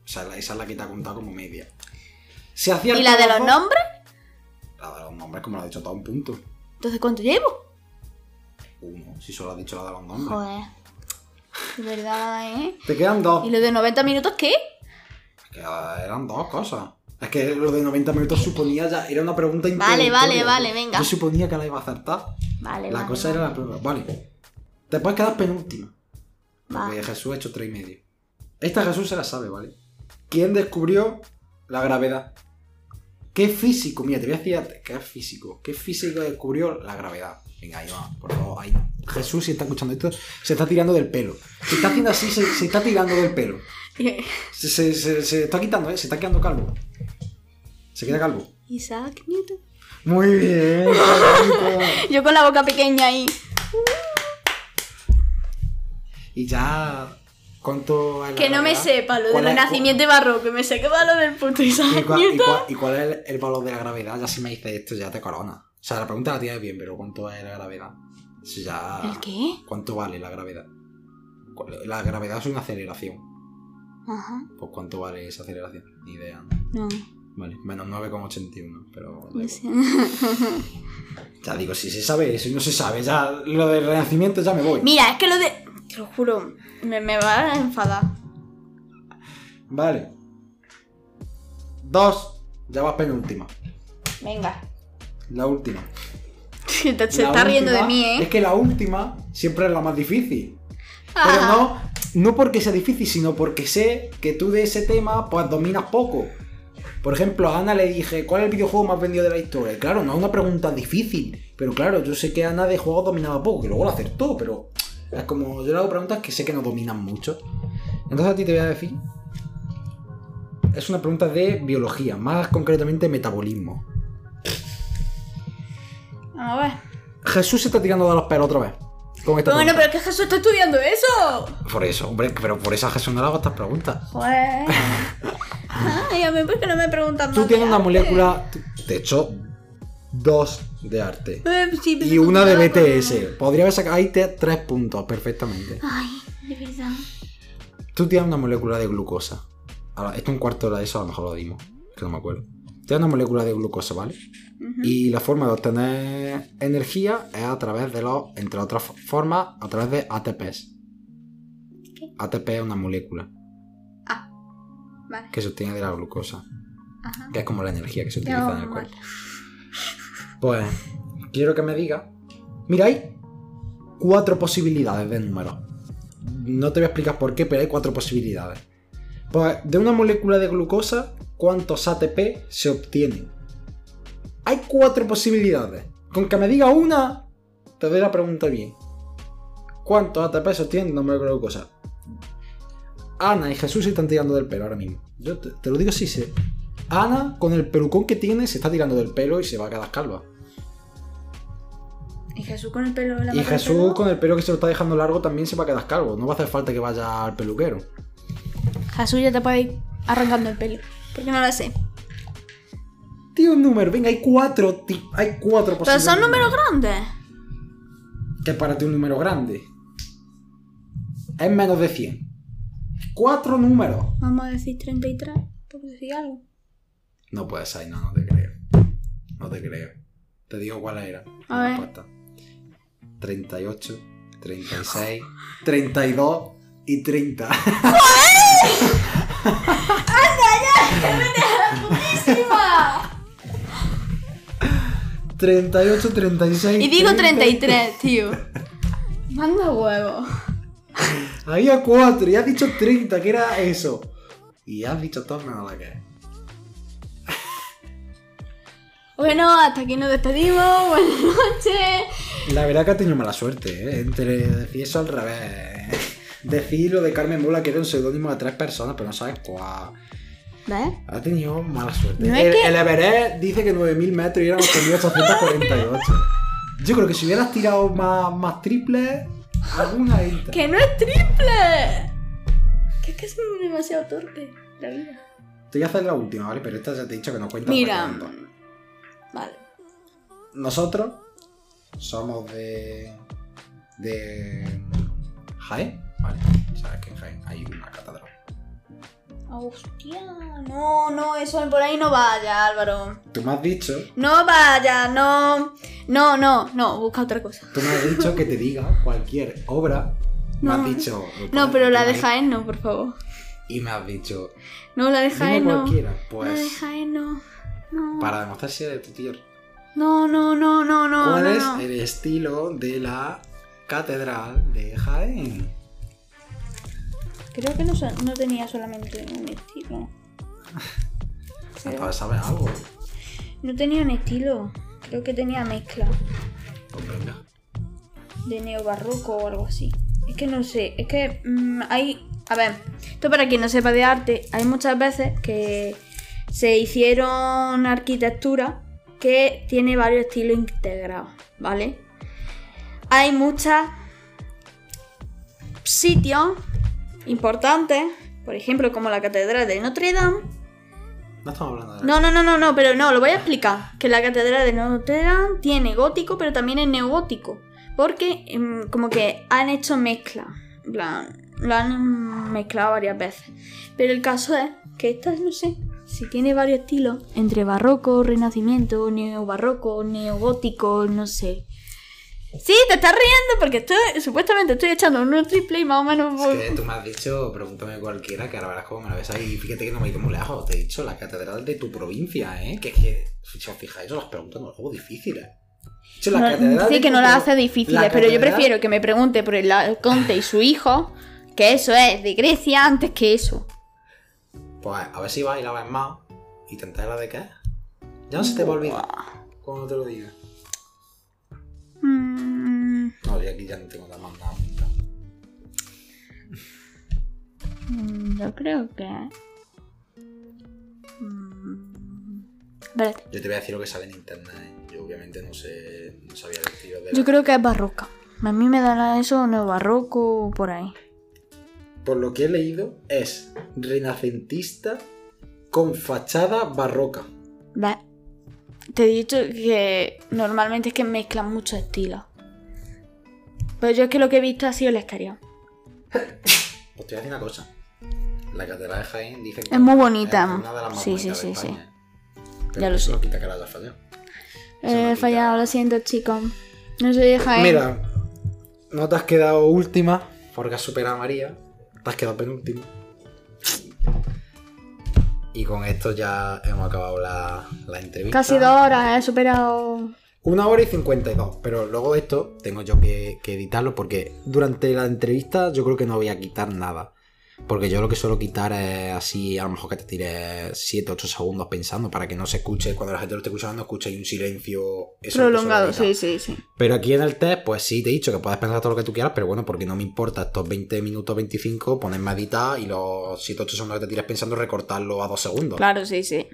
sea, esa es la que te ha contado como media. Si ¿Y la de los dos- nombres? La de los nombres, como lo ha dicho todo un punto. Entonces, ¿cuánto llevo? Uno, si solo has dicho la de los nombres. Joder. De verdad, ¿eh? Te quedan dos. ¿Y lo de 90 minutos qué? Que eran dos cosas. Es que lo de 90 minutos suponía ya. Era una pregunta Vale, vale, vale, venga. Yo suponía que la iba a acertar. Vale, La vale, cosa vale. era la pregunta. Vale. Te puedes quedar penúltima. Porque Jesús ha hecho tres y medio. Esta Jesús se la sabe, ¿vale? ¿Quién descubrió la gravedad? ¿Qué físico? Mira, te voy a decir qué físico. ¿Qué físico descubrió la gravedad? Venga, ahí va, por favor. Ahí. Jesús, si está escuchando esto, se está tirando del pelo. Se está haciendo así, se, se está tirando del pelo. Se, se- se- se está quitando, ¿eh? Se está quedando calvo. Se queda calvo. Isaac Newton. Muy bien. Yo con la boca pequeña ahí. y ya. ¿Cuánto Que no me sepa lo del ¿Cuál es- renacimiento y barroco, que me sepa lo del puto ¿Y Isaac y Newton. cuál- y cuál es el, el valor de la gravedad? Ya si me dices esto, ya te corona. O sea, la pregunta la tienes bien, pero ¿cuánto es la gravedad? Si ya... ¿El qué? ¿Cuánto vale la gravedad? La gravedad es una aceleración. Ajá. Pues ¿cuánto vale esa aceleración? Ni idea. No. Vale, menos 9,81, pero... sé. <laughs> Ya digo, si se sabe eso y no se sabe, ya lo del renacimiento ya me voy. Mira, es que lo de. Te lo juro, me, me va a enfadar. Vale. Dos. Ya vas penúltima. Venga. La última. <laughs> Se, La está riendo de mí, ¿eh? Es que la última siempre es la más difícil. Pero Ah. no, no porque sea difícil, sino porque sé que tú de ese tema pues dominas poco. Por ejemplo, a Ana le dije, ¿cuál es el videojuego más vendido de la historia? Y claro, no es una pregunta difícil. Pero claro, yo sé que Ana de juegos dominaba poco, que luego lo acertó, pero es como yo le hago preguntas que sé que no dominan mucho. Entonces a ti te voy a decir. Es una pregunta de biología, más concretamente metabolismo. Vamos a ver. Jesús se está tirando de los pelos otra vez. Con esta Pero bueno, pregunta. pero es que Jesús está estudiando eso. Por eso, hombre, pero por eso a Jesús no le hago estas preguntas. Joder. <laughs> Ay, a mí, ¿por qué no me preguntan Tú más tienes de una arte? molécula, de hecho, dos de arte. Eh, sí, Y una de comparado con- BTS. Podría haber sacado ahí tres puntos perfectamente. Ay, de verdad. Tú tienes una molécula de glucosa. Ahora, esto un cuarto de eso a lo mejor lo dimos, que no me acuerdo. Tienes una molécula de glucosa, ¿vale? Y la forma de obtener energía es a través de los, entre otras fo- formas, a través de ATPs. ¿Qué? ATP es una molécula Vale. que se obtiene de la glucosa, Ajá. que es como la energía que se utiliza en el cuerpo. Pues quiero que me diga. Mira, hay cuatro posibilidades de números. No te voy a explicar por qué, pero hay cuatro posibilidades. Pues de una molécula de glucosa, ¿cuántos ATP se obtienen? Hay cuatro posibilidades. Con que me diga una, te doy la pregunta bien. ¿Cuántos ATP de una molécula de glucosa? Ana y Jesús se están tirando del pelo ahora mismo. Yo te, te lo digo así, sé. Ana, con el pelucón que tiene, se está tirando del pelo y se va a quedar calva. Y Jesús con el pelo la Y Jesús, pelo. con el pelo que se lo está dejando largo, también se va a quedar calvo. No va a hacer falta que vaya al peluquero. Jesús ya te puede ir arrancando el pelo. Porque no lo sé. Tío, un número. Venga, hay cuatro. Hay cuatro Pero posibles. son números grandes. Que para ti un número grande. Es menos de 100. Cuatro números. Vamos a decir 33. Por decir algo. No puede ser, no, no te creo. No te creo. Te digo cuál era. A ver. respuesta. 38, 36, 32 y 30. ¡Putísima! <laughs> <laughs> 38, 36. Y digo 30. 33, tío. Manda huevo. Había 4 y has dicho 30, que era eso. Y has dicho todo menos la que es. Bueno, hasta aquí nos despedimos. Buenas noches. La verdad que ha tenido mala suerte, ¿eh? Entre decir eso al revés. Decir lo de Carmen Mola que era un seudónimo de tres personas, pero no sabes cuál. ¿Ves? Ha tenido mala suerte. No el, que- el Everest dice que 9.000 metros y eran 8.848. Yo creo que si hubieras tirado más, más triples, alguna entra. Que no es triple. Que es que es demasiado torpe la vida. Te voy a hacer la última, ¿vale? Pero esta ya te he dicho que no cuenta. Mira. Vale. Nosotros somos de. de. Jaén, ¿vale? Sabes que en Jaén hay una catedral. Hostia. No, no, eso por ahí no vaya, Álvaro. Tú me has dicho. No vaya, no. No, no, no, busca otra cosa. Tú me has dicho que te diga cualquier obra. <laughs> Me No. has dicho. No, pero la de Jaén. No, por favor. Y me has dicho. No, la de Jaén no. cualquiera. La de Pues. Jaén no. No. Para demostrar si eres tu tío. No, no, no, no, no. ¿Cuál no, es no. el estilo de la catedral de Jaén? Creo que no, no tenía solamente un estilo. <laughs> Entonces sabes algo. No tenía un estilo. Creo que tenía mezcla Pues venga. de neobarroco o algo así. Es que no sé, es que mm, hay... A ver, esto para quien no sepa de arte, hay muchas veces que se hicieron arquitectura que tiene varios estilos integrados, ¿vale? Hay muchos sitios importantes, por ejemplo, como la Catedral de Notre Dame, No estamos hablando de no, no, no, no, no, pero no, lo voy a explicar. Que la catedral de Notre Dame tiene gótico, pero también es neogótico. Porque em, como que han hecho mezcla. En plan, lo han mezclado varias veces. Pero el caso es que esta, no sé, si tiene varios estilos, entre barroco, renacimiento, neobarroco, neogótico, no sé. Sí, te estás riendo porque estoy, supuestamente estoy echando un triple y más o menos... Es que tú me has dicho, pregúntame cualquiera, que ahora verás cómo me la ves ahí. Fíjate que no me he ido muy lejos. Te he dicho la catedral de tu provincia, ¿eh? Que es que, si os fijáis, os las preguntas no algo la No, catedral sí que no las hace difíciles, la pero yo prefiero que me pregunte por el conte y su hijo, que eso es de Grecia antes que eso. Pues a ver si vas y la ves más y te enteras de qué. Ya no se te va a olvidar cuando te lo diga. Mm, No, yo aquí ya no tengo nada más nada. mm, yo creo que... Mm, espérate. Yo te voy a decir lo que sale en internet. ¿eh? Yo obviamente no sé, no sabía el de Yo la- creo que es barroca. A mí me da eso neobarroco por ahí. Por lo que he leído, es renacentista con fachada barroca. ¿Ves? Te he dicho que normalmente es que mezclan muchos estilos. Pero yo es que lo que he visto ha sido el exterior. Pues te voy a decir una cosa. La catedral de Jaén dice que Es muy bonita. Es una de las más Sí, bonitas sí, de sí, sí. España. Pero Ya lo eso sé. no quita que la haya fallado. Eso no He quita- fallado, lo siento, chicos. No soy de Jaén. Mira, no te has quedado última porque has superado a María. Te has quedado penúltima. Y con esto ya hemos acabado la, la entrevista. Casi dos horas, he superado. Una hora y 52, pero luego esto tengo yo que, que editarlo porque durante la entrevista yo creo que no voy a quitar nada. Porque yo lo que suelo quitar es así, a lo mejor que te tire 7, 8 segundos pensando para que no se escuche, cuando la gente lo esté escuchando, no escuche un silencio eso Prolongado, sí, sí, sí. Pero aquí en el test, pues sí, te he dicho que puedes pensar todo lo que tú quieras, pero bueno, porque no me importa estos 20 minutos 25, ponerme a editar y los 7, 8 segundos que te tires pensando recortarlo a 2 segundos. Claro, sí, sí.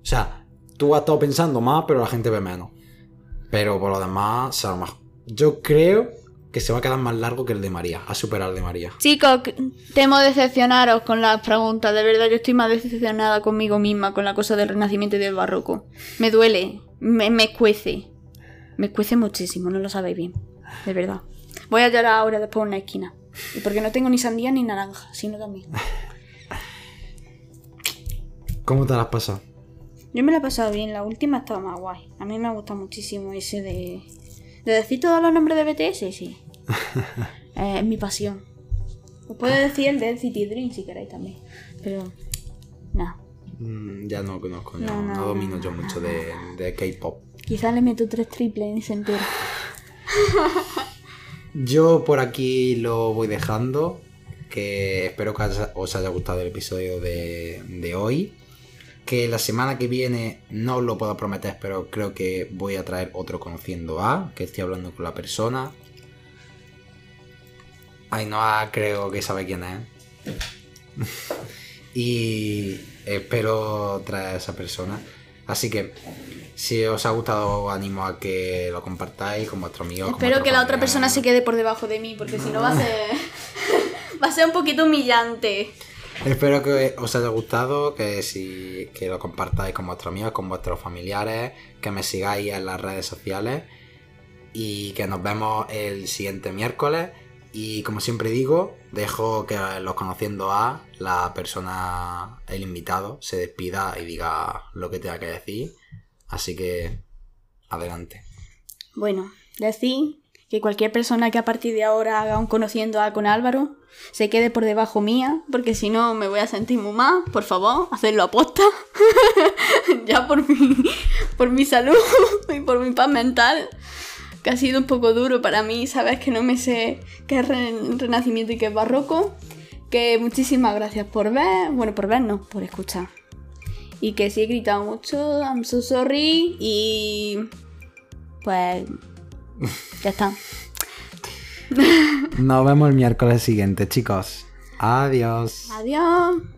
O sea, tú has estado pensando más, pero la gente ve menos. Pero por lo demás, yo creo que se va a quedar más largo que el de María, a superar el de María. Chicos, temo decepcionaros con las preguntas. De verdad, yo estoy más decepcionada conmigo misma con la cosa del renacimiento y del barroco. Me duele, me, me escuece. Me escuece muchísimo, no lo sabéis bien. De verdad. Voy a llorar ahora después en una esquina. Y porque no tengo ni sandía ni naranja, sino también. ¿Cómo te las pasado? Yo me la he pasado bien, la última estaba más guay. A mí me ha gustado muchísimo ese de. ¿De decir todos los nombres de BTS? Sí. <laughs> Eh, es mi pasión. Os puedo decir el de City Dream si queréis también. Pero. Nada. Mm, ya no conozco, no, No, no, no, domino no, yo no, mucho de, de K-pop. Quizás le meto tres triples y se entera. <laughs> Yo por aquí lo voy dejando. Que espero que os haya gustado el episodio de, de hoy. Que la semana que viene no os lo puedo prometer, pero creo que voy a traer otro conociendo a. Que estoy hablando con la persona. Ainhoa creo que sabe quién es. <laughs> y espero traer a esa persona. Así que si os ha gustado os animo a que lo compartáis con vuestros amigos. Espero que la otra persona se quede por debajo de mí, porque si no va a ser. <laughs> va a ser un poquito humillante. Espero que os haya gustado, que si que lo compartáis con vuestros amigos, con vuestros familiares, que me sigáis en las redes sociales y que nos vemos el siguiente miércoles. Y como siempre digo, dejo que los conociendo a la persona, el invitado, se despida y diga lo que tenga que decir. Así que adelante. Bueno, decir que cualquier persona que a partir de ahora haga un conociendo a con Álvaro se quede por debajo mía, porque si no me voy a sentir muy mal. Por favor, hacerlo aposta. <laughs> ya por mi, por mi salud <laughs> y por mi paz mental. Que ha sido un poco duro para mí, sabes que no me sé qué es re- renacimiento y qué es barroco. Que muchísimas gracias por ver, bueno, por vernos, por escuchar. Y que sí he gritado mucho, I'm so sorry. Y pues ya está. Nos vemos el miércoles siguiente, chicos. Adiós. Adiós.